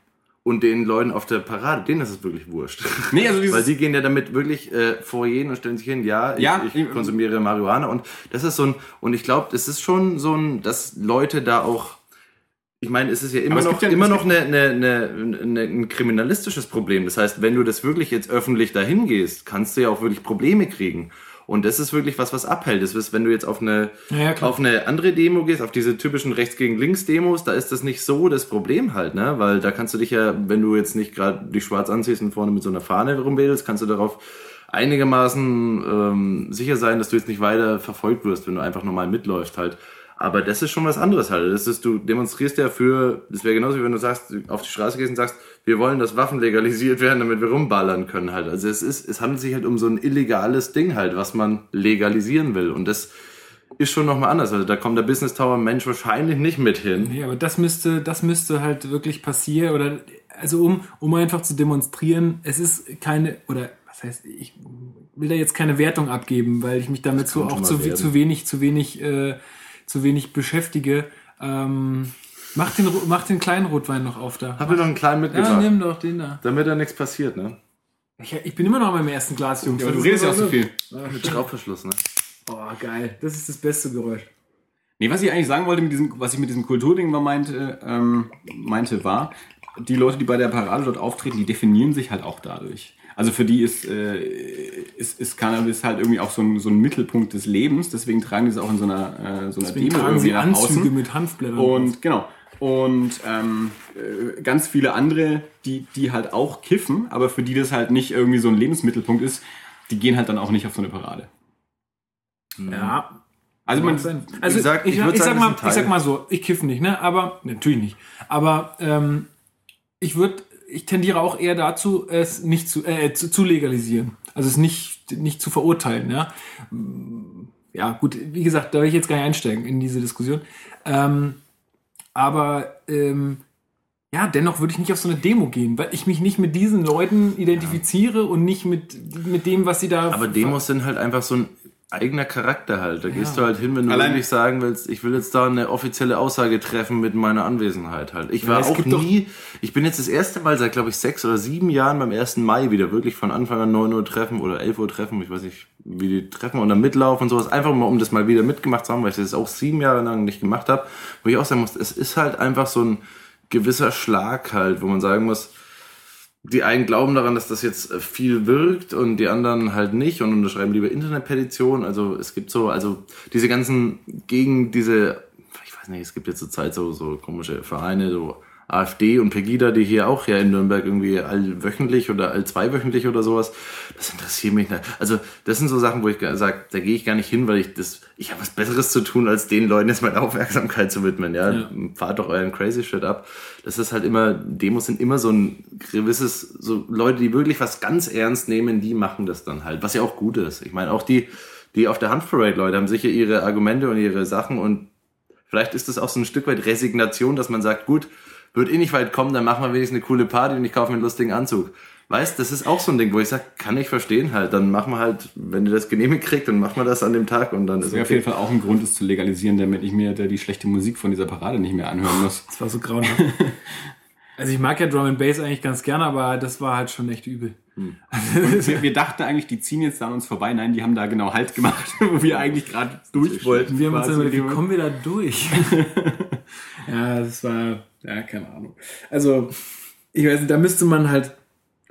und den Leuten auf der Parade, denen ist es wirklich wurscht. Nee, also dieses- Weil sie gehen ja damit wirklich äh, vor jeden und stellen sich hin, ja, ich, Ja, ich konsumiere Marihuana und das ist so ein, und ich glaube, das ist schon so ein, dass Leute da auch ich meine, es ist ja immer es noch, ja- immer es noch eine, eine, eine, eine, ein kriminalistisches Problem. Das heißt, wenn du das wirklich jetzt öffentlich dahin gehst, kannst du ja auch wirklich Probleme kriegen. Und das ist wirklich was, was abhält. Das ist, wenn du jetzt auf eine, Ja, auf eine andere Demo gehst, auf diese typischen Rechts gegen Links Demos, da ist das nicht so das Problem halt, ne? Weil da kannst du dich ja, wenn du jetzt nicht gerade dich schwarz anziehst und vorne mit so einer Fahne rumwählst, kannst du darauf einigermaßen ähm, sicher sein, dass du jetzt nicht weiter verfolgt wirst, wenn du einfach normal mitläufst halt. Aber das ist schon was anderes halt. Das ist, du demonstrierst ja für, das wäre genauso wie wenn du sagst, auf die Straße gehst und sagst, wir wollen, dass Waffen legalisiert werden, damit wir rumballern können halt. Also es ist, es handelt sich halt um so ein illegales Ding halt, was man legalisieren will. Und das ist schon nochmal anders. Also da kommt der Business Tower Mensch wahrscheinlich nicht mit hin. Ja, aber das müsste, das müsste halt wirklich passieren oder also um, um einfach zu demonstrieren, es ist keine oder was heißt, ich will da jetzt keine Wertung abgeben, weil ich mich damit so auch zu, werden. zu wenig, zu wenig, äh, zu wenig beschäftige. Ähm, mach den, mach den kleinen Rotwein noch auf da. Hab mir noch einen kleinen Ja, mitgebracht, nimm doch den da. damit da nichts passiert, ne? Ich, ich bin immer noch meinem ersten Glas, Jungs. Aber du redest ja auch so viel. Mit Schraubverschluss, ne? Oh, geil. Das ist das beste Geräusch. Nee, was ich eigentlich sagen wollte, mit diesem, was ich mit diesem Kulturding mal meinte, ähm, meinte, war, die Leute, die bei der Parade dort auftreten, die definieren sich halt auch dadurch. Also für die ist, äh, ist, ist Cannabis halt irgendwie auch so ein, so ein Mittelpunkt des Lebens. Deswegen tragen die es auch in so einer, äh, so einer Deswegen Demo tragen irgendwie sie nach Anzüge außen. mit Hanfblättern. Und genau. Und ähm, äh, ganz viele andere, die, die halt auch kiffen, aber für die das halt nicht irgendwie so ein Lebensmittelpunkt ist, die gehen halt dann auch nicht auf so eine Parade. ja, Also man, Also gesagt, ich, ich ich, würd sag sagen, mal, ich sag mal so, ich kiffe nicht, ne? Aber natürlich nicht. Aber ähm, ich würde, ich tendiere auch eher dazu, es nicht zu, äh, zu, zu legalisieren. Also es nicht nicht zu verurteilen, ja. Ja, gut, wie gesagt, da will ich jetzt gar nicht einsteigen in diese Diskussion. Ähm, aber ähm, ja, dennoch würde ich nicht auf so eine Demo gehen, weil ich mich nicht mit diesen Leuten identifiziere und nicht mit, mit dem, was sie da. Aber Demos sind halt einfach so ein eigener Charakter halt. Da gehst du halt hin, wenn du Allein- wirklich sagen willst, ich will jetzt da eine offizielle Aussage treffen mit meiner Anwesenheit halt. Ich war es auch nie, ich bin jetzt das erste Mal seit, glaube ich, sechs oder sieben Jahren beim 1. Mai wieder wirklich von Anfang an 9 Uhr treffen oder 11 Uhr treffen, ich weiß nicht, wie die treffen und dann mitlaufen und sowas. Einfach mal, um das mal wieder mitgemacht zu haben, weil ich das auch sieben Jahre lang nicht gemacht habe. Wo ich auch sagen muss, es ist halt einfach so ein gewisser Schlag halt, wo man sagen muss, die einen glauben daran, dass das jetzt äh, viel wirkt und die anderen halt nicht und unterschreiben lieber Internetpetitionen. Also es gibt so, also diese ganzen gegen diese, ich weiß nicht, es gibt jetzt zur Zeit so, so komische Vereine, so AfD und Pegida, die hier auch ja in Nürnberg irgendwie allwöchentlich oder all zweiwöchentlich oder sowas, das interessiert mich nicht. Also das sind so Sachen, wo ich sage, da gehe ich gar nicht hin, weil ich das, ich habe was Besseres zu tun, als den Leuten jetzt meine Aufmerksamkeit zu widmen. Ja, Ja. fahrt doch euren crazy shit ab. Das ist halt immer, Demos sind immer so ein gewisses, so Leute, die wirklich was ganz ernst nehmen, die machen das dann halt, was ja auch gut ist. Ich meine, auch die, die auf der Hanfparade Leute haben sicher ihre Argumente und ihre Sachen und vielleicht ist das auch so ein Stück weit Resignation, dass man sagt, gut, wird eh nicht weit kommen, dann machen wir wenigstens eine coole Party und ich kaufe mir einen lustigen Anzug. Weißt, das ist auch so ein Ding, wo ich sage, kann ich verstehen halt, dann machen wir halt, wenn ihr das genehmigt kriegt, dann machen wir das an dem Tag und dann ist das wäre auf jeden Fall auch ein Grund, es zu legalisieren, damit ich mir da die schlechte Musik von dieser Parade nicht mehr anhören muss. Das war so grauenhaft. also ich mag ja Drum and Bass eigentlich ganz gerne, aber das war halt schon echt übel. wir, wir dachten eigentlich, die ziehen jetzt da an uns vorbei. Nein, die haben da genau Halt gemacht, wo wir eigentlich gerade durch wollten. Wir haben uns dann überlegt, wie kommen wir da durch? Ja, das war, ja, keine Ahnung. Also, ich weiß nicht, da müsste man halt,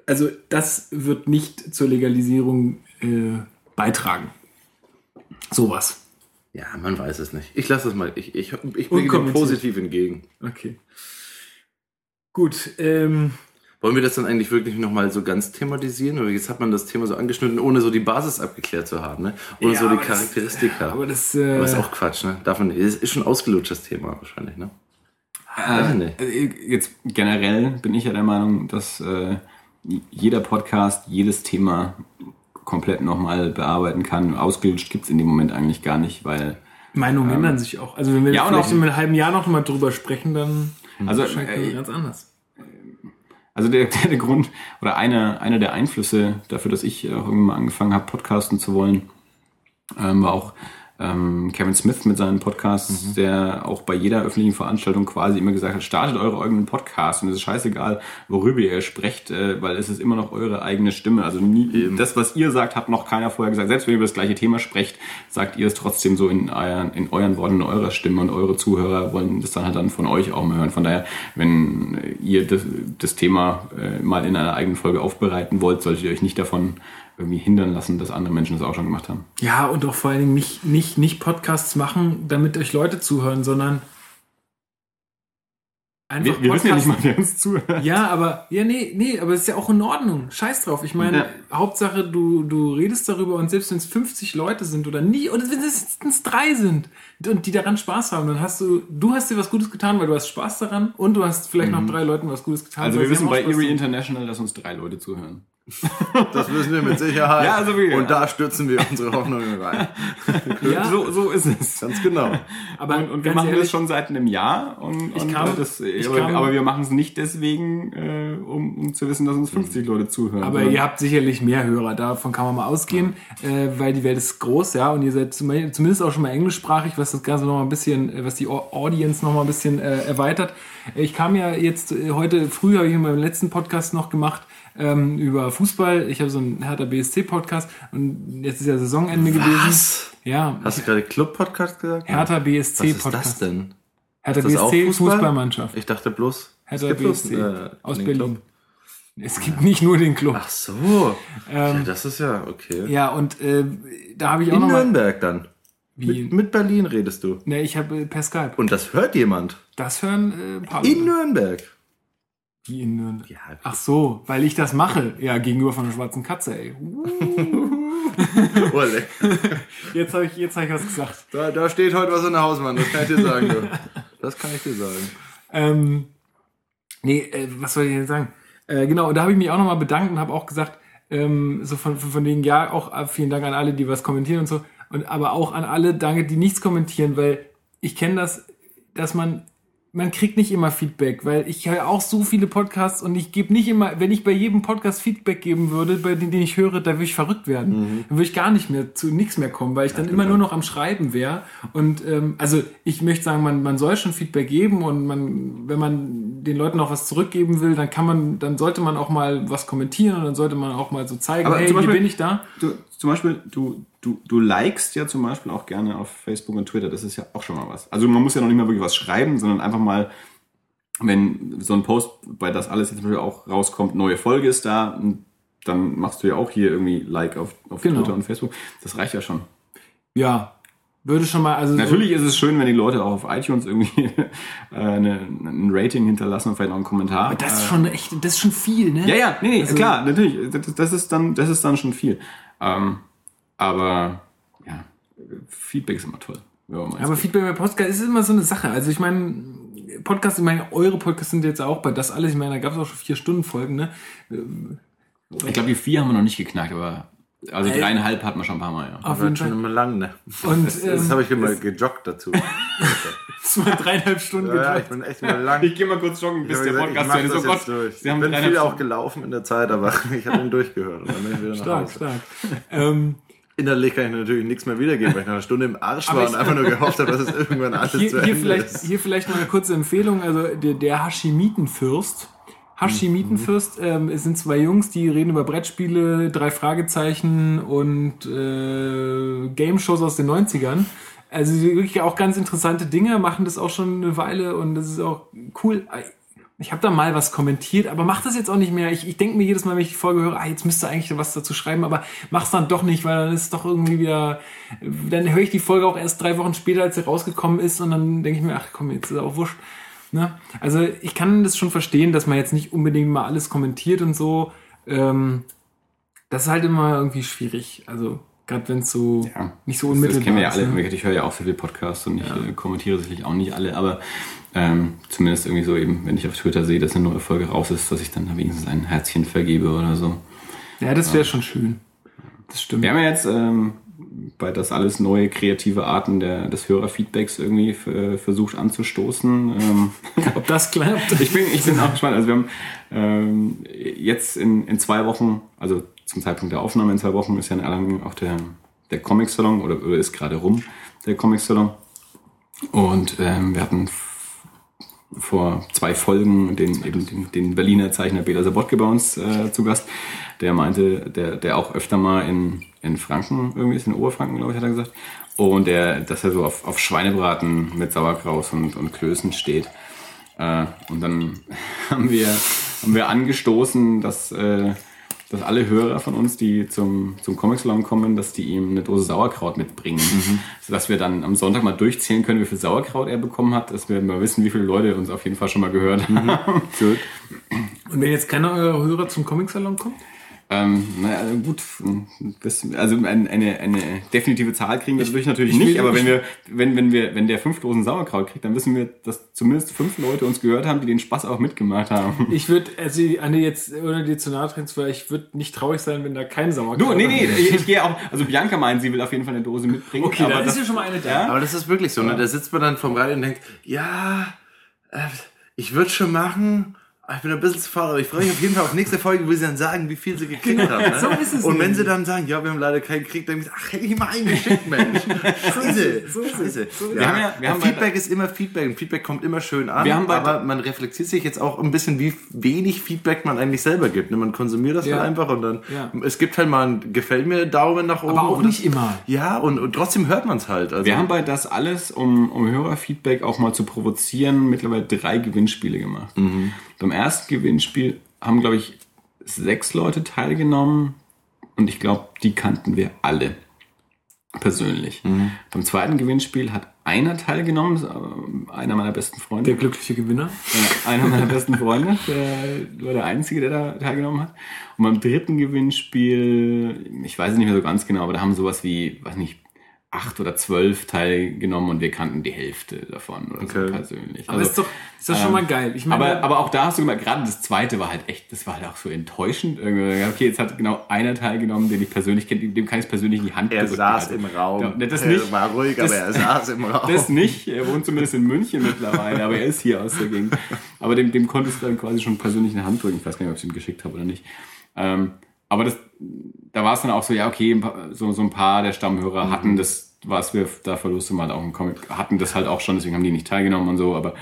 also das wird nicht zur Legalisierung äh, beitragen. Sowas. Ja, man weiß es nicht. Ich lasse das mal, ich, ich, ich blicke dem positiv entgegen. Okay. Gut, ähm, Wollen wir das dann eigentlich wirklich nochmal so ganz thematisieren? Oder jetzt hat man das Thema so angeschnitten, ohne so die Basis abgeklärt zu haben, ne? Ohne Ja, so die aber das- Charakteristika. aber das, äh, Aber ist auch Quatsch, ne? Nicht. Das ist schon ausgelutschtes Thema wahrscheinlich, ne? Weiß ich nicht. Äh, Jetzt generell bin ich ja der Meinung, dass äh, jeder Podcast jedes Thema komplett nochmal bearbeiten kann. Ausgelutscht gibt's in dem Moment eigentlich gar nicht, weil Meinungen ändern sich auch. Also wenn wir Ja, und vielleicht auch- in einem halben Jahr noch mal drüber sprechen, dann Also, scheint äh, ganz anders. Also der, der, Grund oder einer, einer der Einflüsse dafür, dass ich auch irgendwann mal angefangen habe, podcasten zu wollen, ähm, war auch ähm, Kevin Smith mit seinen Podcasts, der auch bei jeder öffentlichen Veranstaltung quasi immer gesagt hat, startet eure eigenen Podcasts und es ist scheißegal, worüber ihr sprecht, äh, weil es ist immer noch eure eigene Stimme. Also nie, das, was ihr sagt, hat noch keiner vorher gesagt. Selbst wenn ihr über das gleiche Thema sprecht, sagt ihr es trotzdem so in, euren, in euren Worten, in eurer Stimme und eure Zuhörer wollen das dann halt dann von euch auch mal hören. Von daher, wenn ihr das, das Thema äh, mal in einer eigenen Folge aufbereiten wollt, solltet ihr euch nicht davon irgendwie hindern lassen, dass andere Menschen das auch schon gemacht haben. Ja, und auch vor allen Dingen nicht, nicht, nicht Podcasts machen, damit euch Leute zuhören, sondern einfach Wir, wir wissen ja nicht Podcasts- mal, wer uns zuhört. Ja, aber, ja, nee, nee, aber es ist ja auch in Ordnung. Scheiß drauf. Ich meine, Ja. Hauptsache, du, du redest darüber und selbst wenn es 50 Leute sind oder nie, oder wenn es drei sind und die daran Spaß haben, dann hast du, du hast dir was Gutes getan, weil du hast Spaß daran und du hast vielleicht noch drei Leuten was Gutes getan. Also wir wissen bei Erie. International, dass uns drei Leute zuhören. Das wissen wir mit Sicherheit. Ja, also wir- Und da stürzen wir unsere Hoffnungen rein. Ja, So, so ist es. Ganz genau. aber Und, und wir machen ehrlich, das schon seit einem Jahr. Und, und kam- das, ich aber, kam- aber wir machen es nicht deswegen, äh, um, um zu wissen, dass uns 50 Leute zuhören. Aber sondern- ihr habt sicherlich mehr Hörer, davon kann man mal ausgehen, äh, weil die Welt ist groß, ja, und ihr seid zum- zumindest auch schon mal englischsprachig, was das Ganze noch mal ein bisschen, äh, was die Au- Audience noch mal ein bisschen äh, erweitert. Ich kam ja jetzt äh, heute früh, habe ich in meinem letzten Podcast noch gemacht, ähm, über Fußball. Ich habe so einen Hertha BSC Podcast und jetzt ist ja Saisonende gewesen. Ja, Hast du gerade Club-Podcast gesagt? Hertha Was BSC ist Podcast. das denn? Hertha Ist das BSC Fußball? Fußballmannschaft. Ich dachte bloß. es Hertha gibt bloß, BSC äh, aus Berlin. Club. Es gibt nicht nur den Club. Ach so. Ähm, ja, das ist ja okay. Ja, und äh, da habe ich auch In noch mal. Nürnberg dann. Wie? Mit, mit Berlin redest du. Ne, ich habe äh, per Skype. Und das hört jemand. Das hören äh, ein paar In Leute. Nürnberg. Wie in Nürnberg. Ja, Ach so, weil ich das mache. Ja, gegenüber von der schwarzen Katze, ey. Jetzt habe ich, jetzt hab ich was gesagt. da, da steht heute was in der Hausmann, das kann ich dir sagen. Du. Das kann ich dir sagen. Ähm, nee, äh, was soll ich denn sagen? Äh, genau, und da habe ich mich auch nochmal bedankt und habe auch gesagt, ähm, so von, von, von wegen, ja, auch äh, vielen Dank an alle, die was kommentieren und so. Und aber auch an alle, danke, die nichts kommentieren, weil ich kenne das, dass man, man kriegt nicht immer Feedback, weil ich höre auch so viele Podcasts und ich gebe nicht immer, wenn ich bei jedem Podcast Feedback geben würde, bei den, den ich höre, da würde ich verrückt werden. Dann würde ich gar nicht mehr zu nichts mehr kommen, weil ich dann immer nur noch am Schreiben wäre. Und ähm, also ich möchte sagen, man, man soll schon Feedback geben und man, wenn man den Leuten auch was zurückgeben will, dann kann man, dann sollte man auch mal was kommentieren und dann sollte man auch mal so zeigen, Aber hey, zum hier Beispiel- bin ich da. Du, zum Beispiel, du, du, du likest ja zum Beispiel auch gerne auf Facebook und Twitter. Das ist ja auch schon mal was. Also man muss ja noch nicht mal wirklich was schreiben, sondern einfach mal, wenn so ein Post, bei das alles jetzt zum Beispiel auch rauskommt, neue Folge ist da, dann machst du ja auch hier irgendwie Like auf, auf Genau. Twitter und Facebook. Das reicht ja schon. Ja, würde schon mal, also so- Natürlich ist es schön, wenn die Leute auch auf iTunes irgendwie äh, eine, ein Rating hinterlassen und vielleicht noch einen Kommentar. Aber das ist schon echt, das ist schon viel, ne? Ja, ja, nee, nee, Also- klar, natürlich. Das, das, ist dann, das ist dann schon viel. Ähm, aber ja, Feedback ist immer toll. Aber? Feedback bei Podcast ist immer so eine Sache. Also ich meine, Podcasts, ich meine, eure Podcasts sind jetzt auch bei das alles, ich meine, da gab es auch schon vier Stunden Folgen, ne? ich glaube, die vier haben wir noch nicht geknackt, aber also Ey. dreieinhalb hatten wir schon ein paar Mal, ja. Auf Wird jeden schon Fall. immer lang, ne? Und Das, ähm, das habe ich immer gejoggt dazu. das war dreieinhalb Stunden Ja, ja, ich bin echt immer lang. gehe mal kurz joggen, Ich hab gesagt, ich mach das jetzt durch. Sie haben ich bin viel auch gelaufen in der Zeit, aber ich habe ihn durchgehört und dann bin ich wieder nach Stark, Hause. stark. ähm, Innerlich kann ich natürlich nichts mehr wiedergeben, weil ich nach einer Stunde im Arsch war ich- und einfach nur gehofft habe, dass es irgendwann alles hier, zu hier, Ende vielleicht, ist. hier vielleicht mal eine kurze Empfehlung. Also der, der Hashimitenfürst. Hashimitenfürst ähm, es sind zwei Jungs, die reden über Brettspiele, drei Fragezeichen und äh, Game-Shows aus den 90ern. Also wirklich auch ganz interessante Dinge, machen das auch schon eine Weile und das ist auch cool. Ich habe da mal was kommentiert, aber mach das jetzt auch nicht mehr. Ich, ich denke mir jedes Mal, wenn ich die Folge höre, ah, jetzt müsste eigentlich was dazu schreiben, aber mach's dann doch nicht, weil dann ist es doch irgendwie wieder. Dann höre ich die Folge auch erst drei Wochen später, als sie rausgekommen ist, und dann denke ich mir, ach komm, jetzt ist auch wurscht. Ne? Also ich kann das schon verstehen, dass man jetzt nicht unbedingt mal alles kommentiert und so. Ähm, das ist halt immer irgendwie schwierig. Also gerade wenn es so Ja. nicht so unmittelbar das kennen wir ja ist. alle. ne? Ich höre ja auch sehr viele Podcasts und ich äh, kommentiere sicherlich auch nicht alle, aber ähm, zumindest irgendwie so eben, wenn ich auf Twitter sehe, dass eine neue Folge raus ist, dass ich dann da wenigstens ein Herzchen vergebe oder so. Ja, das wäre schon schön. Das stimmt. Wir haben ja jetzt ähm, bei das alles neue kreative Arten der, des Hörerfeedbacks irgendwie äh, versucht anzustoßen. Ähm, Ob das klappt? ich, bin, ich bin auch gespannt. Also wir haben ähm, jetzt in, in zwei Wochen, also zum Zeitpunkt der Aufnahme in zwei Wochen ist ja in Erlangen auch der, der Comic-Salon oder, oder ist gerade rum, der Comic-Salon. Und ähm, wir hatten vor zwei Folgen den, eben den, den Berliner Zeichner Bela Sabotke bei uns äh, zu Gast. Der meinte, der, der auch öfter mal in, in Franken irgendwie ist, in Oberfranken, glaube ich, hat er gesagt. Und der, dass er so auf, auf Schweinebraten mit Sauerkraut und, und Klößen steht. Äh, und dann haben wir, haben wir angestoßen, dass, äh, dass alle Hörer von uns, die zum, zum Comic-Salon kommen, dass die ihm eine Dose Sauerkraut mitbringen. Sodass wir dann am Sonntag mal durchzählen können, wie viel Sauerkraut er bekommen hat, dass wir mal wissen, wie viele Leute uns auf jeden Fall schon mal gehört haben. Gut. Und wenn jetzt keiner eurer Hörer zum Comic-Salon kommt? Ähm, naja, gut, bisschen- also ein, eine, eine definitive Zahl kriegen wir dadurch natürlich nicht, aber wenn wir, wenn, wenn wir, wenn der fünf Dosen Sauerkraut kriegt, dann wissen wir, dass zumindest fünf Leute uns gehört haben, die den Spaß auch mitgemacht haben. Ich würde, also Anne jetzt, ohne dir zu nahe treten zu wollen, ich würde nicht traurig sein, wenn da kein Sauerkraut Du, nee, nee, ich, ich gehe auch, also Bianca meint, sie will auf jeden Fall eine Dose mitbringen. Okay, aber dann das, ist ja schon mal eine da. Aber das ist wirklich so, ne? Da sitzt man dann vom Radio und denkt, ja, äh, ich würde schon machen, ich bin ein bisschen zu faul, aber ich freue mich auf jeden Fall auf nächste Folge, wo sie dann sagen, wie viel sie gekriegt haben. Ne? so ist es und wenn sie dann sagen, ja, wir haben leider keinen gekriegt, dann denke ich, ach, hätte ich mal einen geschickt, Mensch. Scheiße, scheiße. Wir haben ja- wir haben bei- Feedback ist immer Feedback und Feedback kommt immer schön an, Wir haben bei- aber man reflektiert sich jetzt auch ein bisschen, wie wenig Feedback man eigentlich selber gibt. Ne? Man konsumiert das Ja. halt einfach und dann, Ja. es gibt halt mal ein Gefällt mir Daumen nach oben. Aber auch nicht immer. Ja, und, und trotzdem hört man es halt. Also, wir haben bei das alles, um, um Hörerfeedback auch mal zu provozieren, mittlerweile drei Gewinnspiele gemacht. Beim ersten Gewinnspiel haben, glaube ich, sechs Leute teilgenommen und ich glaube, die kannten wir alle persönlich. Beim zweiten Gewinnspiel hat einer teilgenommen, äh, einer meiner besten Freunde. Der glückliche Gewinner. Ja, einer meiner besten Freunde, der war der Einzige, der da teilgenommen hat. Und beim dritten Gewinnspiel, ich weiß es nicht mehr so ganz genau, aber da haben sowas wie, weiß nicht, acht oder zwölf teilgenommen und wir kannten die Hälfte davon oder Okay. so persönlich. Aber Also, ist doch, ist doch schon mal geil. Ich meine, aber, aber auch da hast du gemerkt, gerade das zweite war halt echt, das war halt auch so enttäuschend. Irgendwie, Okay, jetzt hat genau einer teilgenommen, den ich persönlich kenne, dem kann ich persönlich in die Hand Er saß Also, im Raum. Ja, das er nicht. war ruhig, Das- aber er saß im Raum. Das nicht. Er wohnt zumindest in München mittlerweile, aber er ist hier aus der Gegend. Aber dem, dem konntest du dann quasi schon persönlich in die Hand drücken. Ich weiß gar nicht, ob ich es ihm geschickt habe oder nicht. Ähm, aber das, da war es dann auch so, ja, okay, so, so ein paar der Stammhörer Mhm. hatten das, was wir da verlustet mal auch im Comic, hatten das halt auch schon, deswegen haben die nicht teilgenommen und so, aber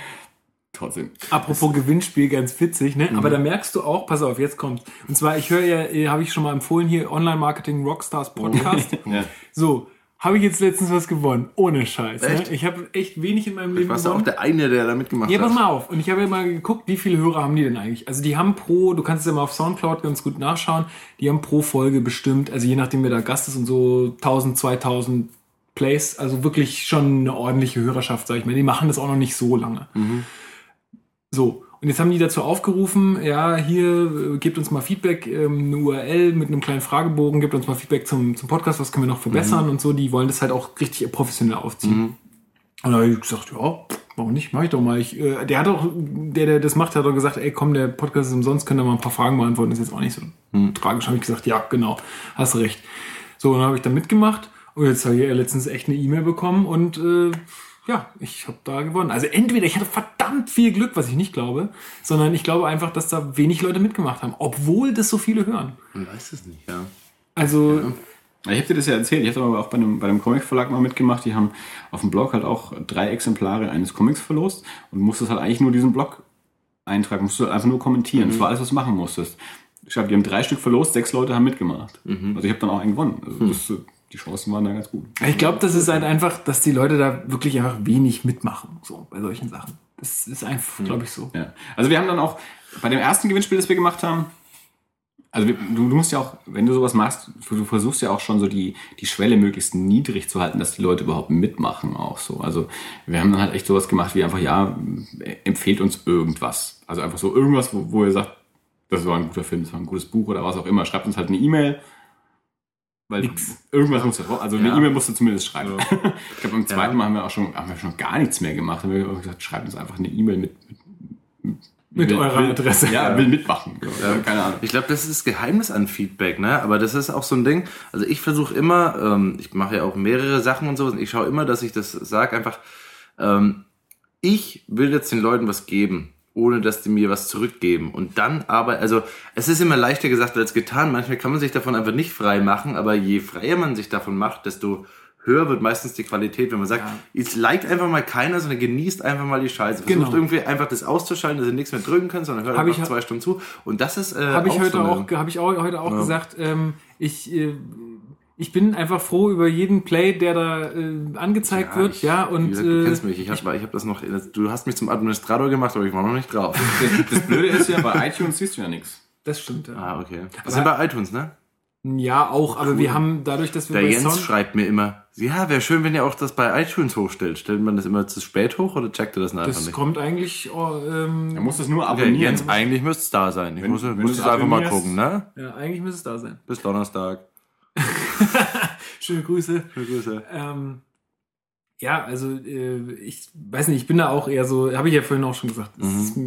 trotzdem. Apropos Gewinnspiel, ganz witzig, ne? Aber da merkst du auch, pass auf, jetzt kommt. Und zwar, ich höre ja, äh, habe ich schon mal empfohlen hier, Online-Marketing Rockstars Podcast. Ja. So, habe ich jetzt letztens was gewonnen. Ohne Scheiß. Ne? Ich habe echt wenig in meinem Ich Leben warst du auch gewonnen. der eine, der da mitgemacht Ja, pass hat. mal auf. Und ich habe ja mal geguckt, wie viele Hörer haben die denn eigentlich? Also die haben pro, du kannst es ja mal auf Soundcloud ganz gut nachschauen, die haben pro Folge bestimmt, also je nachdem wer da Gast ist und so 1000, 2000 Plays, also wirklich schon eine ordentliche Hörerschaft, sag ich mal. Die machen das auch noch nicht so lange. So. Und jetzt haben die dazu aufgerufen, ja, hier, äh, gebt uns mal Feedback, ähm, eine URL mit einem kleinen Fragebogen, gebt uns mal Feedback zum, zum Podcast, was können wir noch verbessern und so. Die wollen das halt auch richtig professionell aufziehen. Und da habe ich gesagt, ja, warum nicht? Mach ich doch mal. Ich, äh, der hat auch, der, der das macht, hat auch gesagt, ey, komm, der Podcast ist umsonst, könnt ihr mal ein paar Fragen beantworten. Ist jetzt auch nicht so tragisch. Habe ich gesagt, ja, genau, hast recht. So, und dann habe ich da mitgemacht und jetzt habe ich ja letztens echt eine E-Mail bekommen und äh, ja, ich habe da gewonnen. Also entweder ich hatte verdammt viel Glück, was ich nicht glaube, sondern ich glaube einfach, dass da wenig Leute mitgemacht haben, obwohl das so viele hören. Man weiß es nicht, ja. Also Ich habe dir das ja erzählt. Ich habe aber auch bei einem, bei einem Comic-Verlag mal mitgemacht. Die haben auf dem Blog halt auch drei Exemplare eines Comics verlost und musstest halt eigentlich nur diesen Blog eintragen. Musstest du halt einfach nur kommentieren. Das war alles, was du machen musstest. Ich glaube, die haben drei Stück verlost, sechs Leute haben mitgemacht. Also ich habe dann auch einen gewonnen. Also das, äh, die Chancen waren da ganz gut. Ich glaube, das ist halt einfach, dass die Leute da wirklich einfach wenig mitmachen, so bei solchen Sachen. Das ist einfach, glaube ich, so. Ja. Also wir haben dann auch bei dem ersten Gewinnspiel, das wir gemacht haben, also wir, du, musst ja auch, wenn du sowas machst, du, du versuchst ja auch schon so die, die Schwelle möglichst niedrig zu halten, dass die Leute überhaupt mitmachen auch so. Also wir haben dann halt echt sowas gemacht wie einfach, ja, empfehlt uns irgendwas. Also einfach so irgendwas, wo, wo ihr sagt, das war ein guter Film, das war ein gutes Buch oder was auch immer. Schreibt uns halt eine E-Mail. Weil Nix. irgendwas musst du, also eine Ja. E-Mail musst du zumindest schreiben. Ich glaube, beim zweiten Mal haben wir auch schon, haben wir schon gar nichts mehr gemacht. Haben wir gesagt, schreibt uns einfach eine E-Mail mit, mit, Mit eurer Adresse. Ja, will mitmachen. Ja, keine Ahnung. Ich glaube, das ist das Geheimnis an Feedback, ne? Aber das ist auch so ein Ding. Also ich versuche immer, ähm, ich mache ja auch mehrere Sachen und so, und ich schaue immer, dass ich das sage, einfach, ähm, ich will jetzt den Leuten was geben, ohne dass die mir was zurückgeben. Und dann aber, also es ist immer leichter gesagt als getan. Manchmal kann man sich davon einfach nicht frei machen, aber je freier man sich davon macht, desto höher wird meistens die Qualität, wenn man sagt, es liked einfach mal keiner, sondern genießt einfach mal die Scheiße. Versucht Genau. irgendwie einfach das auszuschalten, dass ihr nichts mehr drücken könnt, sondern hört Hab einfach ich- zwei Stunden zu. Und das ist äh, Habe ich heute so eine- auch, habe ich auch heute auch gesagt, ähm, ich, äh, ich bin einfach froh über jeden Play, der da äh, angezeigt wird, ich- ja, wie und gesagt, du äh, kennst mich, ich habe ich hab das noch, du hast mich zum Administrator gemacht, aber ich war noch nicht drauf. Das Blöde ist ja, bei iTunes siehst du ja nichts. das stimmt, ja. ah, okay. Das sind bei iTunes, ne? Ja, auch, aber wir haben dadurch, dass wir Der bei Jens Sound, schreibt mir immer, ja, wäre schön, wenn ihr auch das bei iTunes hochstellt. Stellt man das immer zu spät hoch oder checkt ihr das einfach das nicht? kommt eigentlich, oh, ähm, Er muss das nur Okay, abonnieren. Jens, eigentlich müsste es da sein. Ich Wenn- muss, wenn muss du es es einfach mal gucken, ne? ja, eigentlich müsste es da sein. Bis Donnerstag. Schöne Grüße. Schöne Grüße. Ähm, ja, also äh, ich weiß nicht, ich bin da auch eher so, habe ich ja vorhin auch schon gesagt. es Ist,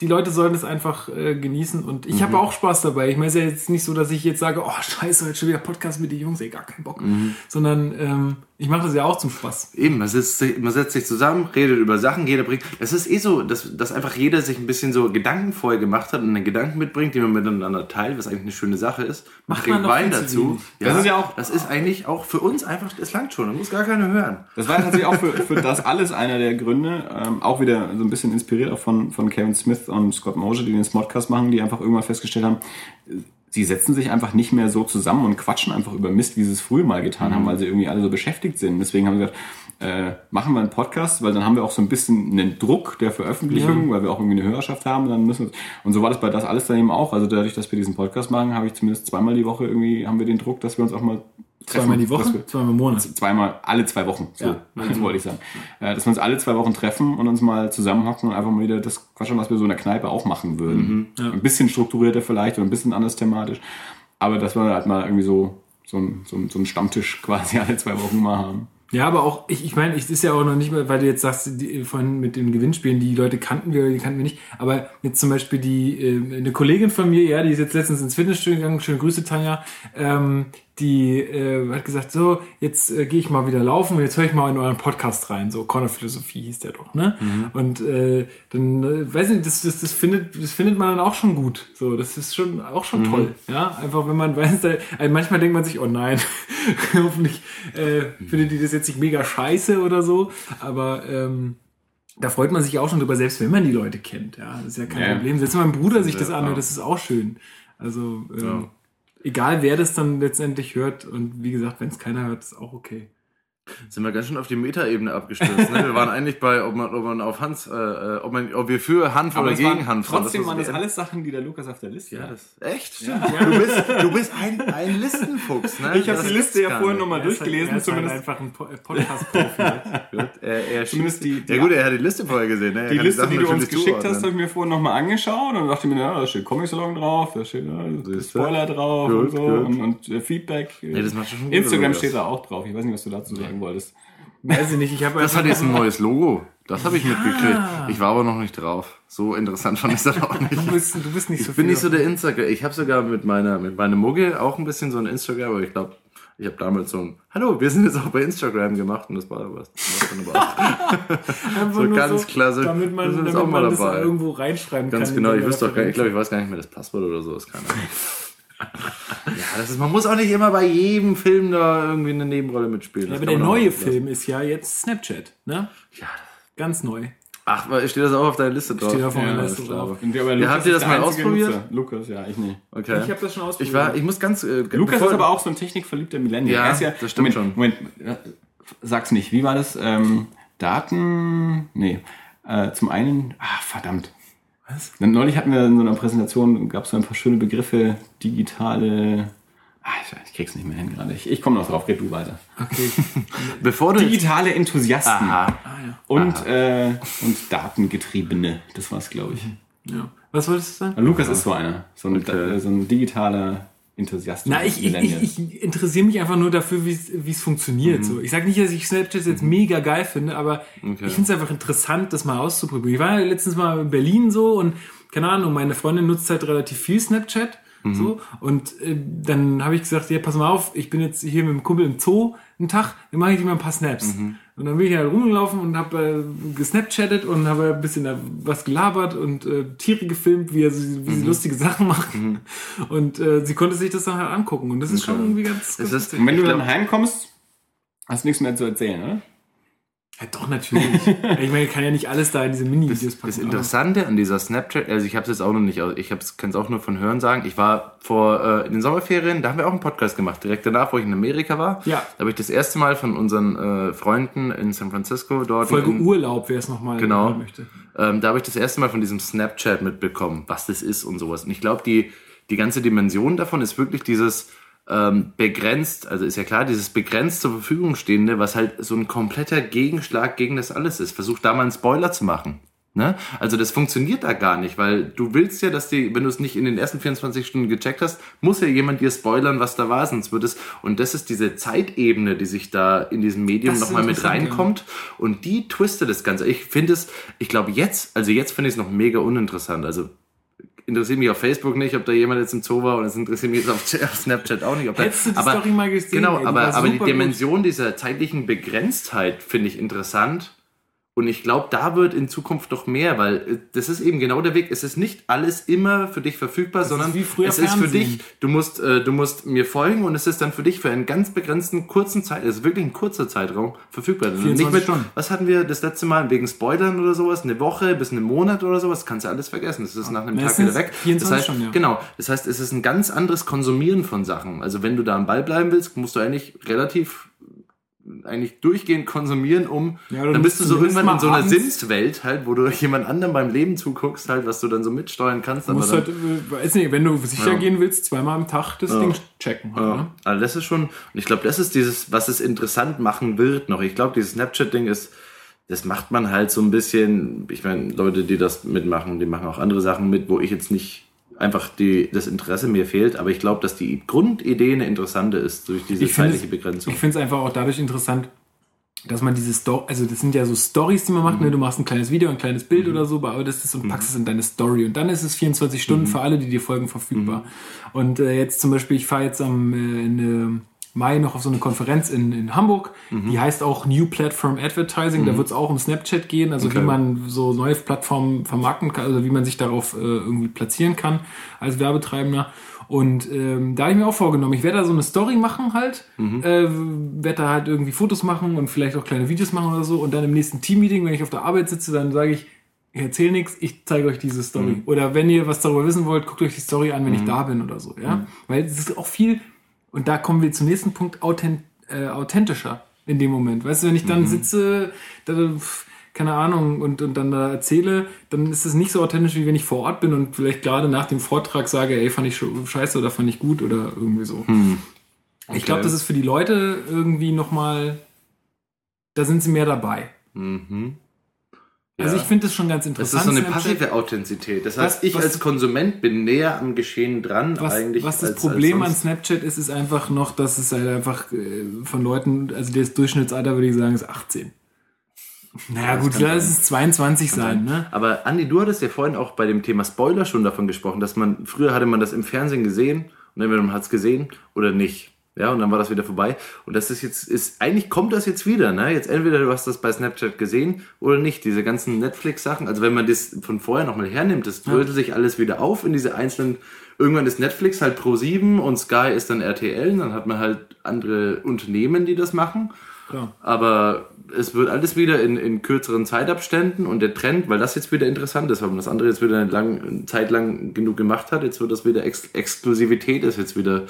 die Leute sollen es einfach äh, genießen und ich habe auch Spaß dabei. Ich meine, es ist ja jetzt nicht so, dass ich jetzt sage, oh scheiße, heute schon wieder Podcast mit den Jungs, ey, gar keinen Bock. Sondern ähm, ich mache das ja auch zum Spaß. Eben, man, sich- man setzt sich zusammen, redet über Sachen, jeder bringt. Es ist eh so, dass, dass einfach jeder sich ein bisschen so Gedanken vorher gemacht hat und einen Gedanken mitbringt, den man miteinander teilt, was eigentlich eine schöne Sache ist. Macht man Wein dazu. wenig. Das ist ja auch- Das ist eigentlich auch für uns einfach, das langt schon, da muss gar keiner hören. Das war tatsächlich auch für, für das alles einer der Gründe, ähm, auch wieder so ein bisschen inspiriert auch von, von Kevin Smith und Scott Mosier, die den Smodcast machen, die einfach irgendwann festgestellt haben, sie setzen sich einfach nicht mehr so zusammen und quatschen einfach über Mist, wie sie es früher mal getan haben, weil sie irgendwie alle so beschäftigt sind. Deswegen haben sie gesagt, äh, machen wir einen Podcast, weil dann haben wir auch so ein bisschen einen Druck der Veröffentlichung, weil wir auch irgendwie eine Hörerschaft haben. Dann müssen wir, und so war das bei das alles dann eben auch. Also dadurch, dass wir diesen Podcast machen, habe ich zumindest zweimal die Woche irgendwie haben wir den Druck, dass wir uns auch mal treffen. Zweimal die Woche? wir- Zweimal im Monat. zweimal alle zwei Wochen. So, Ja. das wollte ich sagen. Äh, dass wir uns alle zwei Wochen treffen und uns mal zusammenhocken und einfach mal wieder das quatschen, was wir so in der Kneipe auch machen würden. Ein bisschen strukturierter vielleicht oder ein bisschen anders thematisch. Aber dass wir halt mal irgendwie so, so, ein, so, ein, so einen Stammtisch quasi alle zwei Wochen mal haben. Ja, aber auch, ich, ich meine, es ist ja auch noch nicht mal, weil du jetzt sagst, die, von mit den Gewinnspielen, die Leute kannten wir oder die kannten wir nicht. Aber jetzt zum Beispiel die, äh, eine Kollegin von mir, ja, die ist jetzt letztens ins Fitnessstudio gegangen, schöne Grüße, Tanja, ähm, die äh, hat gesagt, so, jetzt äh, gehe ich mal wieder laufen und jetzt höre ich mal in euren Podcast rein, so Corner Philosophie hieß der doch, ne? Und äh, dann, äh, weiß nicht, das, das, das findet, das findet man dann auch schon gut. So, das ist schon auch schon toll, ja. Einfach wenn man weiß, da, also manchmal denkt man sich, oh nein, hoffentlich äh, findet die das jetzt nicht mega scheiße oder so, aber ähm, da freut man sich auch schon drüber, selbst wenn man die Leute kennt, ja. Das ist ja kein Ja. Problem. Selbst wenn mein Bruder sich das anhört, das ist auch schön. Also ähm, Ja. Egal wer das dann letztendlich hört und wie gesagt, wenn es keiner hört, ist auch okay. Sind wir ganz schön auf die Metaebene abgestürzt. Ne? Wir waren eigentlich bei, ob man, ob man auf Hans, äh, äh, ob, man, ob wir für Hanf oder es gegen Hanf waren. Trotzdem waren das alles Sachen, die der Lukas auf der Liste Ja, hat. das, echt? Stimmt. Du bist, du bist ein, ein Listenfuchs, ne? Ich habe die Liste ja vorhin nochmal halt- durchgelesen, er ist zumindest. halt einfach ein äh, Podcast-Profi. Er, er Zumindest die- die- ja gut, er hat die Liste vorher gesehen. Ne? Die Liste, Sachen die du uns geschickt hast, habe ich mir vorhin nochmal angeschaut und dachte mir, ja, da steht Comic-Salon drauf, da steht ja, Siehste? Spoiler drauf Gut, und so gut. und, und äh, Feedback. Nee, das macht schon gut, Instagram steht da auch drauf. Ich weiß nicht, was du dazu sagen wolltest. Weiß ich nicht, ich habe Das hat jetzt ein neues Logo. Das habe ich mitgekriegt. Ich war aber noch nicht drauf. So interessant fand ich das auch nicht. Du bist, du bist nicht so Ich bin viel nicht so der Instagram. Ich habe sogar mit meiner mit meiner Mugge auch ein bisschen so ein Instagram, aber ich glaube, ich habe damals so ein Hallo, wir sind jetzt auch bei Instagram gemacht und das war was. Das so ganz klasse. Damit Wir man, sind damit jetzt auch mal man das dabei. irgendwo reinschreiben Ganz kann. genau, in ich wüsste auch gar nicht, ich glaube, ich weiß gar nicht mehr das Passwort oder so, ist keine Ahnung. Ja, das ist, man muss auch nicht immer bei jedem Film da irgendwie eine Nebenrolle mitspielen. Ja, aber der neue. Film ist ja jetzt Snapchat, ne? Ja. Ganz neu. Ach, weil- steht das auch auf deiner Liste drauf? Steht auf meiner Ja, Liste drauf. Ja, habt ihr das mal ausprobiert? Nutzer. Lukas, ja, ich nicht. Okay. Ich habe das schon ausprobiert. Ich war, ich muss ganz. Äh, Lukas bevor- ist aber auch so ein technikverliebter Millennial. Ja, Er ist ja das stimmt Moment, schon. Moment, sag's nicht. Wie war das? Ähm, Daten? Nee. Äh, zum einen, ah, verdammt. Was? Neulich hatten wir in so einer Präsentation, gab es so ein paar schöne Begriffe, digitale. Ah, ich, ich krieg's nicht mehr hin gerade. Ich, ich komme noch drauf, red du weiter. okay. bevor du jetzt, Digitale Enthusiasten Aha. Ah, ja. und, äh, und Datengetriebene. Das war's, glaube ich. ja. Was wolltest du sagen? Lukas ist so einer. So ein, Okay. so ein digitaler Enthusiast. Na, ich, ich, ich, ich interessiere mich einfach nur dafür, wie es funktioniert. So, ich sage nicht, dass ich Snapchat jetzt mega geil finde, aber Okay. ich finde es einfach interessant, das mal auszuprobieren. Ich war ja letztens mal in Berlin so und keine Ahnung, meine Freundin nutzt halt relativ viel Snapchat. So, und äh, dann habe ich gesagt, ja, pass mal auf, ich bin jetzt hier mit dem Kumpel im Zoo einen Tag, dann mache ich dir mal ein paar Snaps. Und dann bin ich halt rumgelaufen und habe äh, gesnapchattet und habe ein bisschen da was gelabert und äh, Tiere gefilmt, wie, er, sie- wie sie lustige Sachen machen. Und äh, sie konnte sich das dann halt angucken. Und das ist schon irgendwie ganz, ganz ist- Und wenn du dann heimkommst, hast du nichts mehr zu erzählen, oder? Ja, doch, natürlich. ich meine, ich kann ja nicht alles da in diese Mini-Videos packen. Das Interessante an dieser Snapchat, also ich habe es jetzt auch noch nicht, aus- ich kann es auch nur von Hören sagen. Ich war vor äh, in den Sommerferien, da haben wir auch einen Podcast gemacht, direkt danach, wo ich in Amerika war. Ja. Da habe ich das erste Mal von unseren äh, Freunden in San Francisco dort. Folge in, Urlaub, wer es nochmal Genau. hören möchte. Ähm, da habe ich das erste Mal von diesem Snapchat mitbekommen, was das ist und sowas. Und ich glaube, die, die ganze Dimension davon ist wirklich dieses ähm, begrenzt, also ist ja klar, dieses begrenzt zur Verfügung stehende, was halt so ein kompletter Gegenschlag gegen das alles ist. Versuch da mal einen Spoiler zu machen. Ne? Also das funktioniert da gar nicht, weil du willst ja, dass die, wenn du es nicht in den ersten 24 Stunden gecheckt hast, muss ja jemand dir spoilern, was da war, sonst wird es, und das ist diese Zeitebene, die sich da in diesem Medium nochmal mit reinkommt und die twistet das Ganze. Ich finde es, ich glaube jetzt, also jetzt finde ich es noch mega uninteressant, also interessiert mich auf Facebook nicht, ob da jemand jetzt im Zoo war und es interessiert mich jetzt auf, auf Snapchat auch nicht. Ob da, Hättest du die aber, Story mal gesehen, Genau, ey, aber, aber die Dimension dieser zeitlichen Begrenztheit finde ich interessant Und ich glaube, da wird in Zukunft doch mehr, weil äh, das ist eben genau der Weg. Es ist nicht alles immer für dich verfügbar, sondern wie früher es ist für Fernsehen. dich, du musst, äh, du musst mir folgen und es ist dann für dich für einen ganz begrenzten kurzen Zeit, es ist wirklich ein kurzer Zeitraum verfügbar. Also 24 nicht mit, Stunden. was hatten wir das letzte Mal wegen Spoilern oder sowas, eine Woche bis einen Monat oder sowas, kannst du alles vergessen. Das ist nach einem Tag wieder weg. 24 das heißt, Stunden, ja. genau, das heißt, es ist ein ganz anderes Konsumieren von Sachen. Also wenn du da am Ball bleiben willst, musst du eigentlich relativ eigentlich durchgehend konsumieren, um Ja, dann bist du so irgendwann in so einer Sims-Welt halt, wo du jemand anderem beim Leben zuguckst, halt, was du dann so mitsteuern kannst. Du aber musst halt, äh, weiß nicht, wenn du sicher Ja. gehen willst, zweimal am Tag das Ding checken. Halt, ja. ne? Also das ist schon, und ich glaube, das ist dieses, was es interessant machen wird noch. Ich glaube, dieses Snapchat-Ding ist, das macht man halt so ein bisschen, ich meine, Leute, die das mitmachen, die machen auch andere Sachen mit, wo ich jetzt nicht einfach die, das Interesse mir fehlt, aber ich glaube, dass die Grundidee eine interessante ist, durch diese zeitliche es- Begrenzung. Ich finde es einfach auch dadurch interessant, dass man diese Story, also das sind ja so Stories, die man macht, ne? du machst ein kleines Video, ein kleines Bild oder so, aber das ist und packst es in deine Story und dann ist es 24 Stunden für alle, die dir folgen, verfügbar. Und äh, jetzt zum Beispiel, ich fahre jetzt am äh, in, äh, Mai noch auf so eine Konferenz in, in Hamburg, die heißt auch New Platform Advertising, da wird es auch um Snapchat gehen, also Okay. wie man so neue Plattformen vermarkten kann, also wie man sich darauf äh, irgendwie platzieren kann als Werbetreibender. Und ähm, da habe ich mir auch vorgenommen, ich werde da so eine Story machen halt, äh, werde da halt irgendwie Fotos machen und vielleicht auch kleine Videos machen oder so. Und dann im nächsten Teammeeting, wenn ich auf der Arbeit sitze, dann sage ich, ich erzähle nichts, ich zeige euch diese Story. Oder wenn ihr was darüber wissen wollt, guckt euch die Story an, wenn ich da bin oder so. Ja, Weil es ist auch viel, und da kommen wir zum nächsten Punkt, authent, äh, authentischer in dem Moment. Weißt du, wenn ich dann sitze, da, keine Ahnung, und, und dann da erzähle, dann ist es nicht so authentisch, wie wenn ich vor Ort bin und vielleicht gerade nach dem Vortrag sage, ey, fand ich scheiße oder fand ich gut oder irgendwie so. Ich glaube, das ist für die Leute irgendwie nochmal, da sind sie mehr dabei. Mhm. Also ich finde das schon ganz Das interessant. ist so eine passive Authentizität. Das heißt, Was- ich was- als Konsument bin näher am Geschehen dran was, eigentlich. was das als- Problem als an. Snapchat ist, ist einfach noch, dass es halt einfach äh, von Leuten, also das Durchschnittsalter würde ich sagen, ist 18. Naja, gut, kann lass es 22 sein, ne? Aber Andi, du hattest ja vorhin auch bei dem Thema Spoiler schon davon gesprochen, dass man, früher hatte man das im Fernsehen gesehen und entweder man hat es gesehen oder nicht. Ja, und dann war das wieder vorbei. Und das ist jetzt, ist, eigentlich kommt das jetzt wieder, ne? Jetzt entweder du hast das bei Snapchat gesehen oder nicht. Diese ganzen Netflix-Sachen, also wenn man das von vorher nochmal hernimmt, das dröselt sich alles wieder auf in diese einzelnen, irgendwann ist Netflix halt Pro 7 und Sky ist dann RTL, dann hat man halt andere Unternehmen, die das machen. Klar. Aber es wird alles wieder in, in kürzeren Zeitabständen und der Trend, weil das jetzt wieder interessant ist, weil man das andere jetzt wieder eine, lang, eine Zeit lang genug gemacht hat, jetzt wird das wieder Ex Exklusivität ist jetzt wieder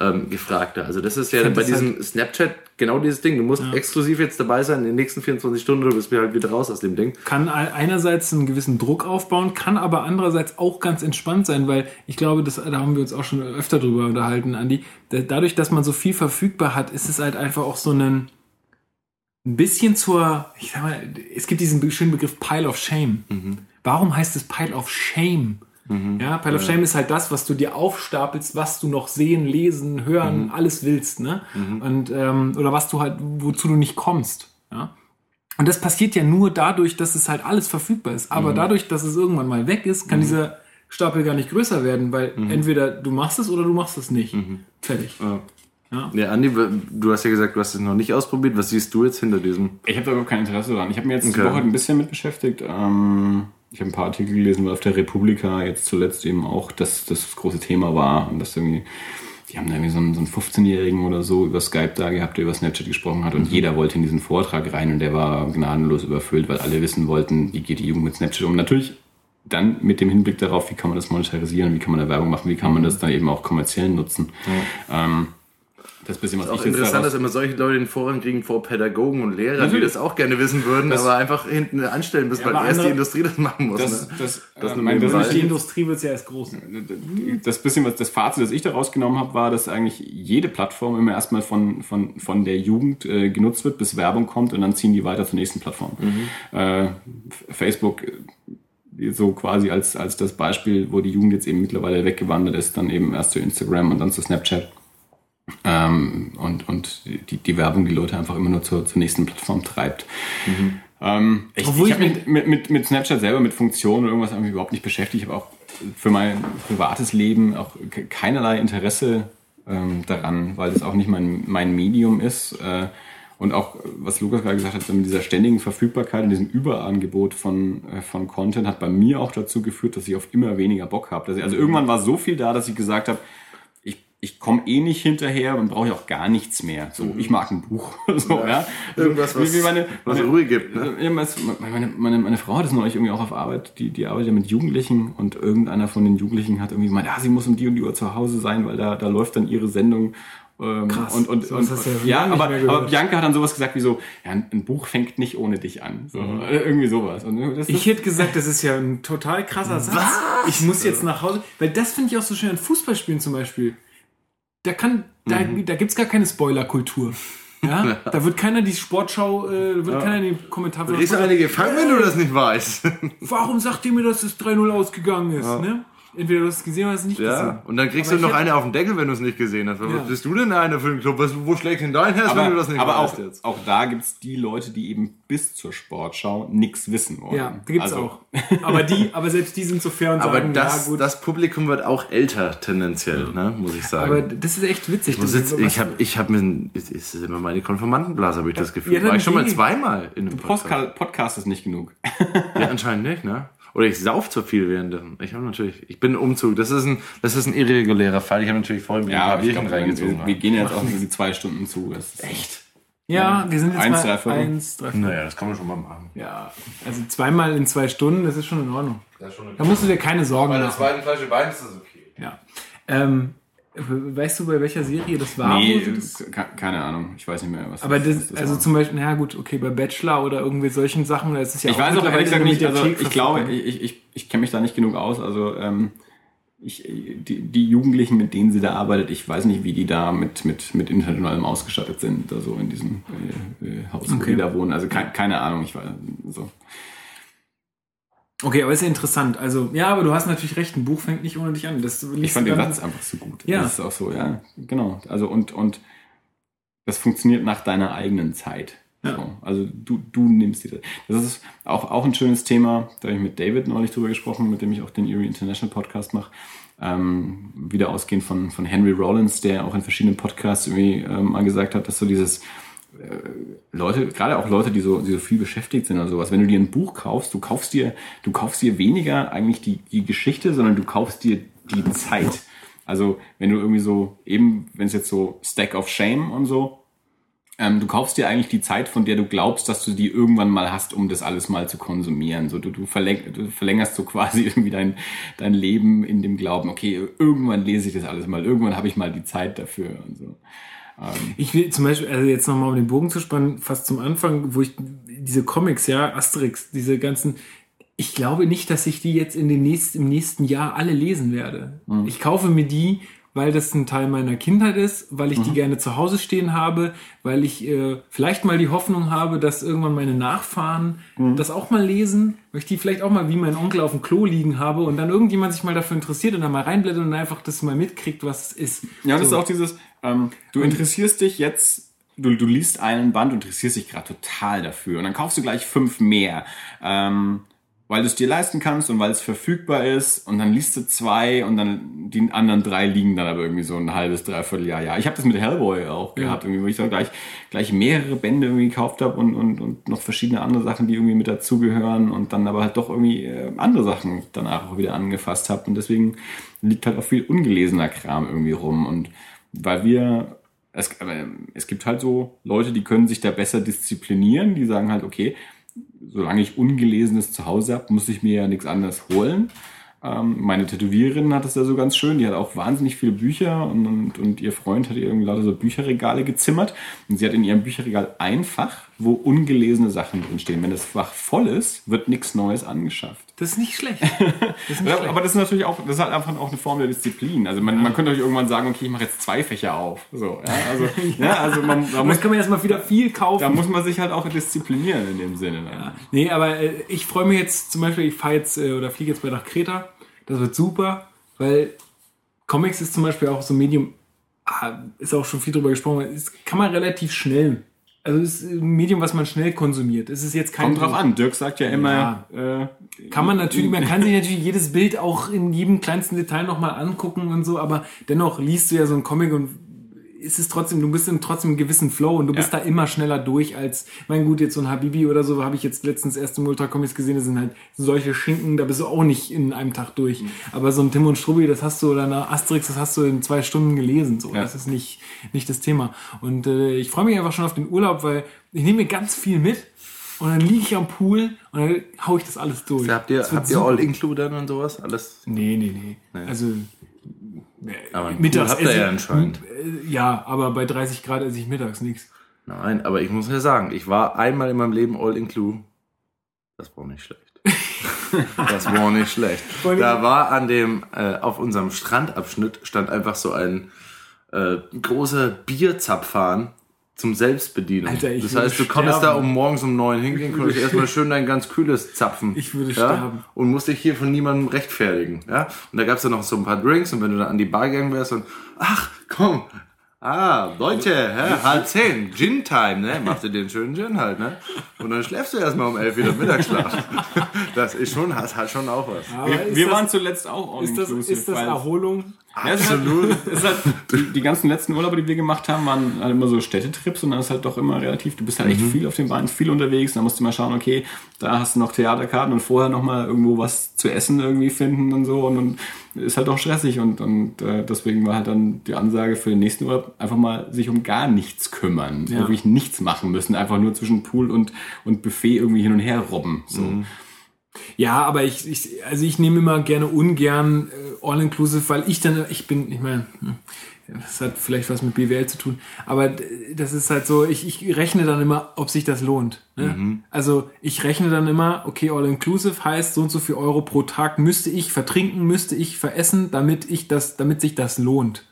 ähm, gefragter. Also das ist ja bei das halt diesem Snapchat genau dieses Ding. Du musst exklusiv jetzt dabei sein in den nächsten 24 Stunden, du bist halt wieder raus aus dem Ding. Kann ei- einerseits einen gewissen Druck aufbauen, kann aber andererseits auch ganz entspannt sein, weil ich glaube, das, da haben wir uns auch schon öfter drüber unterhalten, Andi. Da- Dadurch, dass man so viel verfügbar hat, ist es halt einfach auch so ein, ein bisschen zur, ich sag mal, es gibt diesen schönen Begriff Pile of Shame. Warum heißt es Pile of Shame? Ja, Pile of Shame ist halt das, was du dir aufstapelst, was du noch sehen, lesen, hören, alles willst, ne? Und, ähm, oder was du halt, wozu du nicht kommst. Ja? Und das passiert ja nur dadurch, dass es halt alles verfügbar ist. Aber dadurch, dass es irgendwann mal weg ist, kann dieser Stapel gar nicht größer werden, weil entweder du machst es oder du machst es nicht. Fertig. Ja, Andi, du hast ja gesagt, du hast es noch nicht ausprobiert. Was siehst du jetzt hinter diesem? Ich habe da überhaupt kein Interesse daran. Ich habe mir jetzt Okay. die Woche ein bisschen mit beschäftigt. Ähm, ich habe ein paar Artikel gelesen, weil auf der Republika jetzt zuletzt eben auch das, das große Thema war. Und das irgendwie, die haben da irgendwie so einen, so einen 15-Jährigen oder so über Skype da gehabt, der über Snapchat gesprochen hat. Und jeder wollte in diesen Vortrag rein und der war gnadenlos überfüllt, weil alle wissen wollten, wie geht die Jugend mit Snapchat um. Natürlich dann mit dem Hinblick darauf, wie kann man das monetarisieren, wie kann man da Werbung machen, wie kann man das dann eben auch kommerziell nutzen. Ähm, das bisschen, was Auch ich jetzt interessant, daraus- dass immer solche Leute den Vorrang kriegen vor Pädagogen und Lehrern, die Natürlich. das auch gerne wissen würden, aber einfach hinten anstellen müssen, weil aber erst die Industrie das machen muss. das, ne? das, Das äh, nur mein, das ist Die Industrie wird ja erst groß. das bisschen, was das Fazit, das ich da rausgenommen habe, war, dass eigentlich jede Plattform immer erstmal von, von, von der Jugend äh, genutzt wird, bis Werbung kommt und dann ziehen die weiter zur nächsten Plattform. Äh, F- Facebook äh, so quasi als, als das Beispiel, wo die Jugend jetzt eben mittlerweile weggewandert ist, dann eben erst zu Instagram und dann zu Snapchat. Ähm, und und die, die Werbung die Leute einfach immer nur zur, zur nächsten Plattform treibt. Ähm, ich Obwohl ich ich habe mit, mit, mit, Snapchat selber, mit Funktionen oder irgendwas irgendwie überhaupt nicht beschäftigt. Ich habe auch für mein privates Leben auch ke- keinerlei Interesse ähm, daran, weil das auch nicht mein, mein Medium ist. Äh, und auch, was Lukas gerade gesagt hat, mit dieser ständigen Verfügbarkeit und diesem Überangebot von, äh, von Content hat bei mir auch dazu geführt, dass ich auf immer weniger Bock habe. Also irgendwann war so viel da, dass ich gesagt habe, ich, komme eh nicht hinterher und brauche ich auch gar nichts mehr. So, ich mag ein Buch. so, ja. Irgendwas, Wie- was, wie meine- was Ruhe gibt. Ne? ja, meine, meine, meine, Frau hat das neulich irgendwie auch auf Arbeit, die, die arbeitet ja mit Jugendlichen und irgendeiner von den Jugendlichen hat irgendwie gemeint, ah, sie muss um die und die Uhr zu Hause sein, weil da, da läuft dann ihre Sendung. Ähm, Krass. Und, und, und, ja ja, aber, aber Bianca hat dann sowas gesagt wie so, ja, ein Buch fängt nicht ohne dich an. So, äh, Irgendwie sowas. Und das, Ich hätte gesagt, das ist ja ein total krasser Satz. Ich muss jetzt nach Hause. Weil das finde ich auch so schön an Fußballspielen zum Beispiel. Da kann, da, da gibt's gar keine Spoilerkultur. Ja? Da wird keiner die Sportschau, äh, wird keiner die Kommentare Du kriegst eine gefangen, wenn du das nicht weißt. Warum sagt ihr mir, dass es 3-0 ausgegangen ist? Ne? Entweder du hast es gesehen oder hast es nicht gesehen. Ja, und dann kriegst Aber du noch hätte- eine auf den Deckel, wenn du es nicht gesehen hast. Was Ja. bist du denn einer für den Club? Was, wo schlägt denn dein Herz, wenn du das aber nicht aber weißt auch, jetzt? auch da gibt's die Leute, die eben bis zur Sportschau nichts wissen wollen. Ja, da gibt's Also, auch. Aber die, aber selbst die sind so fair und Aber sagen, das, ja gut. das Publikum wird auch älter tendenziell, ne, muss ich sagen. aber das ist echt witzig. Wo sitzt, Was- ich habe ich hab mir, es ist immer meine Konformantenblase, habe ich das Gefühl. Ja, War ich schon mal zweimal in einem Podcast. Podcast, Podcast ist nicht genug. Ja, anscheinend nicht, ne? Oder ich sauf zu viel währenddessen. Ich habe natürlich, ich bin Umzug. Das ist ein, das ist ein irregulärer Fall. Ich habe natürlich vorhin mir ein paar Bierchen glaub, reingezogen. wir, wir gehen jetzt auch die zwei Stunden zu. Das ist Echt? Ja, wir sind jetzt Eins, mal drei eins, drei Viertel. Naja, das kann man schon mal machen. Ja, also zweimal in zwei Stunden, das ist schon in Ordnung. Das ist schon Da musst du dir keine Sorgen Bei der machen. zweiten Flasche Wein ist das okay. Ja. Ähm, weißt du, bei welcher Serie das war? Nee, wo das, ke- keine Ahnung. Ich weiß nicht mehr, was aber was das, also war. zum Beispiel, na gut, okay, bei Bachelor oder irgendwie solchen Sachen, da ist ja Ich weiß auch ehrlich gesagt nicht, also ich glaube, ich, ich, ich kenne mich da nicht genug aus. Also ähm, ich, die, die Jugendlichen, mit denen sie da arbeitet, ich weiß nicht, wie die da mit, mit, mit Internet und allem ausgestattet sind, also in diesem äh, äh, Haus, wo Okay. die da wohnen. Also keine, keine Ahnung, ich weiß so. Okay, aber ist ja interessant. Also, ja, aber du hast natürlich recht, ein Buch fängt nicht ohne dich an. Das Ich fand den Satz einfach so gut. Ja. Das ist auch so, ja, genau. Also und, und das funktioniert nach deiner eigenen Zeit. Ja. So. Also du, du nimmst dir das. Das ist auch, auch ein schönes Thema. Da habe ich mit David neulich drüber gesprochen, mit dem ich auch den Erie International Podcast mache. Ähm, wieder ausgehend von, von Henry Rollins, der auch in verschiedenen Podcasts irgendwie ähm, mal gesagt hat, dass so dieses Leute, gerade auch Leute, die so, die so viel beschäftigt sind oder sowas, wenn du dir ein Buch kaufst, du kaufst dir, du kaufst dir weniger eigentlich die, die Geschichte, sondern du kaufst dir die Zeit. Also wenn du irgendwie so, eben, wenn es jetzt so Stack of Shame und so, ähm, du kaufst dir eigentlich die Zeit, von der du glaubst, dass du die irgendwann mal hast, um das alles mal zu konsumieren. So, du, du, verläng, du verlängerst so quasi irgendwie dein, dein Leben in dem Glauben, okay, irgendwann lese ich das alles mal, irgendwann habe ich mal die Zeit dafür und so. Ich will zum Beispiel, also jetzt nochmal um den Bogen zu spannen, fast zum Anfang, wo ich diese Comics, ja, Asterix, diese ganzen, ich glaube nicht, dass ich die jetzt in den nächsten, im nächsten Jahr alle lesen werde. Ich kaufe mir die, weil das ein Teil meiner Kindheit ist, weil ich die gerne zu Hause stehen habe, weil ich äh, vielleicht mal die Hoffnung habe, dass irgendwann meine Nachfahren das auch mal lesen, weil ich die vielleicht auch mal wie mein Onkel auf dem Klo liegen habe und dann irgendjemand sich mal dafür interessiert und dann mal reinblättert und einfach das mal mitkriegt, was es ist. Ja, und das So. ist auch dieses, ähm, du interessierst dich jetzt, du, du liest einen Band und interessierst dich gerade total dafür. Und dann kaufst du gleich fünf mehr, ähm, weil du es dir leisten kannst und weil es verfügbar ist. Und dann liest du zwei und dann die anderen drei liegen dann aber irgendwie so ein halbes, dreiviertel Jahr. Ja, ich habe das mit Hellboy auch gehabt, irgendwie, wo ich da gleich, gleich mehrere Bände irgendwie gekauft habe und, und, und noch verschiedene andere Sachen, die irgendwie mit dazugehören und dann aber halt doch irgendwie äh, andere Sachen danach auch wieder angefasst habe. Und deswegen liegt halt auch viel ungelesener Kram irgendwie rum. Und weil wir, es, es gibt halt so Leute, die können sich da besser disziplinieren, die sagen halt, okay, solange ich Ungelesenes zu Hause habe, muss ich mir ja nichts anderes holen. Ähm, meine Tätowiererin hat das ja so ganz schön, die hat auch wahnsinnig viele Bücher und, und, und ihr Freund hat ihr irgendwie lauter so Bücherregale gezimmert und sie hat in ihrem Bücherregal ein Fach, wo ungelesene Sachen drinstehen. Wenn das Fach voll ist, wird nichts Neues angeschafft. Das ist nicht schlecht. Das ist nicht Ja, aber das ist natürlich auch, das ist halt einfach auch eine Form der Disziplin. Also man, man könnte euch irgendwann sagen, okay, ich mache jetzt zwei Fächer auf. So, ja, also, ja, also man, da, muss, das kann man erstmal wieder viel kaufen. da muss man sich halt auch disziplinieren in dem Sinne. Dann. Nee, aber äh, ich freue mich jetzt zum Beispiel, ich fahre jetzt äh, oder fliege jetzt bald nach Kreta. Das wird super, weil Comics ist zum Beispiel auch so ein Medium, ah, ist auch schon viel drüber gesprochen, ist, kann man relativ schnell. Also es ist ein Medium, was man schnell konsumiert. Es ist jetzt kein Kommt drauf an. Dirk sagt ja immer, äh, Kann man natürlich, man kann sich natürlich jedes Bild auch in jedem kleinsten Detail nochmal angucken und so, aber dennoch liest du ja so einen Comic und ist es trotzdem, du bist in trotzdem einem gewissen Flow und du bist da immer schneller durch als, mein gut, jetzt so ein Habibi oder so, habe ich jetzt letztens erst im Ultra Comics gesehen, das sind halt solche Schinken, da bist du auch nicht in einem Tag durch. Aber so ein Tim und Strubbi, das hast du, oder eine Asterix, das hast du in zwei Stunden gelesen, so. Ja. Das ist nicht, nicht das Thema. Und äh, ich freue mich einfach schon auf den Urlaub, weil ich nehme mir ganz viel mit und dann liege ich am Pool und dann hau ich das alles durch. Habt ihr, habt ihr. All-Include und sowas? Alles? Nee, nee, nee. Also Aber mittags habt ihr ja anscheinend. Äh, Ja, aber bei 30 Grad esse ich mittags nichts. Nein, aber ich muss ja sagen, ich war einmal in meinem Leben All-Include. Das war nicht schlecht. Das war nicht schlecht. Da war an dem, äh, auf unserem Strandabschnitt stand einfach so ein äh, großer Bierzapfhahn zum Selbstbedienen. Alter, ich das heißt, du konntest da um morgens um neun hingehen, konntest erstmal schön dein ganz kühles zapfen. Ich würde ja? sterben. Und musst dich hier von niemandem rechtfertigen. Ja? Und da gab's dann noch so ein paar Drinks und wenn du dann an die Bar gegangen wärst und ach, komm, Ah, Leute, hä? halb zehn, Gin-Time, ne? Machst du dir einen schönen Gin halt, ne? Und dann schläfst du erstmal um elf wieder Mittagsschlaf. Das ist schon, hat, hat schon auch was. Aber Wir, wir das, waren zuletzt auch all ist das, ist das Erholung? Ja, es ist Halt, es ist halt, die, die ganzen letzten Urlaube, die wir gemacht haben, waren halt immer so Städtetrips und dann ist halt doch immer relativ, du bist halt echt viel auf den Beinen, viel unterwegs, dann musst du mal schauen, okay, da hast du noch Theaterkarten und vorher noch mal irgendwo was zu essen irgendwie finden und so und dann ist halt auch stressig und, und äh, deswegen war halt dann die Ansage für den nächsten Urlaub einfach mal sich um gar nichts kümmern, Ja. wirklich nichts machen müssen, einfach nur zwischen Pool und, und Buffet irgendwie hin und her robben, so. Ja, aber ich, ich also ich nehme immer gerne ungern äh, All-Inclusive, weil ich dann, ich bin, ich meine, hm, das hat vielleicht was mit BWL zu tun, aber das ist halt so, ich, ich rechne dann immer, ob sich das lohnt. Ne? Also ich rechne dann immer, okay, All-Inclusive heißt so und so viel Euro pro Tag müsste ich vertrinken, müsste ich veressen, damit ich das, damit sich das lohnt.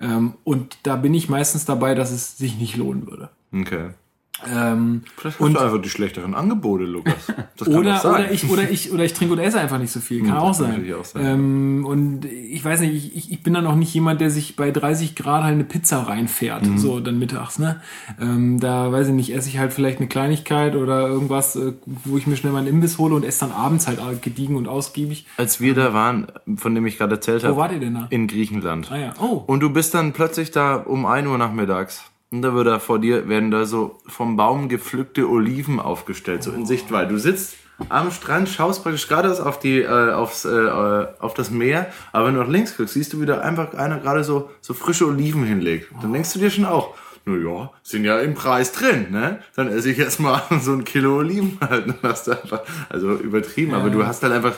Ähm, und da bin ich meistens dabei, dass es sich nicht lohnen würde. Okay. Ähm, Vielleicht hast du einfach die schlechteren Angebote, Lukas. Das kann oder, oder ich oder ich oder ich trinke oder esse einfach nicht so viel. Kann das auch sein. auch sein. Ähm, und ich weiß nicht, ich, ich, ich bin dann auch nicht jemand, der sich bei 30 Grad halt eine Pizza reinfährt, Mhm. so dann mittags. Ne? Ähm, da weiß ich nicht, esse ich halt vielleicht eine Kleinigkeit oder irgendwas, äh, wo ich mir schnell mal einen Imbiss hole und esse dann abends halt gediegen und ausgiebig. Als wir da waren, von dem ich gerade erzählt habe. Wo wart ihr denn da? In Griechenland. Ah ja. Oh. Und du bist dann plötzlich da um 1 Uhr nachmittags. Und da wird da vor dir, werden da so vom Baum gepflückte Oliven aufgestellt, so in Sichtweite. Du sitzt am Strand, schaust praktisch geradeaus auf die, äh, aufs, äh, äh, auf das Meer, aber wenn du nach links guckst, siehst du wieder einfach einer gerade so, so frische Oliven hinlegt. Dann denkst du dir schon auch, na ja, sind ja im Preis drin, ne? Dann esse ich erstmal so ein Kilo Oliven halt. Dann hast du einfach, also übertrieben, aber du hast halt einfach,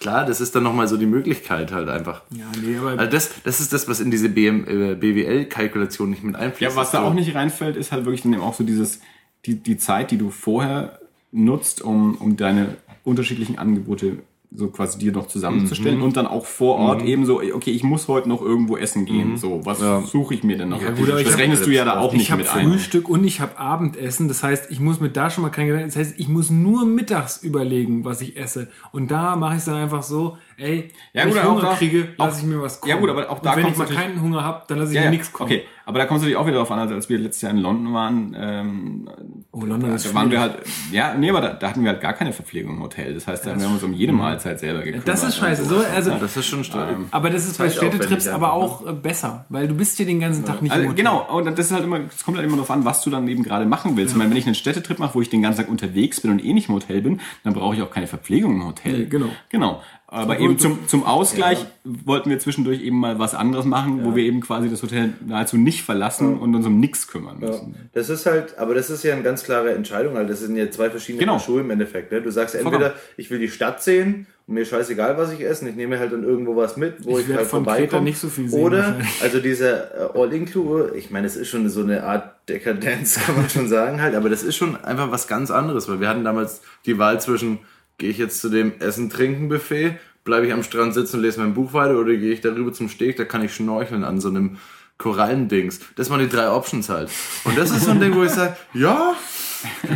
klar, das ist dann nochmal so die Möglichkeit halt einfach. Ja, nee, aber Also das, das ist das, was in diese BM, äh, BWL-Kalkulation nicht mit einfließt. Ja, was da auch nicht reinfällt, ist halt wirklich dann eben auch so dieses, die, die Zeit, die du vorher nutzt, um, um deine unterschiedlichen Angebote so quasi dir noch zusammenzustellen und dann auch vor Ort eben so, okay, ich muss heute noch irgendwo essen gehen. So, was suche ich mir denn noch? Ja, gut, ich das hab- rechnest du ja da auch ich nicht habe mit ein. Frühstück und ich habe Abendessen. Das heißt, ich muss mir da schon mal kein Gedanken. Das heißt, ich muss nur mittags überlegen, was ich esse. Und da mache ich es dann einfach so, ey, Ja, wenn gut, ich Hunger auch da- kriege, lasse ich mir was kommen. Ja, gut, aber auch da und wenn ich mal keinen Hunger habe, dann lasse ich Ja, mir ja, nichts kommen. okay, aber da kommt es natürlich auch wieder darauf an, also als wir letztes Jahr in London waren, ähm, Oh, London ist da waren wir halt, ja, nee, aber da, da hatten wir halt gar keine Verpflegung im Hotel. Das heißt, da haben wir uns um jede Mahlzeit selber gekümmert. Das ist scheiße. So, also, Das ist schon stark. aber das ist bei Städtetrips aber einfach, auch äh, besser, weil du bist hier den ganzen Tag nicht im Also, Hotel. genau, und das ist halt immer, es kommt halt immer darauf an, was du dann eben gerade machen willst. Ich meine, wenn ich einen Städtetrip mache, wo ich den ganzen Tag unterwegs bin und eh nicht im Hotel bin, dann brauche ich auch keine Verpflegung im Hotel. Nee, genau. Genau. Aber eben zum, zum Ausgleich wollten wir zwischendurch eben mal was anderes machen, wo wir eben quasi das Hotel nahezu nicht verlassen und uns um nichts kümmern müssen. Das ist halt, aber das ist ja eine ganz klare Entscheidung, weil das sind ja zwei verschiedene Genau. Schuhe im Endeffekt. Ne? Du sagst entweder, ich will die Stadt sehen und mir scheißegal, was ich esse, und ich nehme halt dann irgendwo was mit, wo Ich ich, halt vorbeikomme. nicht so viel sehen Oder, also dieser äh, All-Include, ich meine, es ist schon so eine Art Dekadenz, kann man schon sagen halt, aber das ist schon einfach was ganz anderes, weil wir hatten damals die Wahl zwischen, gehe ich jetzt zu dem Essen-Trinken-Buffet, bleibe ich am Strand sitzen und lese mein Buch weiter, oder gehe ich darüber zum Steg, da kann ich schnorcheln an so einem Korallendings. Das waren die drei Options halt. Und das ist so ein Ding, wo ich sage, ja,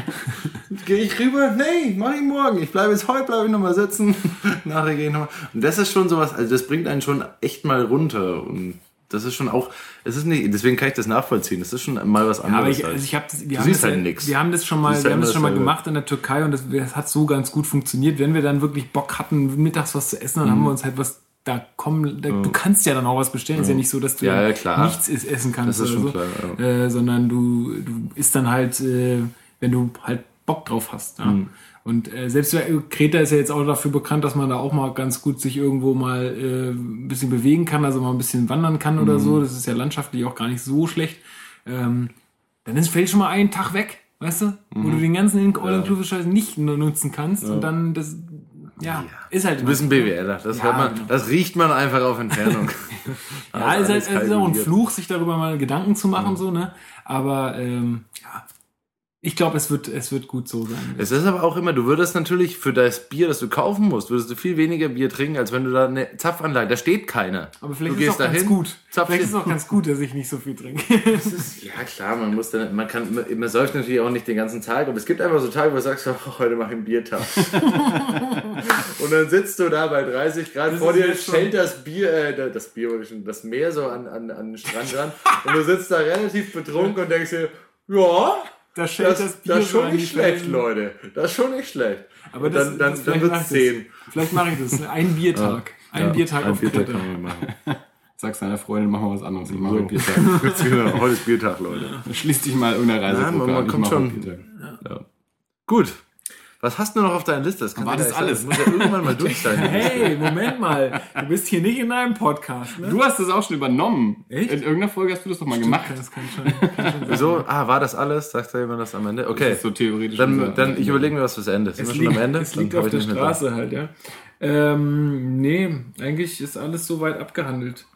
gehe ich rüber? Nee, mach ich morgen. Ich bleibe jetzt heute, bleibe ich nochmal sitzen. Nachher gehe ich nochmal. Und das ist schon sowas, also das bringt einen schon echt mal runter. Und das ist schon auch, es ist nicht, deswegen kann ich das nachvollziehen. Das ist schon mal was Ja, aber anderes. ich, halt. also ich hab das, wir, Du haben das, halt ja- nix. wir haben das schon mal, wir halt haben das immer schon mal gemacht in der Türkei und das, das hat so ganz gut funktioniert. Wenn wir dann wirklich Bock hatten, mittags was zu essen, dann Mhm. haben wir uns halt was da kommen, da, du kannst ja dann auch was bestellen. Ist ja nicht so, dass du Ja, ja, nichts essen kannst Das oder so, klar, äh, sondern du, du isst dann halt, äh, wenn du halt Bock drauf hast. Ja. Mhm. Und äh, selbst Kreta ist ja jetzt auch dafür bekannt, dass man da auch mal ganz gut sich irgendwo mal äh, ein bisschen bewegen kann, also mal ein bisschen wandern kann oder Mhm. so. Das ist ja landschaftlich auch gar nicht so schlecht. Ähm, dann ist vielleicht schon mal ein Tag weg, weißt du? Wo Mhm. du den ganzen All-Inclusive-Scheiß nicht nutzen kannst und dann das, ja, ist halt Du bist ein BWLer. Das, Ja, man, genau. das riecht man einfach auf Entfernung. Ja, ist halt ist auch ein. Fluch, sich darüber mal Gedanken zu machen, so, ne? Aber ähm, ja, ich glaube, es wird, es wird gut so sein. Es ist aber auch immer, du würdest natürlich für das Bier, das du kaufen musst, würdest du viel weniger Bier trinken, als wenn du da eine Zapfanlage, da steht keiner. Aber vielleicht du ist es gehst auch ganz dahin, gut. zapfst Vielleicht ist es auch ganz gut, dass ich nicht so viel trinke. Ja klar, man muss dann, man kann, man säuft natürlich auch nicht den ganzen Tag, aber es gibt einfach so Tage, wo du sagst, oh, heute mache ich einen Biertag. und dann sitzt du da bei 30 Grad, vor ist dir schält das Bier, äh, das Bier, das Meer so an, an, an den Strand ran und du sitzt da relativ betrunken und denkst dir, ja, Da schält das, das das, Bier ist so schon nicht schlecht, Felsen. Leute. Das ist schon nicht schlecht. Aber das, dann, dann, das, dann vielleicht wird mache es ich 10. das. Vielleicht mache ich das. Ein Biertag. Ein Biertag auf Kreta. kann man machen. Sagst deiner Freundin, mach mal was anderes. Ich mache So. heute Biertag. heute ist Biertag, Leute. Schließ dich mal irgendeiner Reise. Ja, man- man kommt schon- Biertag. Ja. Gut. Was hast du noch auf deiner Liste? Das kann War das sein. alles? muss ja irgendwann mal durch sein. Hey, Moment mal. Du bist hier nicht in deinem Podcast, ne? Du hast das auch schon übernommen. Echt? In irgendeiner Folge hast du das doch mal gemacht. Das kann schon, kann schon sein. So, ah, war das alles? Sagt da jemand das am Ende? Okay. Das ist so theoretisch. Dann, dann ich überlege mir was fürs Ende. Sind Es wir schon liegt, am Ende? es liegt auf der Straße halt, ja. Ähm, nee, eigentlich ist alles soweit abgehandelt.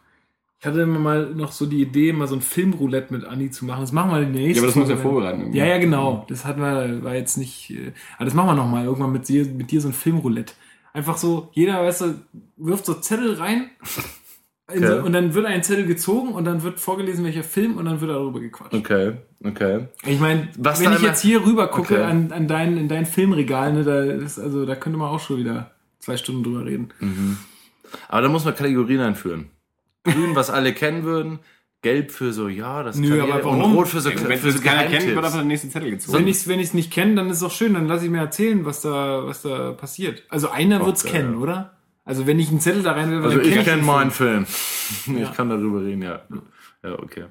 Ich hatte immer mal noch so die Idee, mal so ein Filmroulette mit Anni zu machen. Das machen wir nächste Ja, aber das muss ja vorbereiten. irgendwie. Ja, ja, genau. Das hatten wir, war jetzt nicht. äh, Aber das machen wir noch mal irgendwann mit dir, mit dir so ein Filmroulette. Einfach so, jeder, weißt du, wirft so Zettel rein in so, Okay. und dann wird ein Zettel gezogen und dann wird vorgelesen, welcher Film und dann wird darüber gequatscht. Okay, okay. Ich meine, wenn ich jetzt hier rüber gucke Okay. an, an dein, in dein Filmregal, ne, da ist, also da könnte man auch schon wieder zwei Stunden drüber reden. Aber da muss man Kategorien einführen. Grün, was alle kennen würden. Gelb für so, ja, das Nö, Karriere- aber warum? Und rot für so, Wenn für es so keiner kennt, wird einfach der nächste Zettel gezogen. Wenn ich es wenn ich's nicht kenne, dann ist es auch schön, dann lasse ich mir erzählen, was da, was da passiert. Also einer wird's ja, kennen, oder? Also wenn ich einen Zettel da rein will, Also dann ich kenn kenne den meinen Film. Film. Ich kann darüber reden, ja. Ja, okay.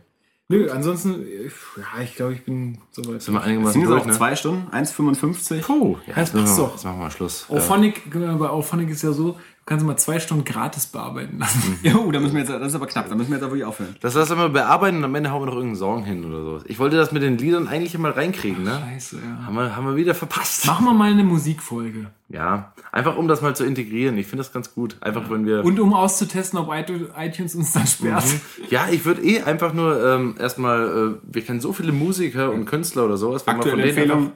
Nö, ansonsten, äh, ja, ich glaube, ich bin soweit. Sind wir einigermaßen sind jetzt durch, auch ne? zwei Stunden, 1,55. Puh, ja, das machen passt wir- doch. Jetzt machen wir mal Schluss. Ja. Auphonic, bei Auphonic ist ja so, du kannst mal zwei Stunden gratis bearbeiten lassen. Jo, da müssen wir jetzt, das ist aber knapp, da müssen wir jetzt aber wirklich aufhören. Das lassen wir bearbeiten und am Ende hauen wir noch irgendeinen Song hin oder so. Ich wollte das mit den Liedern eigentlich mal reinkriegen, ne? Scheiße, ja. Haben wir, haben wir wieder verpasst. Machen wir mal eine Musikfolge. Ja, einfach um das mal zu integrieren. Ich finde das ganz gut. Einfach wenn wir. Und um auszutesten, ob iTunes uns dann sperrt. ja, ich würde eh einfach nur ähm, erstmal, äh, wir kennen so viele Musiker und Künstler oder sowas. Aktuelle denen Empfehlung, einfach-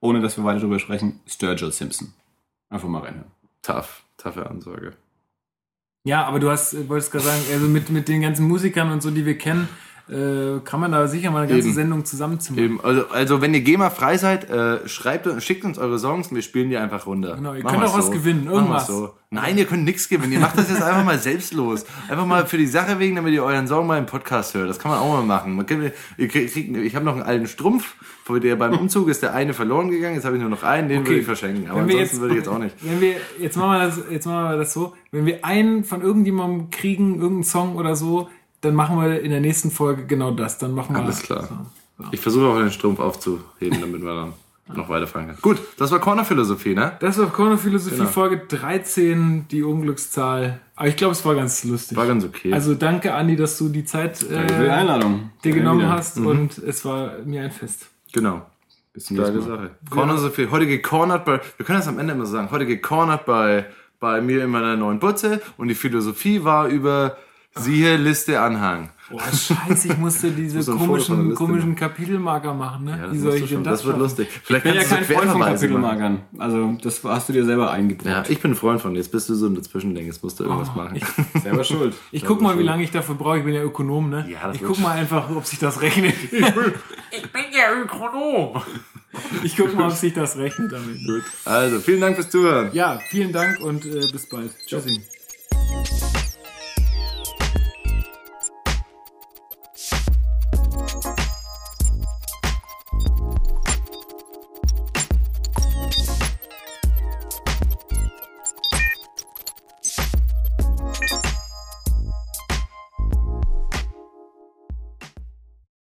ohne dass wir weiter drüber sprechen, Sturgill Simpson. Einfach mal reinhören. Tough, toughe Ansage. Ja, aber du hast, äh, wolltest gerade sagen, also mit, mit den ganzen Musikern und so, die wir kennen, äh, kann man da sicher mal eine ganze Eben. Sendung zusammenzimmern. Eben, also, also wenn ihr GEMA-frei seid, äh, schreibt, uns- schickt uns eure Songs und wir spielen die einfach runter. Genau, ihr Machen könnt auch was gewinnen, irgendwas. So. Nein, ihr könnt nichts gewinnen. Ihr macht das jetzt einfach mal selbstlos. Einfach mal für die Sache wegen, damit ihr euren Song mal im Podcast hört. Das kann man auch mal machen. Man kann, ihr kriegt, ich habe noch einen alten Strumpf, vor der beim Umzug ist der eine verloren gegangen. Jetzt habe ich nur noch einen, den Okay. würde ich verschenken. Aber ansonsten jetzt- würde ich jetzt auch nicht. Wenn wir, jetzt machen wir das, jetzt machen wir das so, wenn wir einen von irgendjemandem kriegen, irgendeinen Song oder so, dann machen wir in der nächsten Folge genau das. Dann machen wir. Alles klar. So. Ich versuche auch den Strumpf aufzuheben, damit wir dann noch weiterfahren können. Gut, das war Corner-Philosophie, ne? Das war Corner Philosophie Genau. Folge 13, die Unglückszahl. Aber ich glaube, es war ganz lustig. War ganz okay. Also danke, Andi, dass du die Zeit Danke für die äh, Einladung. dir genommen wieder. hast und es war mir ein Fest. genau. Bis zum nächsten Geile Mal. Sache. Corner so viel. Heute gecornert bei, wir können das am Ende immer so sagen, heute gecornert bei, bei mir in meiner neuen Butze und die Philosophie war über siehe Liste Anhang. Boah, scheiße, ich musste diese muss der komischen, komischen Kapitelmarker machen, ne? Ja, das, Wie soll ich denn das das wird schaffen? lustig. Vielleicht Ich bin ja kannst du kein Freund von Querverweise machen. Kapitelmarkern. Also, das hast du dir selber eingebaut. Ja, ich bin ein Freund von dir. Jetzt bist du so ein Dazwischending. Jetzt musst du irgendwas machen. Selber schuld. Ich guck mal, wie lange ich dafür brauche. Ich bin ja Ökonom, ne? Ja, das ich guck mal einfach, ob sich das rechnet. ich bin ja Ökonom. Ich guck mal, ob sich das rechnet damit. Also, vielen Dank fürs Zuhören. Ja, vielen Dank und äh, bis bald. Tschüssi.